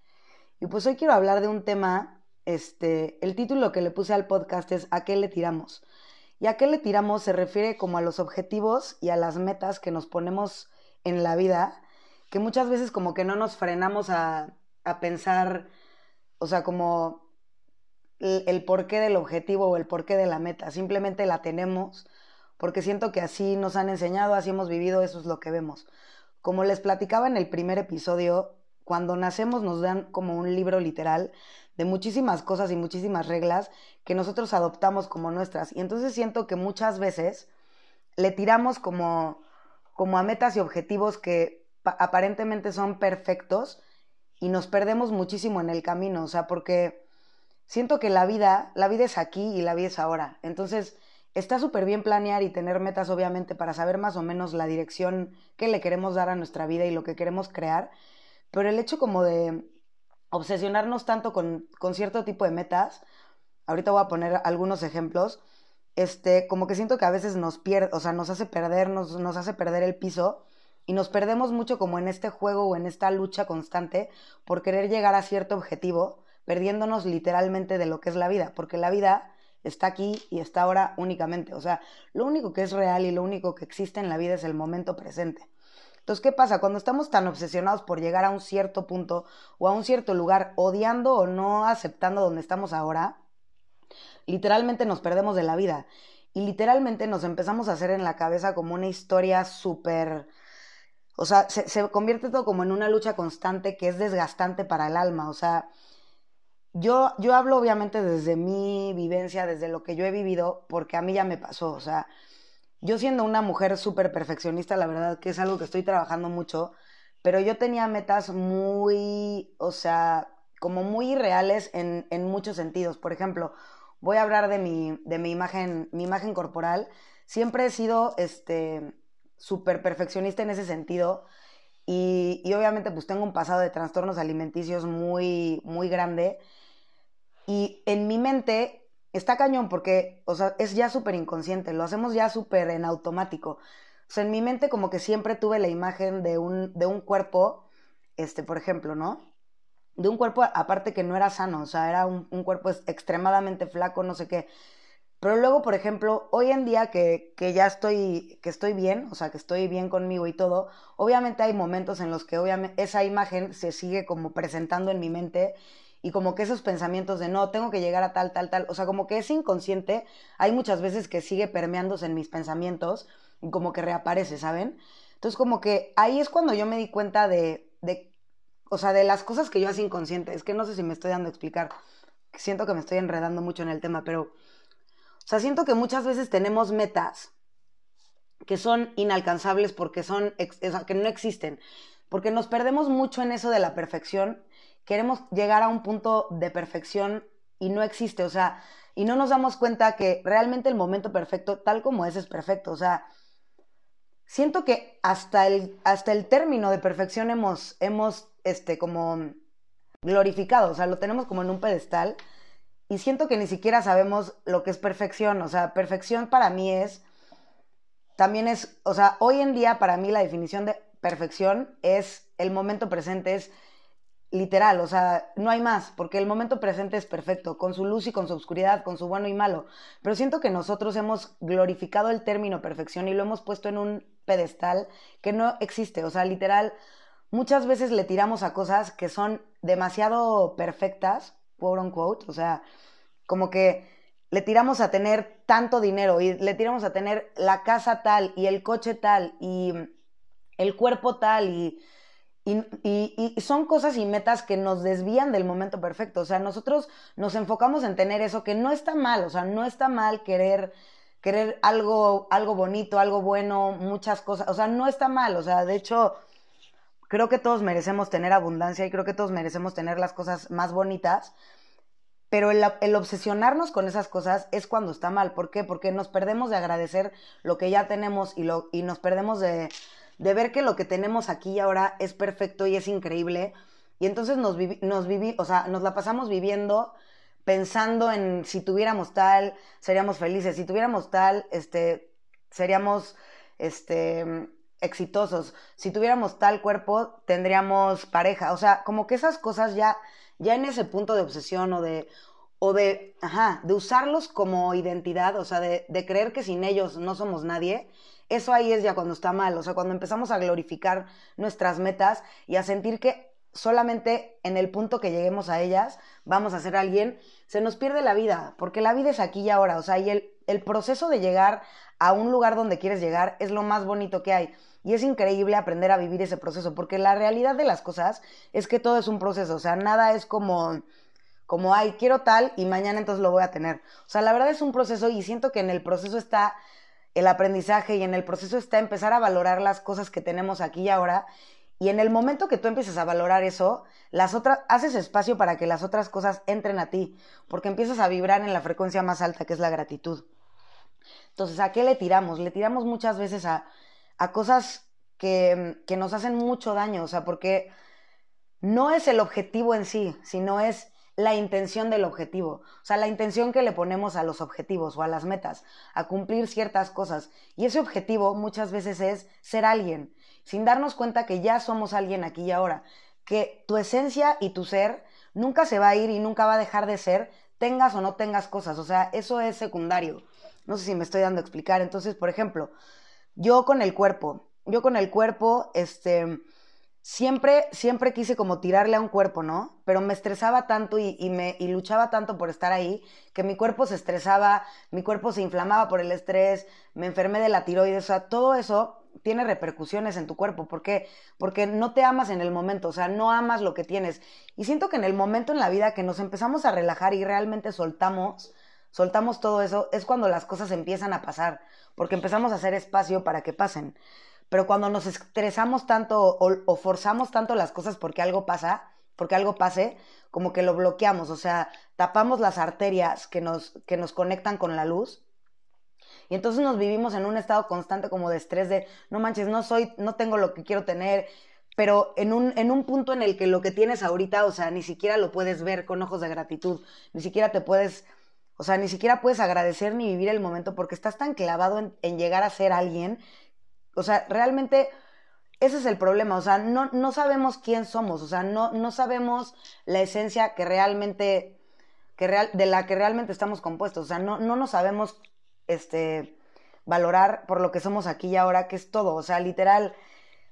S1: Y pues hoy quiero hablar de un tema, este, el título que le puse al podcast es ¿A qué le tiramos? Y a qué le tiramos se refiere como a los objetivos y a las metas que nos ponemos en la vida, que muchas veces como que no nos frenamos a, a pensar, o sea, como el, el porqué del objetivo o el porqué de la meta, simplemente la tenemos porque siento que así nos han enseñado, así hemos vivido, eso es lo que vemos. Como les platicaba en el primer episodio, cuando nacemos nos dan como un libro literal de muchísimas cosas y muchísimas reglas que nosotros adoptamos como nuestras. Y entonces siento que muchas veces le tiramos como, como a metas y objetivos que aparentemente son perfectos y nos perdemos muchísimo en el camino. O sea, porque siento que la vida, la vida es aquí y la vida es ahora. Entonces, está súper bien planear y tener metas, obviamente, para saber más o menos la dirección que le queremos dar a nuestra vida y lo que queremos crear, pero el hecho como de obsesionarnos tanto con, con cierto tipo de metas, ahorita voy a poner algunos ejemplos, este, como que siento que a veces nos pierde, o sea, nos hace perder, nos, nos hace perder el piso y nos perdemos mucho como en este juego o en esta lucha constante por querer llegar a cierto objetivo, perdiéndonos literalmente de lo que es la vida, porque la vida está aquí y está ahora únicamente. O sea, lo único que es real y lo único que existe en la vida es el momento presente. Entonces, ¿qué pasa? Cuando estamos tan obsesionados por llegar a un cierto punto o a un cierto lugar, odiando o no aceptando donde estamos ahora, literalmente nos perdemos de la vida. Y literalmente nos empezamos a hacer en la cabeza como una historia súper... O sea, se, se convierte todo como en una lucha constante que es desgastante para el alma. O sea, yo, yo hablo obviamente desde mi vivencia, desde lo que yo he vivido, porque a mí ya me pasó, o sea, yo siendo una mujer súper perfeccionista, la verdad que es algo que estoy trabajando mucho, pero yo tenía metas muy, o sea, como muy irreales en, en muchos sentidos. Por ejemplo, voy a hablar de mi, de mi imagen, mi imagen corporal. Siempre he sido, este, súper perfeccionista en ese sentido. Y, y, obviamente pues tengo un pasado de trastornos alimenticios muy, muy grande. Y en mi mente está cañón porque, o sea, es ya súper inconsciente, lo hacemos ya súper en automático. o sea, en mi mente como que siempre tuve la imagen de un, de un cuerpo, este, por ejemplo, ¿no? De un cuerpo aparte que no era sano, o sea, era un, un cuerpo extremadamente flaco, no sé qué. Pero luego, por ejemplo, hoy en día que, que, ya estoy, que estoy bien, o sea, que estoy bien conmigo y todo, obviamente hay momentos en los que obviamente esa imagen se sigue como presentando en mi mente y como que esos pensamientos de no, tengo que llegar a tal, tal, tal, o sea, como que es inconsciente, hay muchas veces que sigue permeándose en mis pensamientos y como que reaparece, ¿saben? Entonces como que ahí es cuando yo me di cuenta de, de o sea, de las cosas que yo hacía inconsciente, es que no sé si me estoy dando a explicar, siento que me estoy enredando mucho en el tema, pero, o sea, siento que muchas veces tenemos metas que son inalcanzables porque son, o sea, que no existen, porque nos perdemos mucho en eso de la perfección queremos llegar a un punto de perfección y no existe, o sea, y no nos damos cuenta que realmente el momento perfecto, tal como es, es perfecto, o sea, siento que hasta el, hasta el término de perfección hemos, hemos, este, como glorificado, o sea, lo tenemos como en un pedestal y siento que ni siquiera sabemos lo que es perfección, o sea, perfección para mí es, también es, o sea, hoy en día para mí la definición de perfección es el momento presente, es literal, o sea, no hay más, porque el momento presente es perfecto, con su luz y con su oscuridad, con su bueno y malo. Pero siento que nosotros hemos glorificado el término perfección y lo hemos puesto en un pedestal que no existe, o sea, literal, muchas veces le tiramos a cosas que son demasiado perfectas, quote unquote, o sea, como que le tiramos a tener tanto dinero y le tiramos a tener la casa tal y el coche tal y el cuerpo tal y y, son cosas y metas que nos desvían del momento perfecto. O sea, nosotros nos enfocamos en tener eso que no está mal. O sea, no está mal querer, querer algo, algo bonito, algo bueno, muchas cosas. O sea, no está mal. O sea, de hecho, creo que todos merecemos tener abundancia y creo que todos merecemos tener las cosas más bonitas. Pero el, el, obsesionarnos con esas cosas es cuando está mal. ¿Por qué? Porque nos perdemos de agradecer lo que ya tenemos y, lo, y nos perdemos de, de ver que lo que tenemos aquí y ahora es perfecto y es increíble. Y entonces nos, nos, viví, o sea, nos la pasamos viviendo pensando en si tuviéramos tal, seríamos felices, si tuviéramos tal, este, seríamos, este, exitosos, si tuviéramos tal cuerpo, tendríamos pareja, o sea, como que esas cosas ya, ya en ese punto de obsesión o de, o de, ajá, de usarlos como identidad, o sea, de, de creer que sin ellos no somos nadie, eso ahí es ya cuando está mal, o sea, cuando empezamos a glorificar nuestras metas y a sentir que solamente en el punto que lleguemos a ellas vamos a ser alguien, se nos pierde la vida, porque la vida es aquí y ahora, o sea, y el, el proceso de llegar a un lugar donde quieres llegar es lo más bonito que hay. Y es increíble aprender a vivir ese proceso, porque la realidad de las cosas es que todo es un proceso, o sea, nada es como como, ay, quiero tal y mañana entonces lo voy a tener. O sea, la verdad es un proceso y siento que en el proceso está el aprendizaje y en el proceso está empezar a valorar las cosas que tenemos aquí y ahora. Y en el momento que tú empieces a valorar eso, las otras, haces espacio para que las otras cosas entren a ti, porque empiezas a vibrar en la frecuencia más alta, que es la gratitud. Entonces, ¿a qué le tiramos? Le tiramos muchas veces a, a cosas que, que nos hacen mucho daño, o sea, porque no es el objetivo en sí, sino es la intención del objetivo, o sea, la intención que le ponemos a los objetivos o a las metas, a cumplir ciertas cosas. Y ese objetivo muchas veces es ser alguien, sin darnos cuenta que ya somos alguien aquí y ahora, que tu esencia y tu ser nunca se va a ir y nunca va a dejar de ser, tengas o no tengas cosas, o sea, eso es secundario. No sé si me estoy dando a explicar. Entonces, por ejemplo, yo con el cuerpo, yo con el cuerpo, este, siempre, siempre quise como tirarle a un cuerpo, ¿no? Pero me estresaba tanto y, me y luchaba tanto por estar ahí que mi cuerpo se estresaba, mi cuerpo se inflamaba por el estrés, me enfermé de la tiroides, o sea, todo eso tiene repercusiones en tu cuerpo. ¿Por qué? Porque no te amas en el momento, o sea, no amas lo que tienes. Y siento que en el momento en la vida que nos empezamos a relajar y realmente soltamos, soltamos todo eso, es cuando las cosas empiezan a pasar, porque empezamos a hacer espacio para que pasen. Pero cuando nos estresamos tanto o, forzamos tanto las cosas porque algo pasa, porque algo pase, como que lo bloqueamos, o sea, tapamos las arterias que nos, que nos conectan con la luz. Y entonces nos vivimos en un estado constante como de estrés de, no manches, no soy, no tengo lo que quiero tener, pero en un, en un punto en el que lo que tienes ahorita, o sea, ni siquiera lo puedes ver con ojos de gratitud, ni siquiera te puedes, o sea, ni siquiera puedes agradecer ni vivir el momento porque estás tan clavado en, en llegar a ser alguien o sea, realmente ese es el problema, o sea, no, no sabemos quién somos, o sea, no, no sabemos la esencia que realmente, que real, de la que realmente estamos compuestos, o sea, no, no nos sabemos, este, valorar por lo que somos aquí y ahora, que es todo, o sea, literal,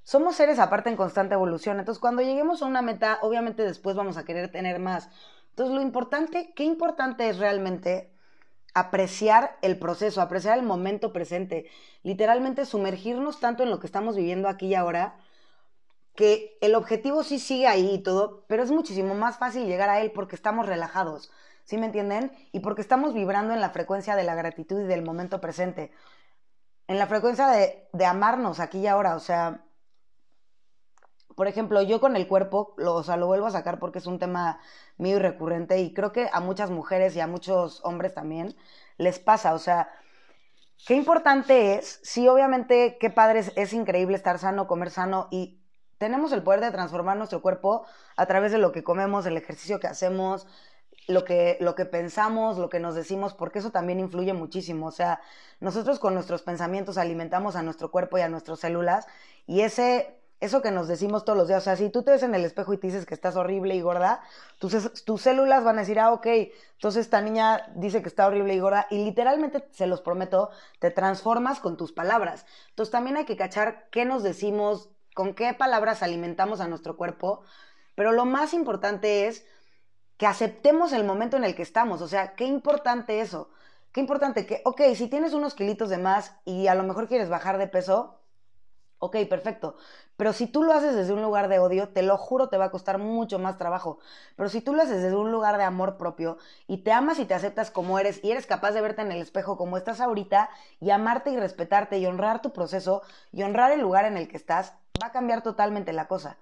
S1: somos seres aparte en constante evolución, entonces cuando lleguemos a una meta, obviamente después vamos a querer tener más. Entonces, lo importante, qué importante es realmente apreciar el proceso, apreciar el momento presente, literalmente sumergirnos tanto en lo que estamos viviendo aquí y ahora, que el objetivo sí sigue ahí y todo, pero es muchísimo más fácil llegar a él porque estamos relajados, ¿sí me entienden? Y porque estamos vibrando en la frecuencia de la gratitud y del momento presente, en la frecuencia de, de amarnos aquí y ahora, o sea, por ejemplo, yo con el cuerpo, lo, o sea, lo vuelvo a sacar porque es un tema mío y recurrente y creo que a muchas mujeres y a muchos hombres también les pasa, o sea, qué importante es, sí, obviamente, qué padre es, es increíble estar sano, comer sano y tenemos el poder de transformar nuestro cuerpo a través de lo que comemos, el ejercicio que hacemos, lo que, lo que pensamos, lo que nos decimos, porque eso también influye muchísimo. O sea, nosotros con nuestros pensamientos alimentamos a nuestro cuerpo y a nuestras células y ese eso que nos decimos todos los días. O sea, si tú te ves en el espejo y te dices que estás horrible y gorda, tus, tus células van a decir, ah, ok, entonces esta niña dice que está horrible y gorda. Y literalmente, se los prometo, te transformas con tus palabras. Entonces también hay que cachar qué nos decimos, con qué palabras alimentamos a nuestro cuerpo. Pero lo más importante es que aceptemos el momento en el que estamos. O sea, qué importante eso. Qué importante que, ok, si tienes unos kilitos de más y a lo mejor quieres bajar de peso, ok, perfecto. Pero si tú lo haces desde un lugar de odio, te lo juro, te va a costar mucho más trabajo. Pero si tú lo haces desde un lugar de amor propio y te amas y te aceptas como eres y eres capaz de verte en el espejo como estás ahorita y amarte y respetarte y honrar tu proceso y honrar el lugar en el que estás, va a cambiar totalmente la cosa.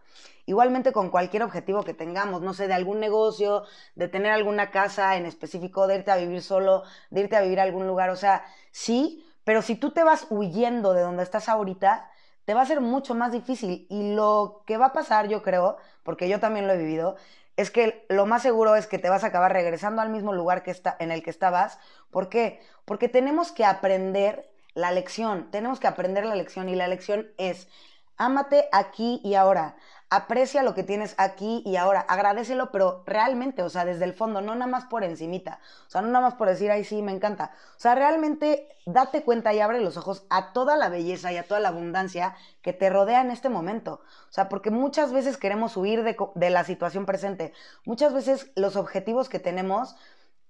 S1: Igualmente con cualquier objetivo que tengamos, no sé, de algún negocio, de tener alguna casa en específico, de irte a vivir solo, de irte a vivir a algún lugar, o sea, sí, pero si tú te vas huyendo de donde estás ahorita, te va a ser mucho más difícil. Y lo que va a pasar, yo creo, porque yo también lo he vivido, es que lo más seguro es que te vas a acabar regresando al mismo lugar que está, en el que estabas. ¿Por qué? Porque tenemos que aprender la lección, tenemos que aprender la lección y la lección es, ámate aquí y ahora, aprecia lo que tienes aquí y ahora, agradecelo, pero realmente, o sea, desde el fondo, no nada más por encimita, o sea, no nada más por decir, ay, sí, me encanta, o sea, realmente date cuenta y abre los ojos a toda la belleza y a toda la abundancia que te rodea en este momento, o sea, porque muchas veces queremos huir de, de la situación presente, muchas veces los objetivos que tenemos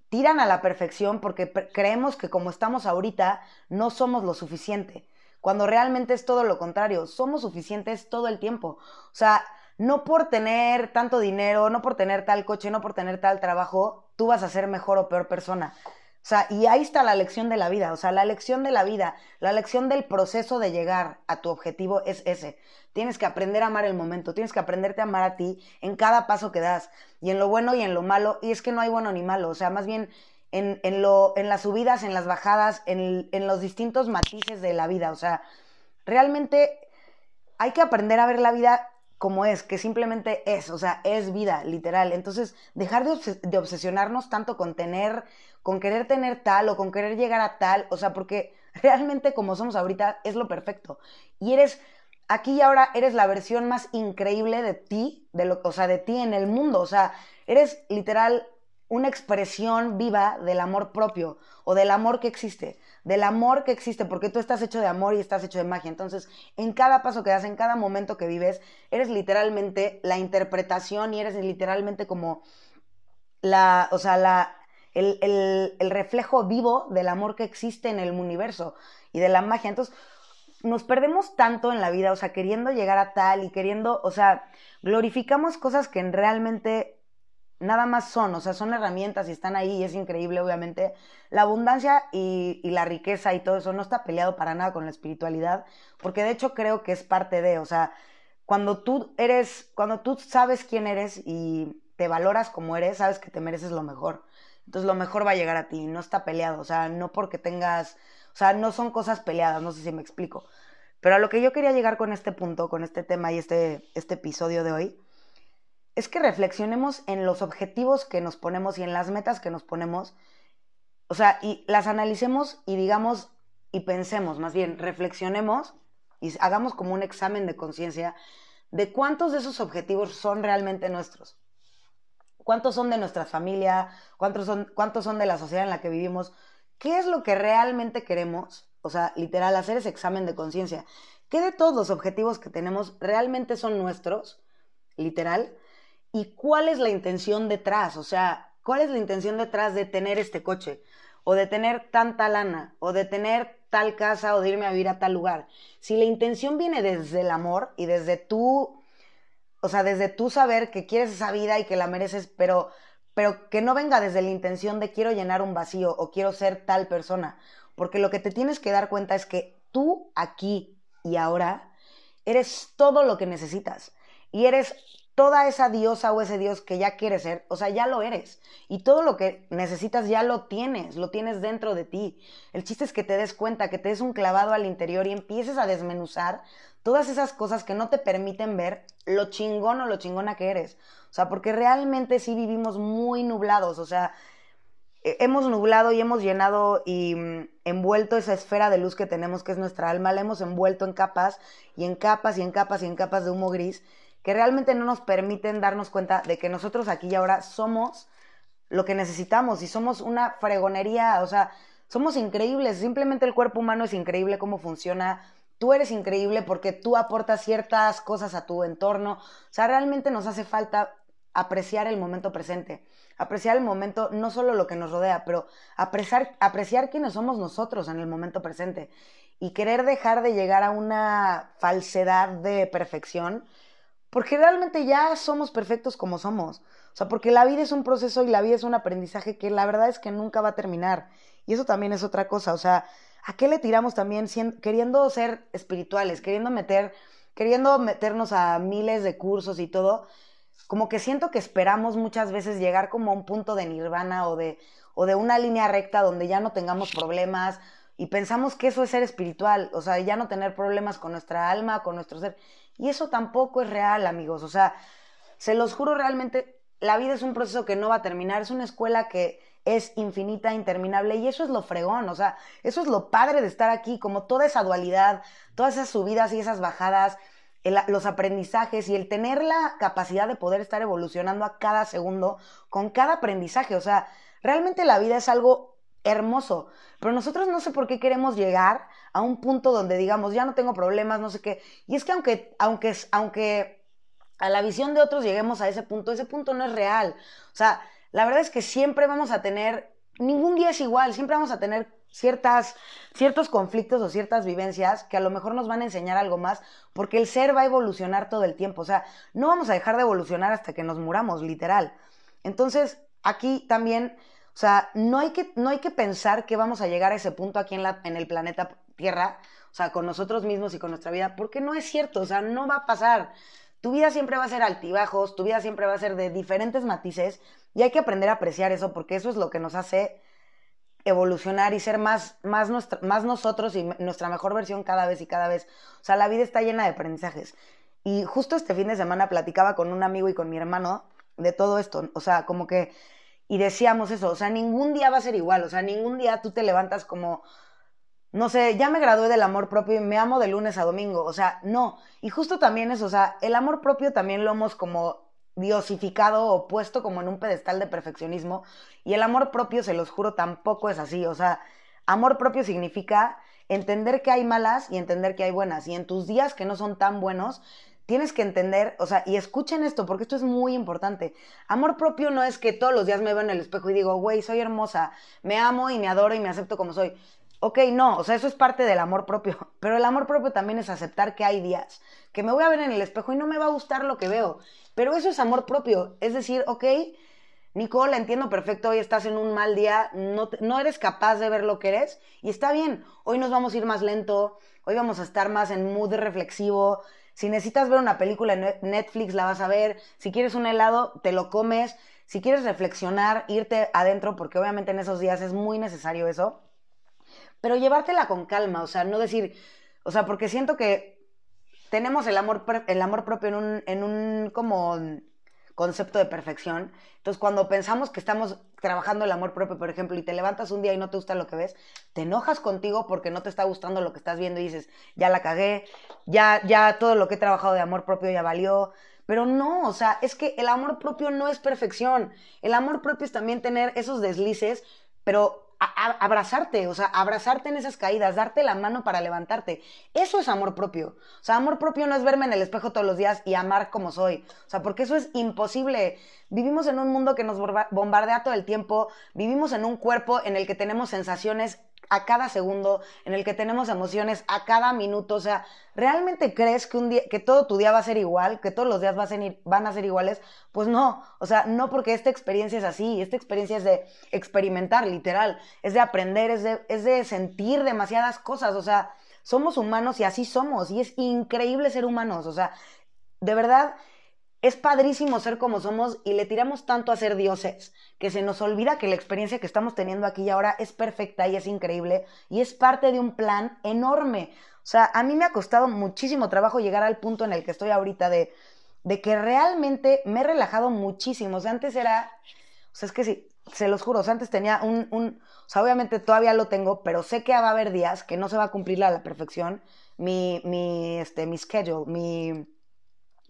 S1: tiran a la perfección porque creemos que como estamos ahorita, no somos lo suficiente cuando realmente es todo lo contrario, somos suficientes todo el tiempo. O sea, no por tener tanto dinero, no por tener tal coche, no por tener tal trabajo, tú vas a ser mejor o peor persona. O sea, y ahí está la lección de la vida, o sea, la lección de la vida, la lección del proceso de llegar a tu objetivo es ese. Tienes que aprender a amar el momento, tienes que aprenderte a amar a ti en cada paso que das, y en lo bueno y en lo malo, y es que no hay bueno ni malo, o sea, más bien en, en, lo, en las subidas, en las bajadas, en, en los distintos matices de la vida. O sea, realmente hay que aprender a ver la vida como es, que simplemente es, o sea, es vida, literal. Entonces, dejar de, de, obsesionarnos tanto con tener, con querer tener tal o con querer llegar a tal, o sea, porque realmente como somos ahorita es lo perfecto. Y eres, aquí y ahora eres la versión más increíble de ti, de lo, o sea, de ti en el mundo, o sea, eres literal una expresión viva del amor propio o del amor que existe, del amor que existe, porque tú estás hecho de amor y estás hecho de magia. Entonces, en cada paso que das, en cada momento que vives, eres literalmente la interpretación y eres literalmente como la, o sea, la, el, el, el reflejo vivo del amor que existe en el universo y de la magia. Entonces, nos perdemos tanto en la vida, o sea, queriendo llegar a tal y queriendo, o sea, glorificamos cosas que realmente nada más son, o sea, son herramientas y están ahí y es increíble, obviamente. La abundancia y, la riqueza y todo eso no está peleado para nada con la espiritualidad, porque de hecho creo que es parte de, o sea, cuando tú eres, cuando tú sabes quién eres y te valoras como eres, sabes que te mereces lo mejor. Entonces lo mejor va a llegar a ti, no está peleado, o sea, no porque tengas, o sea, no son cosas peleadas, no sé si me explico. Pero a lo que yo quería llegar con este punto, con este tema y este, este episodio de hoy, es que reflexionemos en los objetivos que nos ponemos y en las metas que nos ponemos, o sea, y las analicemos y digamos y pensemos, más bien, reflexionemos y hagamos como un examen de conciencia de cuántos de esos objetivos son realmente nuestros. ¿Cuántos son de nuestra familia? ¿Cuántos son, ¿Cuántos son de la sociedad en la que vivimos? ¿Qué es lo que realmente queremos? O sea, literal, hacer ese examen de conciencia. ¿Qué de todos los objetivos que tenemos realmente son nuestros? Literal. ¿Y cuál es la intención detrás? O sea, ¿cuál es la intención detrás de tener este coche? O de tener tanta lana, o de tener tal casa, o de irme a vivir a tal lugar. Si la intención viene desde el amor y desde tú, o sea, desde tú saber que quieres esa vida y que la mereces, pero pero que no venga desde la intención de quiero llenar un vacío o quiero ser tal persona, porque lo que te tienes que dar cuenta es que tú aquí y ahora eres todo lo que necesitas y eres toda esa diosa o ese dios que ya quieres ser, o sea, ya lo eres. Y todo lo que necesitas ya lo tienes, lo tienes dentro de ti. El chiste es que te des cuenta, que te des un clavado al interior y empieces a desmenuzar todas esas cosas que no te permiten ver lo chingón o lo chingona que eres. O sea, porque realmente sí vivimos muy nublados, o sea, hemos nublado y hemos llenado y mm, envuelto esa esfera de luz que tenemos, que es nuestra alma, la hemos envuelto en capas y en capas y en capas y en capas de humo gris, que realmente no nos permiten darnos cuenta de que nosotros aquí y ahora somos lo que necesitamos y somos una fregonería, o sea, somos increíbles, simplemente el cuerpo humano es increíble cómo funciona, tú eres increíble porque tú aportas ciertas cosas a tu entorno, o sea, realmente nos hace falta apreciar el momento presente, apreciar el momento, no solo lo que nos rodea, pero apreciar, apreciar quiénes somos nosotros en el momento presente. Y querer dejar de llegar a una falsedad de perfección, porque realmente ya somos perfectos como somos. O sea, porque la vida es un proceso y la vida es un aprendizaje que la verdad es que nunca va a terminar. Y eso también es otra cosa. O sea, ¿a qué le tiramos también queriendo ser espirituales, queriendo meter, queriendo meternos a miles de cursos y todo? como que siento que esperamos muchas veces llegar como a un punto de nirvana o de, o de una línea recta donde ya no tengamos problemas y pensamos que eso es ser espiritual, o sea, ya no tener problemas con nuestra alma, con nuestro ser. Y eso tampoco es real, amigos, o sea, se los juro realmente, la vida es un proceso que no va a terminar, es una escuela que es infinita, interminable, y eso es lo fregón, o sea, eso es lo padre de estar aquí, como toda esa dualidad, todas esas subidas y esas bajadas, los aprendizajes y el tener la capacidad de poder estar evolucionando a cada segundo con cada aprendizaje. O sea, realmente la vida es algo hermoso, pero nosotros no sé por qué queremos llegar a un punto donde digamos, ya no tengo problemas, no sé qué. Y es que aunque, aunque, aunque a la visión de otros lleguemos a ese punto, ese punto no es real. O sea, la verdad es que siempre vamos a tener, ningún día es igual, siempre vamos a tener ciertas, ciertos conflictos o ciertas vivencias que a lo mejor nos van a enseñar algo más, porque el ser va a evolucionar todo el tiempo. O sea, no vamos a dejar de evolucionar hasta que nos muramos, literal. Entonces, aquí también, o sea, no hay que, no hay que pensar que vamos a llegar a ese punto aquí en, la, en el planeta Tierra, o sea, con nosotros mismos y con nuestra vida, porque no es cierto, o sea, no va a pasar. Tu vida siempre va a ser altibajos, tu vida siempre va a ser de diferentes matices y hay que aprender a apreciar eso porque eso es lo que nos hace evolucionar y ser más, más, más nosotros y nuestra mejor versión cada vez y cada vez. O sea, la vida está llena de aprendizajes. Y justo este fin de semana platicaba con un amigo y con mi hermano de todo esto. O sea, como que, y decíamos eso, o sea, ningún día va a ser igual. O sea, ningún día tú te levantas como, no sé, ya me gradué del amor propio y me amo de lunes a domingo. O sea, no. Y justo también eso, o sea, el amor propio también lo hemos como diosificado o puesto como en un pedestal de perfeccionismo. Y el amor propio, se los juro, tampoco es así. O sea, amor propio significa entender que hay malas y entender que hay buenas. Y en tus días que no son tan buenos, tienes que entender, o sea, y escuchen esto, porque esto es muy importante. Amor propio no es que todos los días me veo en el espejo y digo, güey, soy hermosa, me amo y me adoro y me acepto como soy. Ok, no, o sea, eso es parte del amor propio, pero el amor propio también es aceptar que hay días que me voy a ver en el espejo y no me va a gustar lo que veo, pero eso es amor propio, es decir, ok, Nicole, entiendo perfecto, hoy estás en un mal día, no, no eres capaz de ver lo que eres y está bien, hoy nos vamos a ir más lento, hoy vamos a estar más en mood reflexivo, si necesitas ver una película en Netflix la vas a ver, si quieres un helado te lo comes, si quieres reflexionar, irte adentro, porque obviamente en esos días es muy necesario eso pero llevártela con calma, o sea, no decir, o sea, porque siento que tenemos el amor, el amor propio en un, en un como concepto de perfección. Entonces, cuando pensamos que estamos trabajando el amor propio, por ejemplo, y te levantas un día y no te gusta lo que ves, te enojas contigo porque no te está gustando lo que estás viendo y dices, ya la cagué, ya, ya todo lo que he trabajado de amor propio ya valió. Pero no, o sea, es que el amor propio no es perfección. El amor propio es también tener esos deslices, pero abrazarte, o sea, abrazarte en esas caídas, darte la mano para levantarte. Eso es amor propio. O sea, amor propio no es verme en el espejo todos los días y amar como soy. O sea, porque eso es imposible. Vivimos en un mundo que nos bombardea todo el tiempo, vivimos en un cuerpo en el que tenemos sensaciones a cada segundo, en el que tenemos emociones a cada minuto. O sea, ¿realmente crees que, un día, que todo tu día va a ser igual, que todos los días van a ser iguales? Pues no, o sea, no porque esta experiencia es así, esta experiencia es de experimentar, literal, es de aprender, es de, es de sentir demasiadas cosas, o sea, somos humanos y así somos, y es increíble ser humanos, o sea, de verdad es padrísimo ser como somos y le tiramos tanto a ser dioses que se nos olvida que la experiencia que estamos teniendo aquí y ahora es perfecta y es increíble y es parte de un plan enorme. O sea, a mí me ha costado muchísimo trabajo llegar al punto en el que estoy ahorita de, de que realmente me he relajado muchísimo. O sea, antes era, o sea, es que sí, se los juro, o sea, antes tenía un, un, o sea, obviamente todavía lo tengo, pero sé que va a haber días que no se va a cumplir a la perfección mi, mi, este, mi schedule, mi,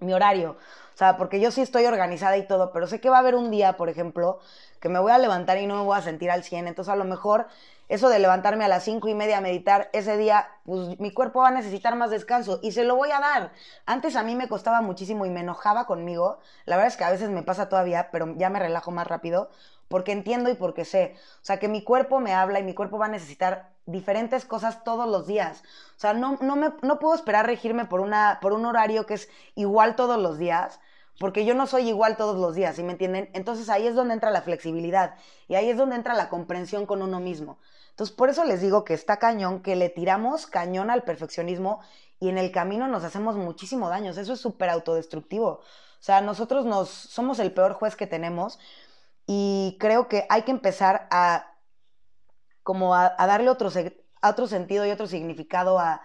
S1: mi horario. O sea, porque yo sí estoy organizada y todo, pero sé que va a haber un día, por ejemplo, que me voy a levantar y no me voy a sentir al 100. Entonces, a lo mejor eso de levantarme a las cinco y media a meditar, ese día, pues mi cuerpo va a necesitar más descanso y se lo voy a dar. Antes a mí me costaba muchísimo y me enojaba conmigo. La verdad es que a veces me pasa todavía, pero ya me relajo más rápido porque entiendo y porque sé. O sea, que mi cuerpo me habla y mi cuerpo va a necesitar diferentes cosas todos los días. O sea, no, no, me, no puedo esperar regirme por, una, por un horario que es igual todos los días, porque yo no soy igual todos los días, ¿sí me entienden? Entonces ahí es donde entra la flexibilidad y ahí es donde entra la comprensión con uno mismo. Entonces, por eso les digo que está cañón, que le tiramos cañón al perfeccionismo y en el camino nos hacemos muchísimo daño. Eso es súper autodestructivo. O sea, nosotros nos somos el peor juez que tenemos y creo que hay que empezar a como a, darle otro, otro sentido y otro significado a,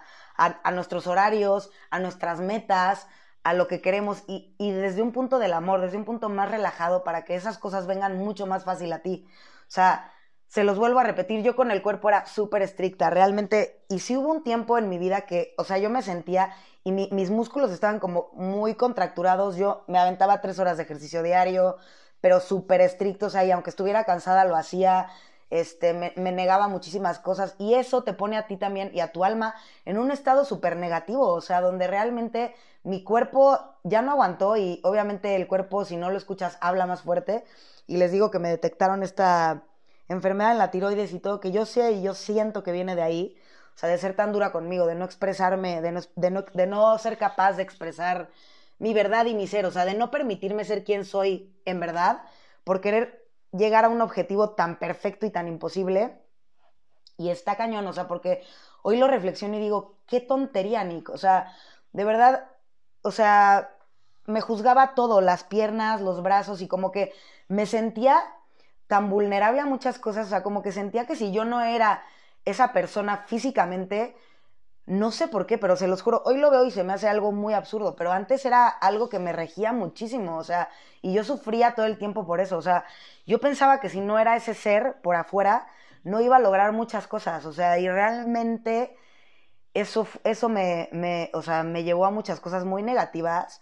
S1: nuestros horarios, a nuestras metas, a lo que queremos y, y, desde un punto del amor, desde un punto más relajado para que esas cosas vengan mucho más fácil a ti. O sea, se los vuelvo a repetir, yo con el cuerpo era súper estricta, realmente, y sí hubo un tiempo en mi vida que, o sea, yo me sentía y mis músculos estaban como muy contracturados, yo me aventaba tres horas de ejercicio diario, pero súper estrictos ahí, aunque estuviera cansada lo hacía, este, me, negaba muchísimas cosas y eso te pone a ti también y a tu alma en un estado súper negativo, o sea, donde realmente mi cuerpo ya no aguantó y obviamente el cuerpo, si no lo escuchas, habla más fuerte. Y les digo que me detectaron esta enfermedad en la tiroides y todo, que yo sé y yo siento que viene de ahí, o sea, de ser tan dura conmigo, de no expresarme, de no, de no, de no ser capaz de expresar mi verdad y mi ser, o sea, de no permitirme ser quien soy en verdad, por querer llegar a un objetivo tan perfecto y tan imposible. Y está cañón, o sea, porque hoy lo reflexiono y digo, qué tontería, Nick. O sea, de verdad, o sea, me juzgaba todo, las piernas, los brazos y como que me sentía tan vulnerable a muchas cosas, o sea, como que sentía que si yo no era esa persona físicamente, no sé por qué, pero se los juro, hoy lo veo y se me hace algo muy absurdo, pero antes era algo que me regía muchísimo, o sea, y yo sufría todo el tiempo por eso, o sea, yo pensaba que si no era ese ser por afuera, no iba a lograr muchas cosas, o sea, y realmente eso, eso me, me, o sea, me llevó a muchas cosas muy negativas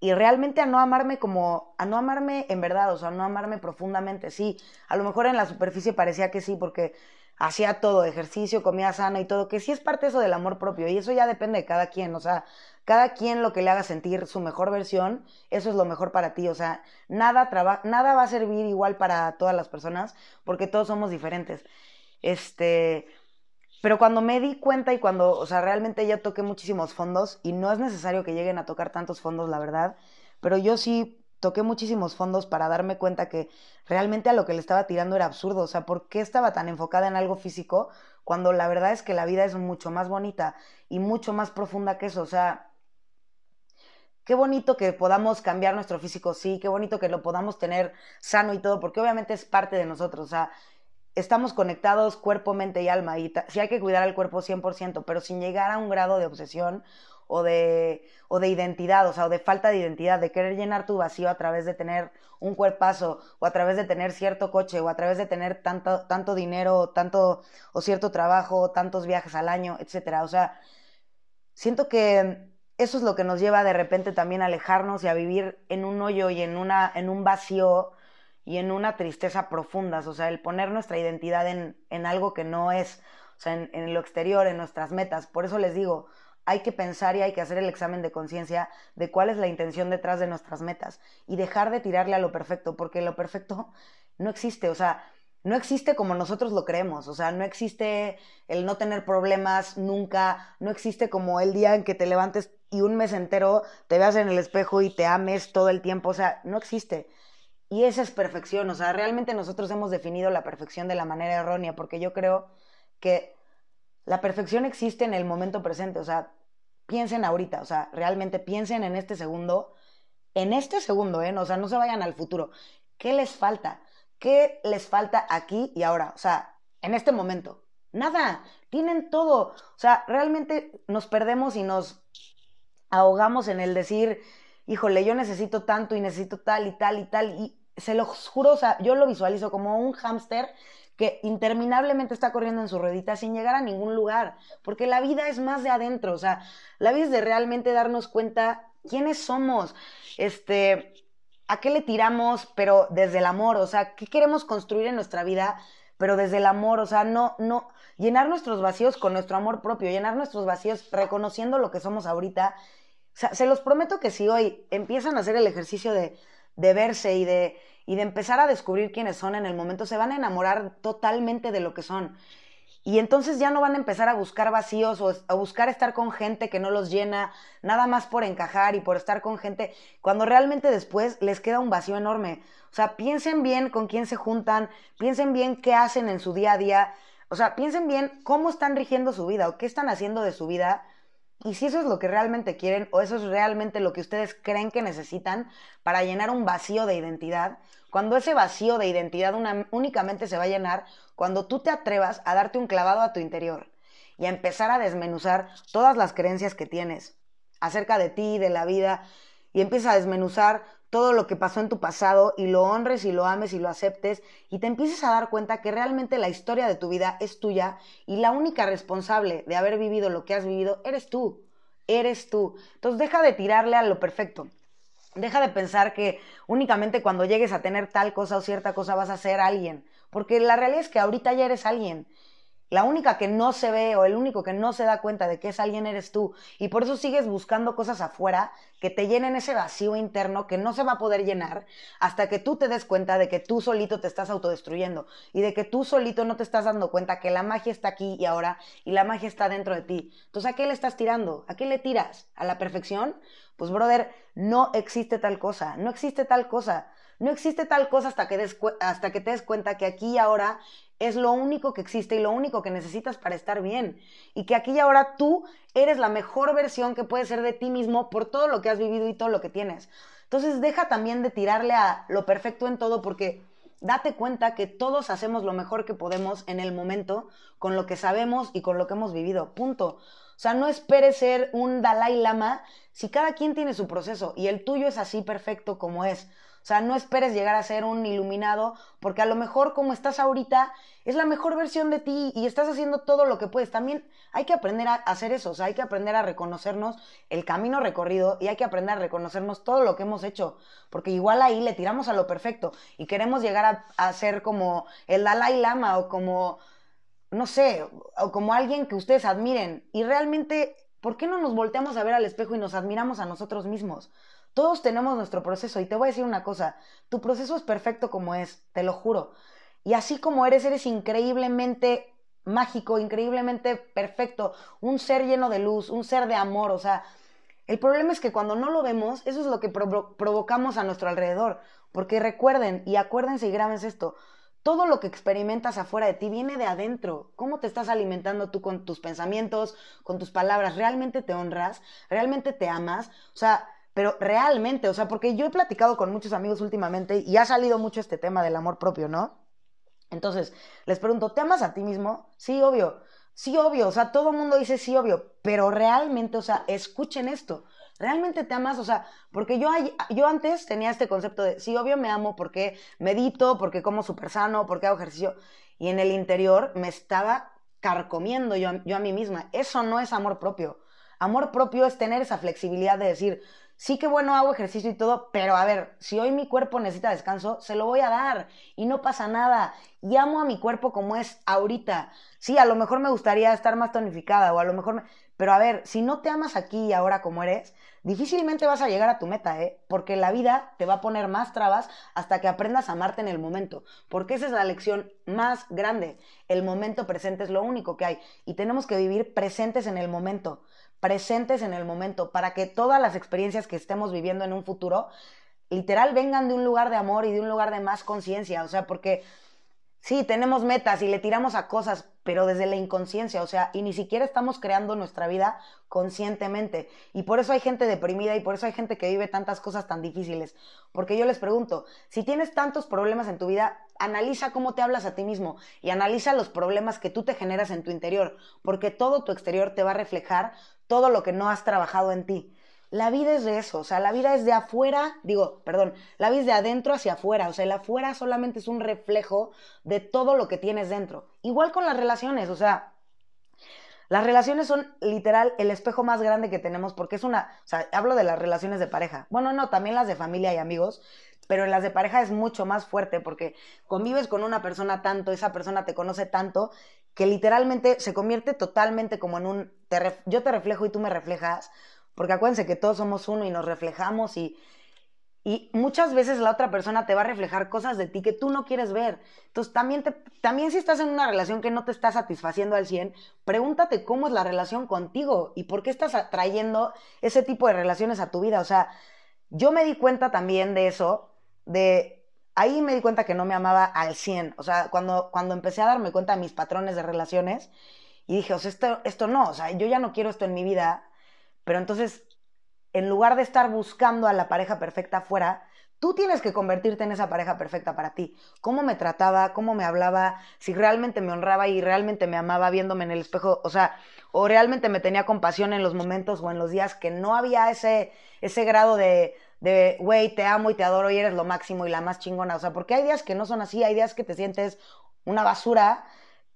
S1: y realmente a no amarme como, a no amarme en verdad, o sea, a no amarme profundamente, sí, a lo mejor en la superficie parecía que sí, porque hacía todo, ejercicio, comía sano y todo, que sí es parte eso del amor propio y eso ya depende de cada quien, o sea, cada quien lo que le haga sentir su mejor versión, eso es lo mejor para ti, o sea, nada, nada va a servir igual para todas las personas porque todos somos diferentes. Este, pero cuando me di cuenta y cuando, o sea, realmente ya toqué muchísimos fondos y no es necesario que lleguen a tocar tantos fondos, la verdad, pero yo sí toqué muchísimos fondos para darme cuenta que realmente a lo que le estaba tirando era absurdo. O sea, ¿por qué estaba tan enfocada en algo físico cuando la verdad es que la vida es mucho más bonita y mucho más profunda que eso? O sea, qué bonito que podamos cambiar nuestro físico, sí, qué bonito que lo podamos tener sano y todo, porque obviamente es parte de nosotros. O sea, estamos conectados cuerpo, mente y alma y sí hay que cuidar al cuerpo 100%, pero sin llegar a un grado de obsesión o de, o de identidad, o sea, o de falta de identidad, de querer llenar tu vacío a través de tener un cuerpazo, o a través de tener cierto coche, o a través de tener tanto, tanto dinero, tanto, o cierto trabajo, tantos viajes al año, etcétera. O sea, siento que eso es lo que nos lleva de repente también a alejarnos y a vivir en un hoyo y en, una, en un vacío y en una tristeza profundas, o sea, el poner nuestra identidad en, en algo que no es, o sea, en, en, lo exterior, en nuestras metas. Por eso les digo, hay que pensar y hay que hacer el examen de conciencia de cuál es la intención detrás de nuestras metas y dejar de tirarle a lo perfecto, porque lo perfecto no existe, o sea, no existe como nosotros lo creemos, o sea, no existe el no tener problemas nunca, no existe como el día en que te levantes y un mes entero te veas en el espejo y te ames todo el tiempo, o sea, no existe. Y esa es perfección, o sea, realmente nosotros hemos definido la perfección de la manera errónea, porque yo creo que la perfección existe en el momento presente, o sea, piensen ahorita, o sea, realmente piensen en este segundo, en este segundo, ¿eh? O sea, no se vayan al futuro. ¿Qué les falta? ¿Qué les falta aquí y ahora? O sea, en este momento. Nada, tienen todo. O sea, realmente nos perdemos y nos ahogamos en el decir, híjole, yo necesito tanto y necesito tal y tal y tal. Y se lo juro, o sea, yo lo visualizo como un hámster que interminablemente está corriendo en su ruedita sin llegar a ningún lugar, porque la vida es más de adentro, o sea, la vida es de realmente darnos cuenta quiénes somos, este, a qué le tiramos, pero desde el amor, o sea, qué queremos construir en nuestra vida, pero desde el amor, o sea, no, no, llenar nuestros vacíos con nuestro amor propio, llenar nuestros vacíos reconociendo lo que somos ahorita. O sea, se los prometo que si hoy empiezan a hacer el ejercicio de, de verse y de, y de empezar a descubrir quiénes son en el momento, se van a enamorar totalmente de lo que son. Y entonces ya no van a empezar a buscar vacíos o a buscar estar con gente que no los llena, nada más por encajar y por estar con gente, cuando realmente después les queda un vacío enorme. O sea, piensen bien con quién se juntan, piensen bien qué hacen en su día a día, o sea, piensen bien cómo están rigiendo su vida o qué están haciendo de su vida y si eso es lo que realmente quieren o eso es realmente lo que ustedes creen que necesitan para llenar un vacío de identidad, cuando ese vacío de identidad únicamente se va a llenar cuando tú te atrevas a darte un clavado a tu interior y a empezar a desmenuzar todas las creencias que tienes acerca de ti, de la vida, y empiezas a desmenuzar todo lo que pasó en tu pasado y lo honres y lo ames y lo aceptes y te empieces a dar cuenta que realmente la historia de tu vida es tuya y la única responsable de haber vivido lo que has vivido eres tú, eres tú. Entonces deja de tirarle a lo perfecto. Deja de pensar que únicamente cuando llegues a tener tal cosa o cierta cosa vas a ser alguien, porque la realidad es que ahorita ya eres alguien la única que no se ve o el único que no se da cuenta de que es alguien eres tú. Y por eso sigues buscando cosas afuera que te llenen ese vacío interno que no se va a poder llenar hasta que tú te des cuenta de que tú solito te estás autodestruyendo y de que tú solito no te estás dando cuenta que la magia está aquí y ahora y la magia está dentro de ti. Entonces, ¿a qué le estás tirando? ¿A qué le tiras? ¿A la perfección? Pues, brother, no existe tal cosa, no existe tal cosa. No existe tal cosa hasta que, hasta que te des cuenta que aquí y ahora es lo único que existe y lo único que necesitas para estar bien. Y que aquí y ahora tú eres la mejor versión que puedes ser de ti mismo por todo lo que has vivido y todo lo que tienes. Entonces deja también de tirarle a lo perfecto en todo porque date cuenta que todos hacemos lo mejor que podemos en el momento con lo que sabemos y con lo que hemos vivido. Punto. O sea, no esperes ser un Dalai Lama si cada quien tiene su proceso y el tuyo es así perfecto como es. O sea, no esperes llegar a ser un iluminado, porque a lo mejor como estás ahorita es la mejor versión de ti y estás haciendo todo lo que puedes. También hay que aprender a hacer eso, o sea, hay que aprender a reconocernos el camino recorrido y hay que aprender a reconocernos todo lo que hemos hecho, porque igual ahí le tiramos a lo perfecto y queremos llegar a, ser como el Dalai Lama o como, no sé, o como alguien que ustedes admiren. Y realmente, ¿por qué no nos volteamos a ver al espejo y nos admiramos a nosotros mismos? Todos tenemos nuestro proceso y te voy a decir una cosa, tu proceso es perfecto como es, te lo juro. Y así como eres, eres increíblemente mágico, increíblemente perfecto, un ser lleno de luz, un ser de amor, o sea, el problema es que cuando no lo vemos, eso es lo que provocamos a nuestro alrededor. Porque recuerden y acuérdense y grábense esto, todo lo que experimentas afuera de ti viene de adentro. ¿Cómo te estás alimentando tú con tus pensamientos, con tus palabras? ¿Realmente te honras? ¿Realmente te amas? O sea, pero realmente, o sea, porque yo he platicado con muchos amigos últimamente y ha salido mucho este tema del amor propio, ¿no? Entonces, les pregunto, ¿te amas a ti mismo? Sí, obvio. Sí, obvio, o sea, todo el mundo dice sí, obvio, pero realmente, o sea, escuchen esto. ¿Realmente te amas? O sea, porque yo, yo antes tenía este concepto de, sí, obvio me amo porque medito, porque como súper sano, porque hago ejercicio. Y en el interior me estaba carcomiendo yo, yo a mí misma. Eso no es amor propio. Amor propio es tener esa flexibilidad de decir, sí que bueno, hago ejercicio y todo, pero a ver, si hoy mi cuerpo necesita descanso, se lo voy a dar y no pasa nada. Y amo a mi cuerpo como es ahorita. Sí, a lo mejor me gustaría estar más tonificada o a lo mejor... Pero a ver, si no te amas aquí y ahora como eres, difícilmente vas a llegar a tu meta, ¿eh? Porque la vida te va a poner más trabas hasta que aprendas a amarte en el momento. Porque esa es la lección más grande. El momento presente es lo único que hay. Y tenemos que vivir presentes en el momento presentes en el momento, para que todas las experiencias que estemos viviendo en un futuro, literal, vengan de un lugar de amor y de un lugar de más conciencia. O sea, porque sí, tenemos metas y le tiramos a cosas, pero desde la inconsciencia, o sea, y ni siquiera estamos creando nuestra vida conscientemente. Y por eso hay gente deprimida y por eso hay gente que vive tantas cosas tan difíciles. Porque yo les pregunto, si tienes tantos problemas en tu vida, analiza cómo te hablas a ti mismo y analiza los problemas que tú te generas en tu interior, porque todo tu exterior te va a reflejar todo lo que no has trabajado en ti. La vida es de eso, o sea, la vida es de afuera, digo, perdón, la vida es de adentro hacia afuera, o sea, el afuera solamente es un reflejo de todo lo que tienes dentro. Igual con las relaciones, o sea, las relaciones son literal el espejo más grande que tenemos porque es una, o sea, hablo de las relaciones de pareja. Bueno, no, también las de familia y amigos, pero en las de pareja es mucho más fuerte porque convives con una persona tanto, esa persona te conoce tanto que literalmente se convierte totalmente como en un, yo te reflejo y tú me reflejas, porque acuérdense que todos somos uno y nos reflejamos y, y muchas veces la otra persona te va a reflejar cosas de ti que tú no quieres ver. Entonces, también, te, también si estás en una relación que no te está satisfaciendo al 100, pregúntate cómo es la relación contigo y por qué estás atrayendo ese tipo de relaciones a tu vida. O sea, yo me di cuenta también de eso, de ahí me di cuenta que no me amaba al 100. O sea, cuando, cuando empecé a darme cuenta de mis patrones de relaciones y dije, o sea, esto, esto no, o sea, yo ya no quiero esto en mi vida, pero entonces, en lugar de estar buscando a la pareja perfecta afuera, tú tienes que convertirte en esa pareja perfecta para ti. Cómo me trataba, cómo me hablaba, si realmente me honraba y realmente me amaba viéndome en el espejo, o sea, o realmente me tenía compasión en los momentos o en los días que no había ese, ese grado de, de, güey, te amo y te adoro y eres lo máximo y la más chingona. O sea, porque hay días que no son así, hay días que te sientes una basura,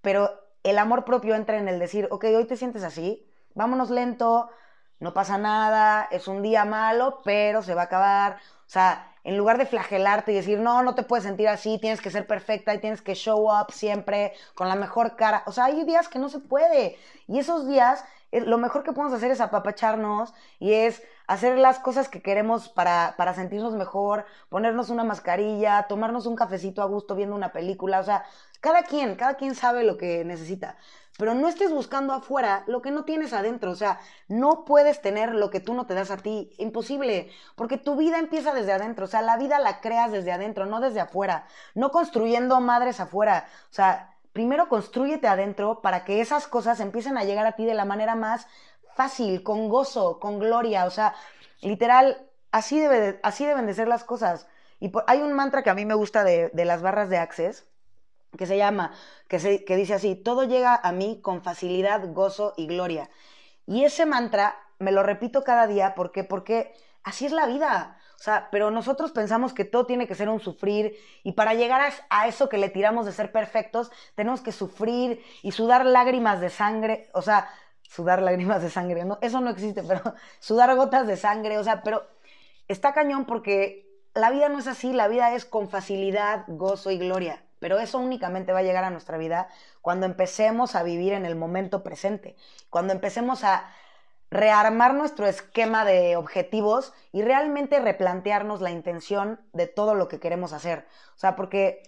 S1: pero el amor propio entra en el decir, ok, hoy te sientes así, vámonos lento, no pasa nada, es un día malo, pero se va a acabar. O sea, en lugar de flagelarte y decir, no, no te puedes sentir así, tienes que ser perfecta y tienes que show up siempre con la mejor cara. O sea, hay días que no se puede. Y esos días, lo mejor que podemos hacer es apapacharnos y es hacer las cosas que queremos para, para sentirnos mejor, ponernos una mascarilla, tomarnos un cafecito a gusto viendo una película, o sea, cada quien, cada quien sabe lo que necesita. Pero no estés buscando afuera lo que no tienes adentro. O sea, no puedes tener lo que tú no te das a ti. Imposible. Porque tu vida empieza desde adentro. O sea, la vida la creas desde adentro, no desde afuera. No construyendo madres afuera. O sea, primero construyete adentro para que esas cosas empiecen a llegar a ti de la manera más fácil, con gozo, con gloria, o sea, literal, así, debe así deben de ser las cosas. Y hay un mantra que a mí me gusta de, las barras de Access, que se llama, que, se, que dice así, todo llega a mí con facilidad, gozo y gloria. Y ese mantra me lo repito cada día porque, porque así es la vida. O sea, pero nosotros pensamos que todo tiene que ser un sufrir y para llegar a, eso que le tiramos de ser perfectos, tenemos que sufrir y sudar lágrimas de sangre. O sea, sudar lágrimas de sangre, no, eso no existe, pero sudar gotas de sangre, o sea, pero está cañón porque la vida no es así, la vida es con facilidad, gozo y gloria, pero eso únicamente va a llegar a nuestra vida cuando empecemos a vivir en el momento presente, cuando empecemos a rearmar nuestro esquema de objetivos y realmente replantearnos la intención de todo lo que queremos hacer. O sea, porque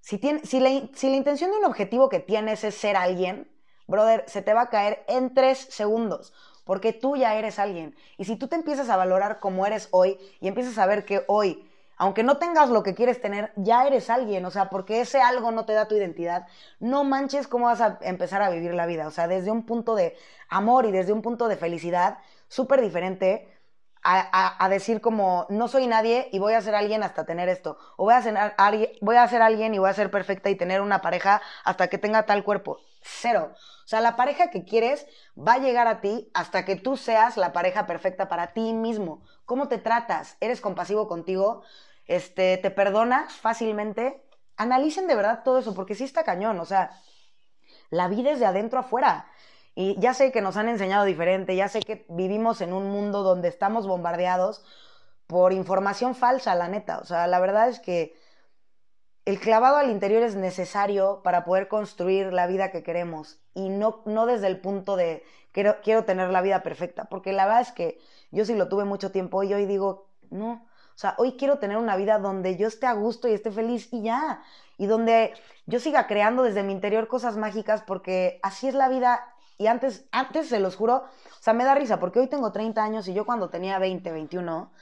S1: si, tiene, si, la, si la intención de un objetivo que tienes es ser alguien, brother, se te va a caer en tres segundos, porque tú ya eres alguien. Y si tú te empiezas a valorar como eres hoy y empiezas a ver que hoy, aunque no tengas lo que quieres tener, ya eres alguien, o sea, porque ese algo no te da tu identidad, no manches cómo vas a empezar a vivir la vida, o sea, desde un punto de amor y desde un punto de felicidad súper diferente a, decir como, no soy nadie y voy a ser alguien hasta tener esto. O voy a, ser, voy a ser alguien y voy a ser perfecta y tener una pareja hasta que tenga tal cuerpo. Cero. O sea, la pareja que quieres va a llegar a ti hasta que tú seas la pareja perfecta para ti mismo. ¿Cómo te tratas? ¿Eres compasivo contigo? Este, ¿Te perdonas fácilmente? Analicen de verdad todo eso, porque sí está cañón. O sea, la vida es de adentro afuera. Y ya sé que nos han enseñado diferente, ya sé que vivimos en un mundo donde estamos bombardeados por información falsa, la neta. O sea, la verdad es que el clavado al interior es necesario para poder construir la vida que queremos y no, no desde el punto de quiero, quiero tener la vida perfecta, porque la verdad es que yo sí lo tuve mucho tiempo y hoy digo, no, o sea, hoy quiero tener una vida donde yo esté a gusto y esté feliz y ya, y donde yo siga creando desde mi interior cosas mágicas porque así es la vida y antes, antes se los juro, o sea, me da risa porque hoy tengo 30 años y yo cuando tenía 20, 21,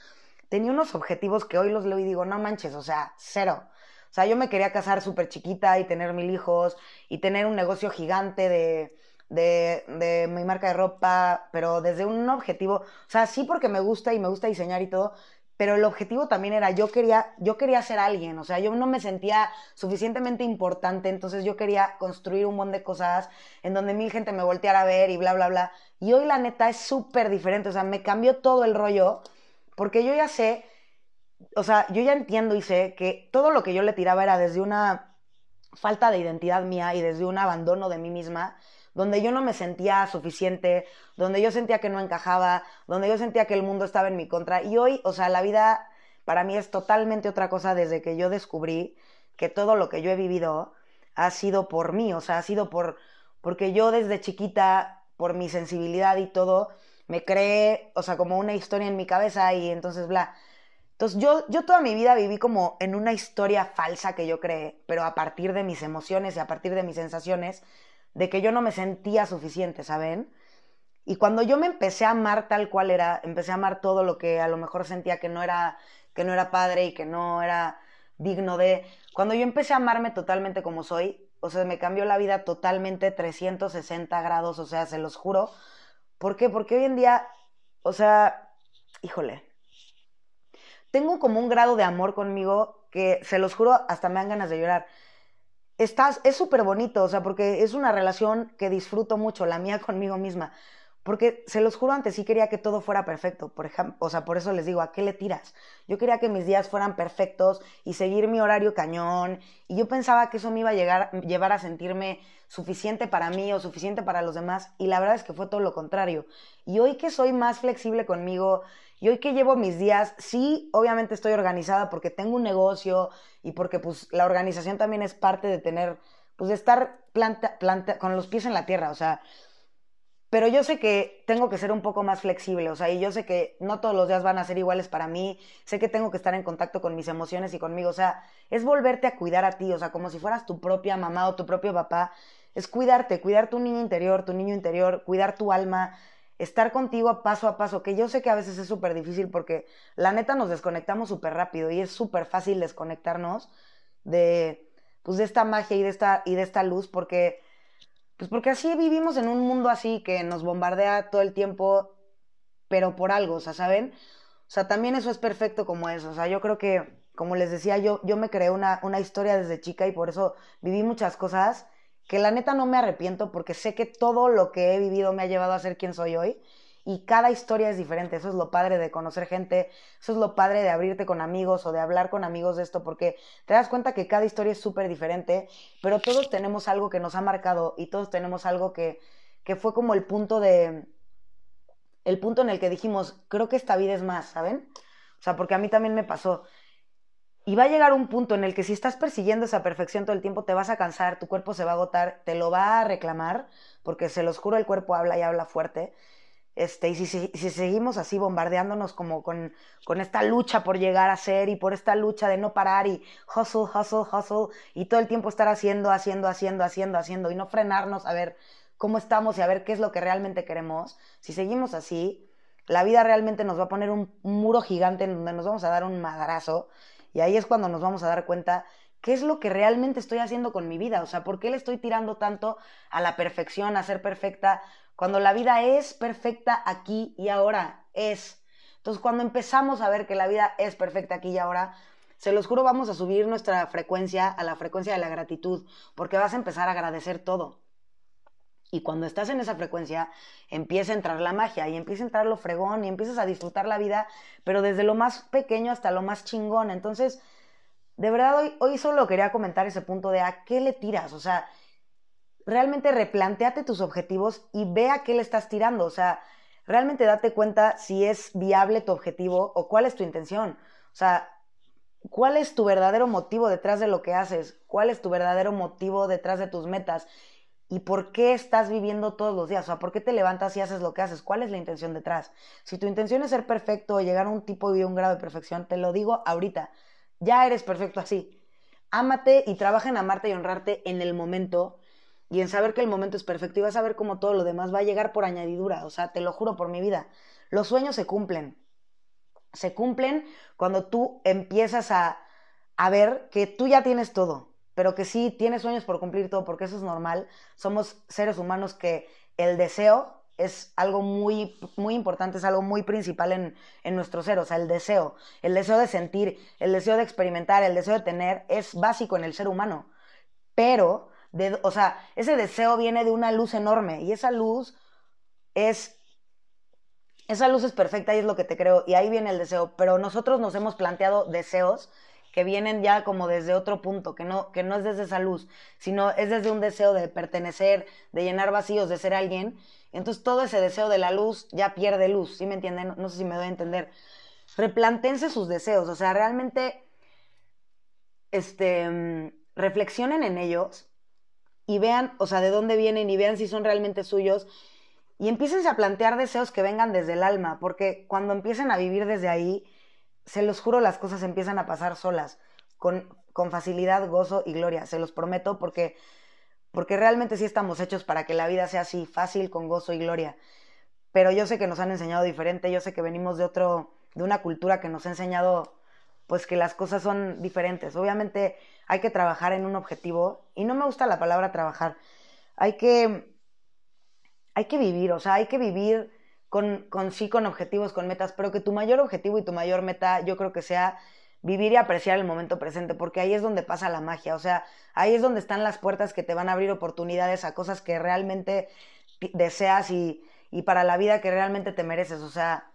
S1: tenía unos objetivos que hoy los leo y digo, no manches, o sea, cero. O sea, yo me quería casar súper chiquita y tener mil hijos y tener un negocio gigante de, de, de, mi marca de ropa, pero desde un objetivo, o sea, sí porque me gusta y me gusta diseñar y todo, pero el objetivo también era, yo quería, yo quería ser alguien, o sea, yo no me sentía suficientemente importante, entonces yo quería construir un montón de cosas en donde mil gente me volteara a ver y bla, bla, bla. Y hoy la neta es súper diferente, o sea, me cambió todo el rollo, porque yo ya sé, o sea, yo ya entiendo y sé que todo lo que yo le tiraba era desde una falta de identidad mía y desde un abandono de mí misma, donde yo no me sentía suficiente, donde yo sentía que no encajaba, donde yo sentía que el mundo estaba en mi contra. Y hoy, o sea, la vida para mí es totalmente otra cosa desde que yo descubrí que todo lo que yo he vivido ha sido por mí, o sea, ha sido por porque yo desde chiquita, por mi sensibilidad y todo, me creé, o sea, como una historia en mi cabeza y entonces bla. Entonces yo, yo toda mi vida viví como en una historia falsa que yo creé, pero a partir de mis emociones y a partir de mis sensaciones, de que yo no me sentía suficiente, ¿saben? Y cuando yo me empecé a amar tal cual era, empecé a amar todo lo que a lo mejor sentía que no era, que no era padre y que no era digno de... Cuando yo empecé a amarme totalmente como soy, o sea, me cambió la vida totalmente 360 grados, o sea, se los juro. ¿Por qué? Porque hoy en día, o sea, híjole, tengo como un grado de amor conmigo que, se los juro, hasta me dan ganas de llorar estás, es súper bonito, o sea, porque es una relación que disfruto mucho, la mía conmigo misma. Porque se los juro antes, sí quería que todo fuera perfecto. Por ejemplo, o sea, por eso les digo, ¿a qué le tiras? Yo quería que mis días fueran perfectos y seguir mi horario cañón. Y yo pensaba que eso me iba a llegar, llevar a sentirme suficiente para mí o suficiente para los demás. Y la verdad es que fue todo lo contrario. Y hoy que soy más flexible conmigo, y hoy que llevo mis días, sí, obviamente estoy organizada porque tengo un negocio y porque pues la organización también es parte de tener, pues de estar planta, planta, con los pies en la tierra, o sea, pero yo sé que tengo que ser un poco más flexible, o sea, y yo sé que no todos los días van a ser iguales para mí, sé que tengo que estar en contacto con mis emociones y conmigo, o sea, es volverte a cuidar a ti, o sea, como si fueras tu propia mamá o tu propio papá, es cuidarte, cuidar tu niño interior, tu niño interior, cuidar tu alma, estar contigo paso a paso, que yo sé que a veces es súper difícil porque la neta nos desconectamos súper rápido y es súper fácil desconectarnos de, pues, de esta magia y de esta, y de esta luz porque, pues porque así vivimos en un mundo así que nos bombardea todo el tiempo, pero por algo, o sea, ¿saben? O sea, también eso es perfecto como eso, o sea, yo creo que, como les decía, yo, yo me creé una, una historia desde chica y por eso viví muchas cosas que la neta no me arrepiento porque sé que todo lo que he vivido me ha llevado a ser quien soy hoy y cada historia es diferente. Eso es lo padre de conocer gente, eso es lo padre de abrirte con amigos o de hablar con amigos de esto porque te das cuenta que cada historia es súper diferente, pero todos tenemos algo que nos ha marcado y todos tenemos algo que, que fue como el punto de... El punto en el que dijimos, creo que esta vida es más, ¿saben? O sea, porque a mí también me pasó. Y va a llegar un punto en el que si estás persiguiendo esa perfección todo el tiempo, te vas a cansar, tu cuerpo se va a agotar, te lo va a reclamar, porque se los juro, el cuerpo habla y habla fuerte. Este, y si, si, seguimos así bombardeándonos como con, con, esta lucha por llegar a ser y por esta lucha de no parar y hustle, hustle, hustle, y todo el tiempo estar haciendo, haciendo, haciendo, haciendo, haciendo, y no frenarnos a ver cómo estamos y a ver qué es lo que realmente queremos, si seguimos así, la vida realmente nos va a poner un muro gigante en donde nos vamos a dar un madrazo y ahí es cuando nos vamos a dar cuenta qué es lo que realmente estoy haciendo con mi vida, o sea, por qué le estoy tirando tanto a la perfección, a ser perfecta, cuando la vida es perfecta aquí y ahora, es. Entonces, cuando empezamos a ver que la vida es perfecta aquí y ahora, se los juro, vamos a subir nuestra frecuencia a la frecuencia de la gratitud, porque vas a empezar a agradecer todo. Y cuando estás en esa frecuencia, empieza a entrar la magia y empieza a entrar lo fregón y empiezas a disfrutar la vida, pero desde lo más pequeño hasta lo más chingón. Entonces, de verdad, hoy, hoy solo quería comentar ese punto de a qué le tiras. O sea, realmente replanteate tus objetivos y ve a qué le estás tirando. O sea, realmente date cuenta si es viable tu objetivo o cuál es tu intención. O sea, cuál es tu verdadero motivo detrás de lo que haces, cuál es tu verdadero motivo detrás de tus metas y por qué estás viviendo todos los días, o sea, por qué te levantas y haces lo que haces, cuál es la intención detrás. Si tu intención es ser perfecto o llegar a un tipo y un grado de perfección, te lo digo ahorita, ya eres perfecto así. Ámate y trabaja en amarte y honrarte en el momento y en saber que el momento es perfecto y vas a ver cómo todo lo demás va a llegar por añadidura, o sea, te lo juro por mi vida. Los sueños se cumplen. Se cumplen cuando tú empiezas a, a ver que tú ya tienes todo, pero que sí tienes sueños por cumplir todo, porque eso es normal. Somos seres humanos que el deseo es algo muy, muy importante, es algo muy principal en, en, nuestro ser, o sea, el deseo, el deseo de sentir, el deseo de experimentar, el deseo de tener, es básico en el ser humano. Pero, de, o sea, ese deseo viene de una luz enorme y esa luz es, esa luz es perfecta y es lo que te creo, y ahí viene el deseo, pero nosotros nos hemos planteado deseos que vienen ya como desde otro punto, que no, que no es desde esa luz, sino es desde un deseo de pertenecer, de llenar vacíos, de ser alguien. Entonces todo ese deseo de la luz ya pierde luz, ¿sí me entienden? No, sé si me doy a entender. Replantense sus deseos, o sea, realmente este, reflexionen en ellos y vean, o sea, de dónde vienen y vean si son realmente suyos y empiecen a plantear deseos que vengan desde el alma, porque cuando empiecen a vivir desde ahí, se los juro, las cosas empiezan a pasar solas, con, con facilidad, gozo y gloria, se los prometo, porque, porque realmente sí estamos hechos para que la vida sea así, fácil, con gozo y gloria. Pero yo sé que nos han enseñado diferente, yo sé que venimos de otro, de una cultura que nos ha enseñado pues que las cosas son diferentes. Obviamente hay que trabajar en un objetivo, y no me gusta la palabra trabajar, hay que, hay que vivir, o sea, hay que vivir con, sí, con objetivos, con metas, pero que tu mayor objetivo y tu mayor meta yo creo que sea vivir y apreciar el momento presente, porque ahí es donde pasa la magia, o sea, ahí es donde están las puertas que te van a abrir oportunidades a cosas que realmente deseas y, y para la vida que realmente te mereces, o sea,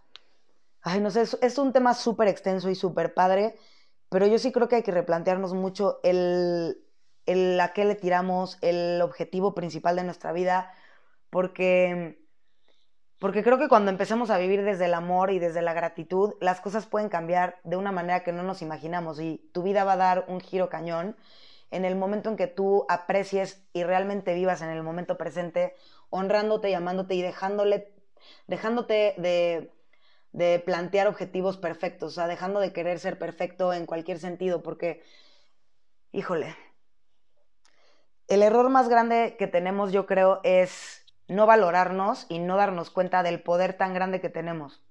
S1: ay, no sé, es, es un tema súper extenso y súper padre, pero yo sí creo que hay que replantearnos mucho el, el a qué le tiramos, el objetivo principal de nuestra vida, porque porque creo que cuando empecemos a vivir desde el amor y desde la gratitud, las cosas pueden cambiar de una manera que no nos imaginamos y tu vida va a dar un giro cañón en el momento en que tú aprecies y realmente vivas en el momento presente, honrándote y amándote y dejándole, dejándote de, de plantear objetivos perfectos, o sea, dejando de querer ser perfecto en cualquier sentido, porque, híjole, el error más grande que tenemos yo creo es no valorarnos y no darnos cuenta del poder tan grande que tenemos.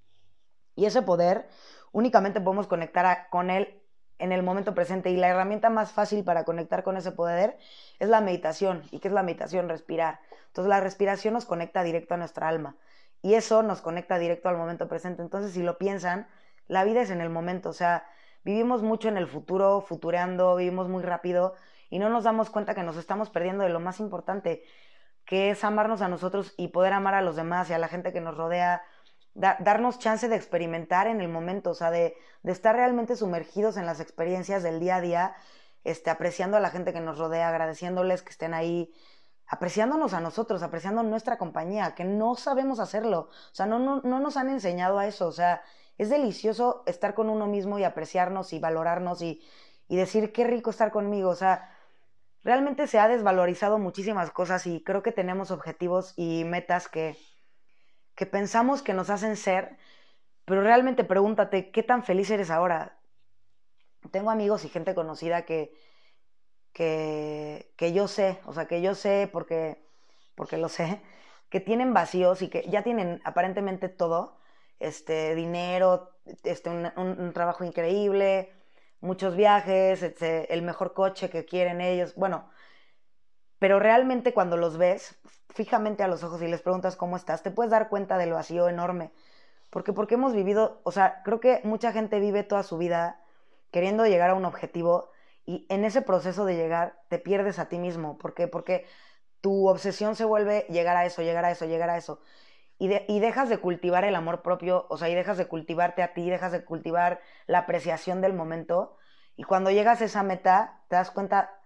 S1: Y ese poder únicamente podemos conectar con él en el momento presente y la herramienta más fácil para conectar con ese poder es la meditación. ¿Y qué es la meditación? Respirar. Entonces la respiración nos conecta directo a nuestra alma y eso nos conecta directo al momento presente. Entonces si lo piensan, la vida es en el momento, o sea, vivimos mucho en el futuro, futureando, vivimos muy rápido y no nos damos cuenta que nos estamos perdiendo de lo más importante, que es amarnos a nosotros y poder amar a los demás y a la gente que nos rodea, darnos chance de experimentar en el momento, o sea, de, de, estar realmente sumergidos en las experiencias del día a día, este, apreciando a la gente que nos rodea, agradeciéndoles que estén ahí, apreciándonos a nosotros, apreciando nuestra compañía, que no sabemos hacerlo, o sea, no, no, no nos han enseñado a eso, o sea, es delicioso estar con uno mismo y apreciarnos y valorarnos y, y decir qué rico estar conmigo, o sea, realmente se ha desvalorizado muchísimas cosas y creo que tenemos objetivos y metas que, que pensamos que nos hacen ser, pero realmente pregúntate, ¿qué tan feliz eres ahora? Tengo amigos y gente conocida que, que, que yo sé, o sea, que yo sé porque, porque lo sé, que tienen vacíos y que ya tienen aparentemente todo, este, dinero, este, un, un trabajo increíble, muchos viajes, el mejor coche que quieren ellos, bueno, pero realmente cuando los ves fijamente a los ojos y les preguntas cómo estás, te puedes dar cuenta del vacío enorme. Porque, porque hemos vivido, o sea, creo que mucha gente vive toda su vida queriendo llegar a un objetivo y en ese proceso de llegar te pierdes a ti mismo. ¿Por qué? Porque tu obsesión se vuelve llegar a eso, llegar a eso, llegar a eso. Y, y, dejas de cultivar el amor propio, o sea, y dejas de cultivarte a ti, dejas de cultivar la apreciación del momento. Y cuando llegas a esa meta, te das cuenta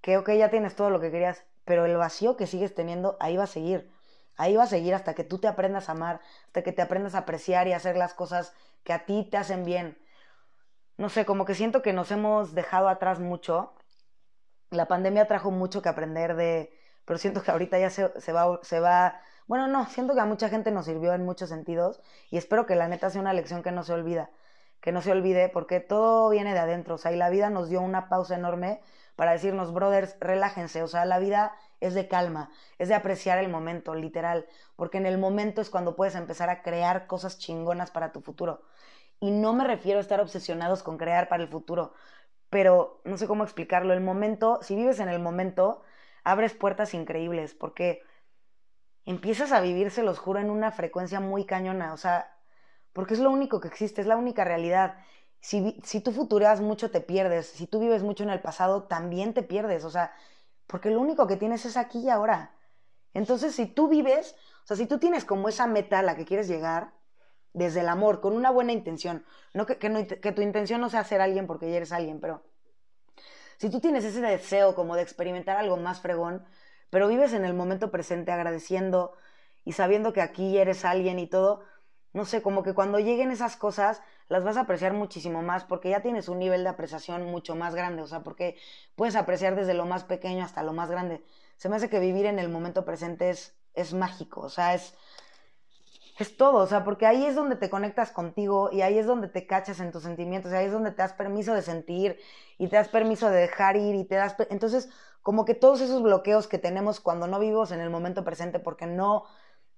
S1: que, ok, ya tienes todo lo que querías, pero el vacío que sigues teniendo, ahí va a seguir. Ahí va a seguir hasta que tú te aprendas a amar, hasta que te aprendas a apreciar y hacer las cosas que a ti te hacen bien. No sé, como que siento que nos hemos dejado atrás mucho. La pandemia trajo mucho que aprender de, pero siento que ahorita ya se, se, va, se va, bueno, no, siento que a mucha gente nos sirvió en muchos sentidos y espero que la neta sea una lección que no se olvida, que no se olvide porque todo viene de adentro, o sea, y la vida nos dio una pausa enorme para decirnos, brothers, relájense, o sea, la vida es de calma, es de apreciar el momento, literal, porque en el momento es cuando puedes empezar a crear cosas chingonas para tu futuro. Y no me refiero a estar obsesionados con crear para el futuro, pero no sé cómo explicarlo, el momento, si vives en el momento, abres puertas increíbles, porque empiezas a vivir, se los juro, en una frecuencia muy cañona, o sea, porque es lo único que existe, es la única realidad. Si, si tú futureas mucho, te pierdes. Si tú vives mucho en el pasado, también te pierdes. O sea, porque lo único que tienes es aquí y ahora. Entonces, si tú vives, o sea, si tú tienes como esa meta a la que quieres llegar, desde el amor, con una buena intención, no que, que, tu intención no sea ser alguien porque ya eres alguien, pero si tú tienes ese deseo como de experimentar algo más fregón, pero vives en el momento presente agradeciendo y sabiendo que aquí eres alguien y todo, no sé, como que cuando lleguen esas cosas las vas a apreciar muchísimo más porque ya tienes un nivel de apreciación mucho más grande, o sea, porque puedes apreciar desde lo más pequeño hasta lo más grande. Se me hace que vivir en el momento presente es, es mágico, o sea, es, es todo, o sea, porque ahí es donde te conectas contigo y ahí es donde te cachas en tus sentimientos, y ahí es donde te das permiso de sentir y te das permiso de dejar ir y te das... Entonces, como que todos esos bloqueos que tenemos cuando no vivimos en el momento presente porque no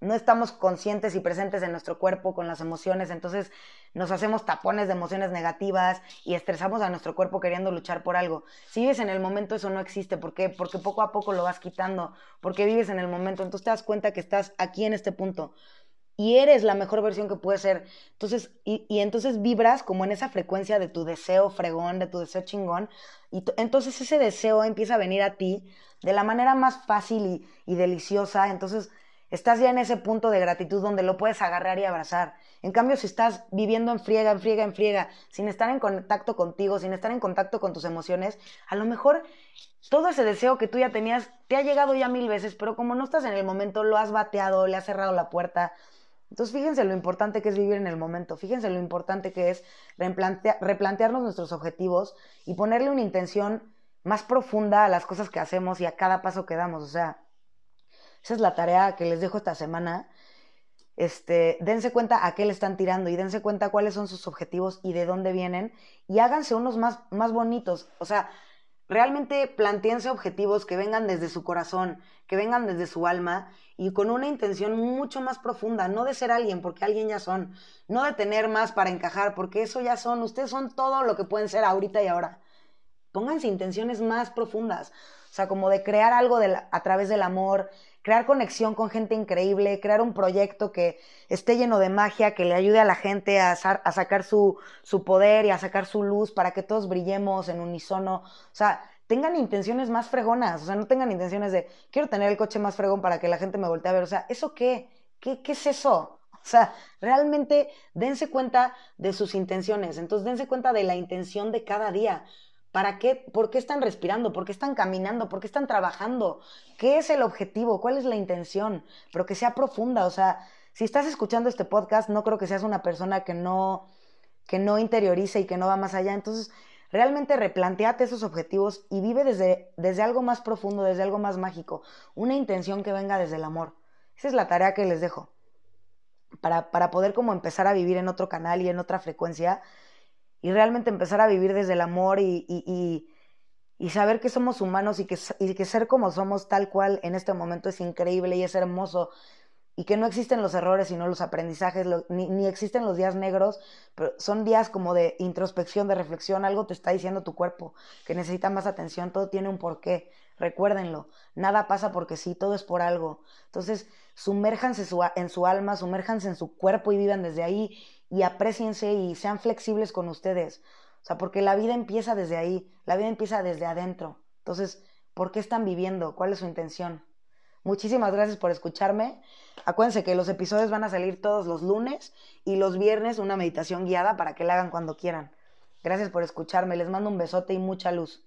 S1: no estamos conscientes y presentes en nuestro cuerpo con las emociones, entonces nos hacemos tapones de emociones negativas y estresamos a nuestro cuerpo queriendo luchar por algo. Si vives en el momento, eso no existe. ¿Por qué? Porque poco a poco lo vas quitando, porque vives en el momento, entonces te das cuenta que estás aquí en este punto y eres la mejor versión que puedes ser. Entonces, y, entonces vibras como en esa frecuencia de tu deseo fregón, de tu deseo chingón, y entonces ese deseo empieza a venir a ti de la manera más fácil y, y deliciosa, entonces Estás ya en ese punto de gratitud donde lo puedes agarrar y abrazar. En cambio, si estás viviendo en friega, en friega, en friega, sin estar en contacto contigo, sin estar en contacto con tus emociones, a lo mejor todo ese deseo que tú ya tenías te ha llegado ya mil veces, pero como no estás en el momento, lo has bateado, le has cerrado la puerta. Entonces, fíjense lo importante que es vivir en el momento, fíjense lo importante que es replantearnos nuestros objetivos y ponerle una intención más profunda a las cosas que hacemos y a cada paso que damos. O sea, esa es la tarea que les dejo esta semana. Este, dense cuenta a qué le están tirando y dense cuenta cuáles son sus objetivos y de dónde vienen y háganse unos más, más bonitos. O sea, realmente planteense objetivos que vengan desde su corazón, que vengan desde su alma y con una intención mucho más profunda, no de ser alguien, porque alguien ya son, no de tener más para encajar, porque eso ya son, ustedes son todo lo que pueden ser ahorita y ahora. Pónganse intenciones más profundas, o sea, como de crear algo a través del amor, crear conexión con gente increíble, crear un proyecto que esté lleno de magia, que le ayude a la gente a, sacar su, su poder y a sacar su luz para que todos brillemos en unísono. O sea, tengan intenciones más fregonas, o sea, no tengan intenciones de quiero tener el coche más fregón para que la gente me voltee a ver. O sea, ¿eso qué? ¿Qué, qué es eso? O sea, realmente dense cuenta de sus intenciones. Entonces, dense cuenta de la intención de cada día. ¿Para qué? ¿Por qué están respirando? ¿Por qué están caminando? ¿Por qué están trabajando? ¿Qué es el objetivo? ¿Cuál es la intención? Pero que sea profunda. O sea, si estás escuchando este podcast, no creo que seas una persona que no, que no interiorice y que no va más allá. Entonces, realmente replanteate esos objetivos y vive desde, desde algo más profundo, desde algo más mágico. Una intención que venga desde el amor. Esa es la tarea que les dejo. Para, para poder como empezar a vivir en otro canal y en otra frecuencia y realmente empezar a vivir desde el amor y, y, y, saber que somos humanos y que, y que ser como somos tal cual en este momento es increíble y es hermoso. y que no existen los errores sino los aprendizajes, ni, ni, existen los días negros, pero son días como de introspección, de reflexión, algo te está diciendo tu cuerpo, que necesita más atención, todo tiene un porqué, recuérdenlo, nada pasa porque sí, todo es por algo. Entonces, sumérjanse en su alma, sumérjanse en su cuerpo y vivan desde ahí y apreciense y sean flexibles con ustedes. O sea, porque la vida empieza desde ahí, la vida empieza desde adentro. Entonces, ¿por qué están viviendo? ¿Cuál es su intención? Muchísimas gracias por escucharme. Acuérdense que los episodios van a salir todos los lunes y los viernes una meditación guiada para que la hagan cuando quieran. Gracias por escucharme. Les mando un besote y mucha luz.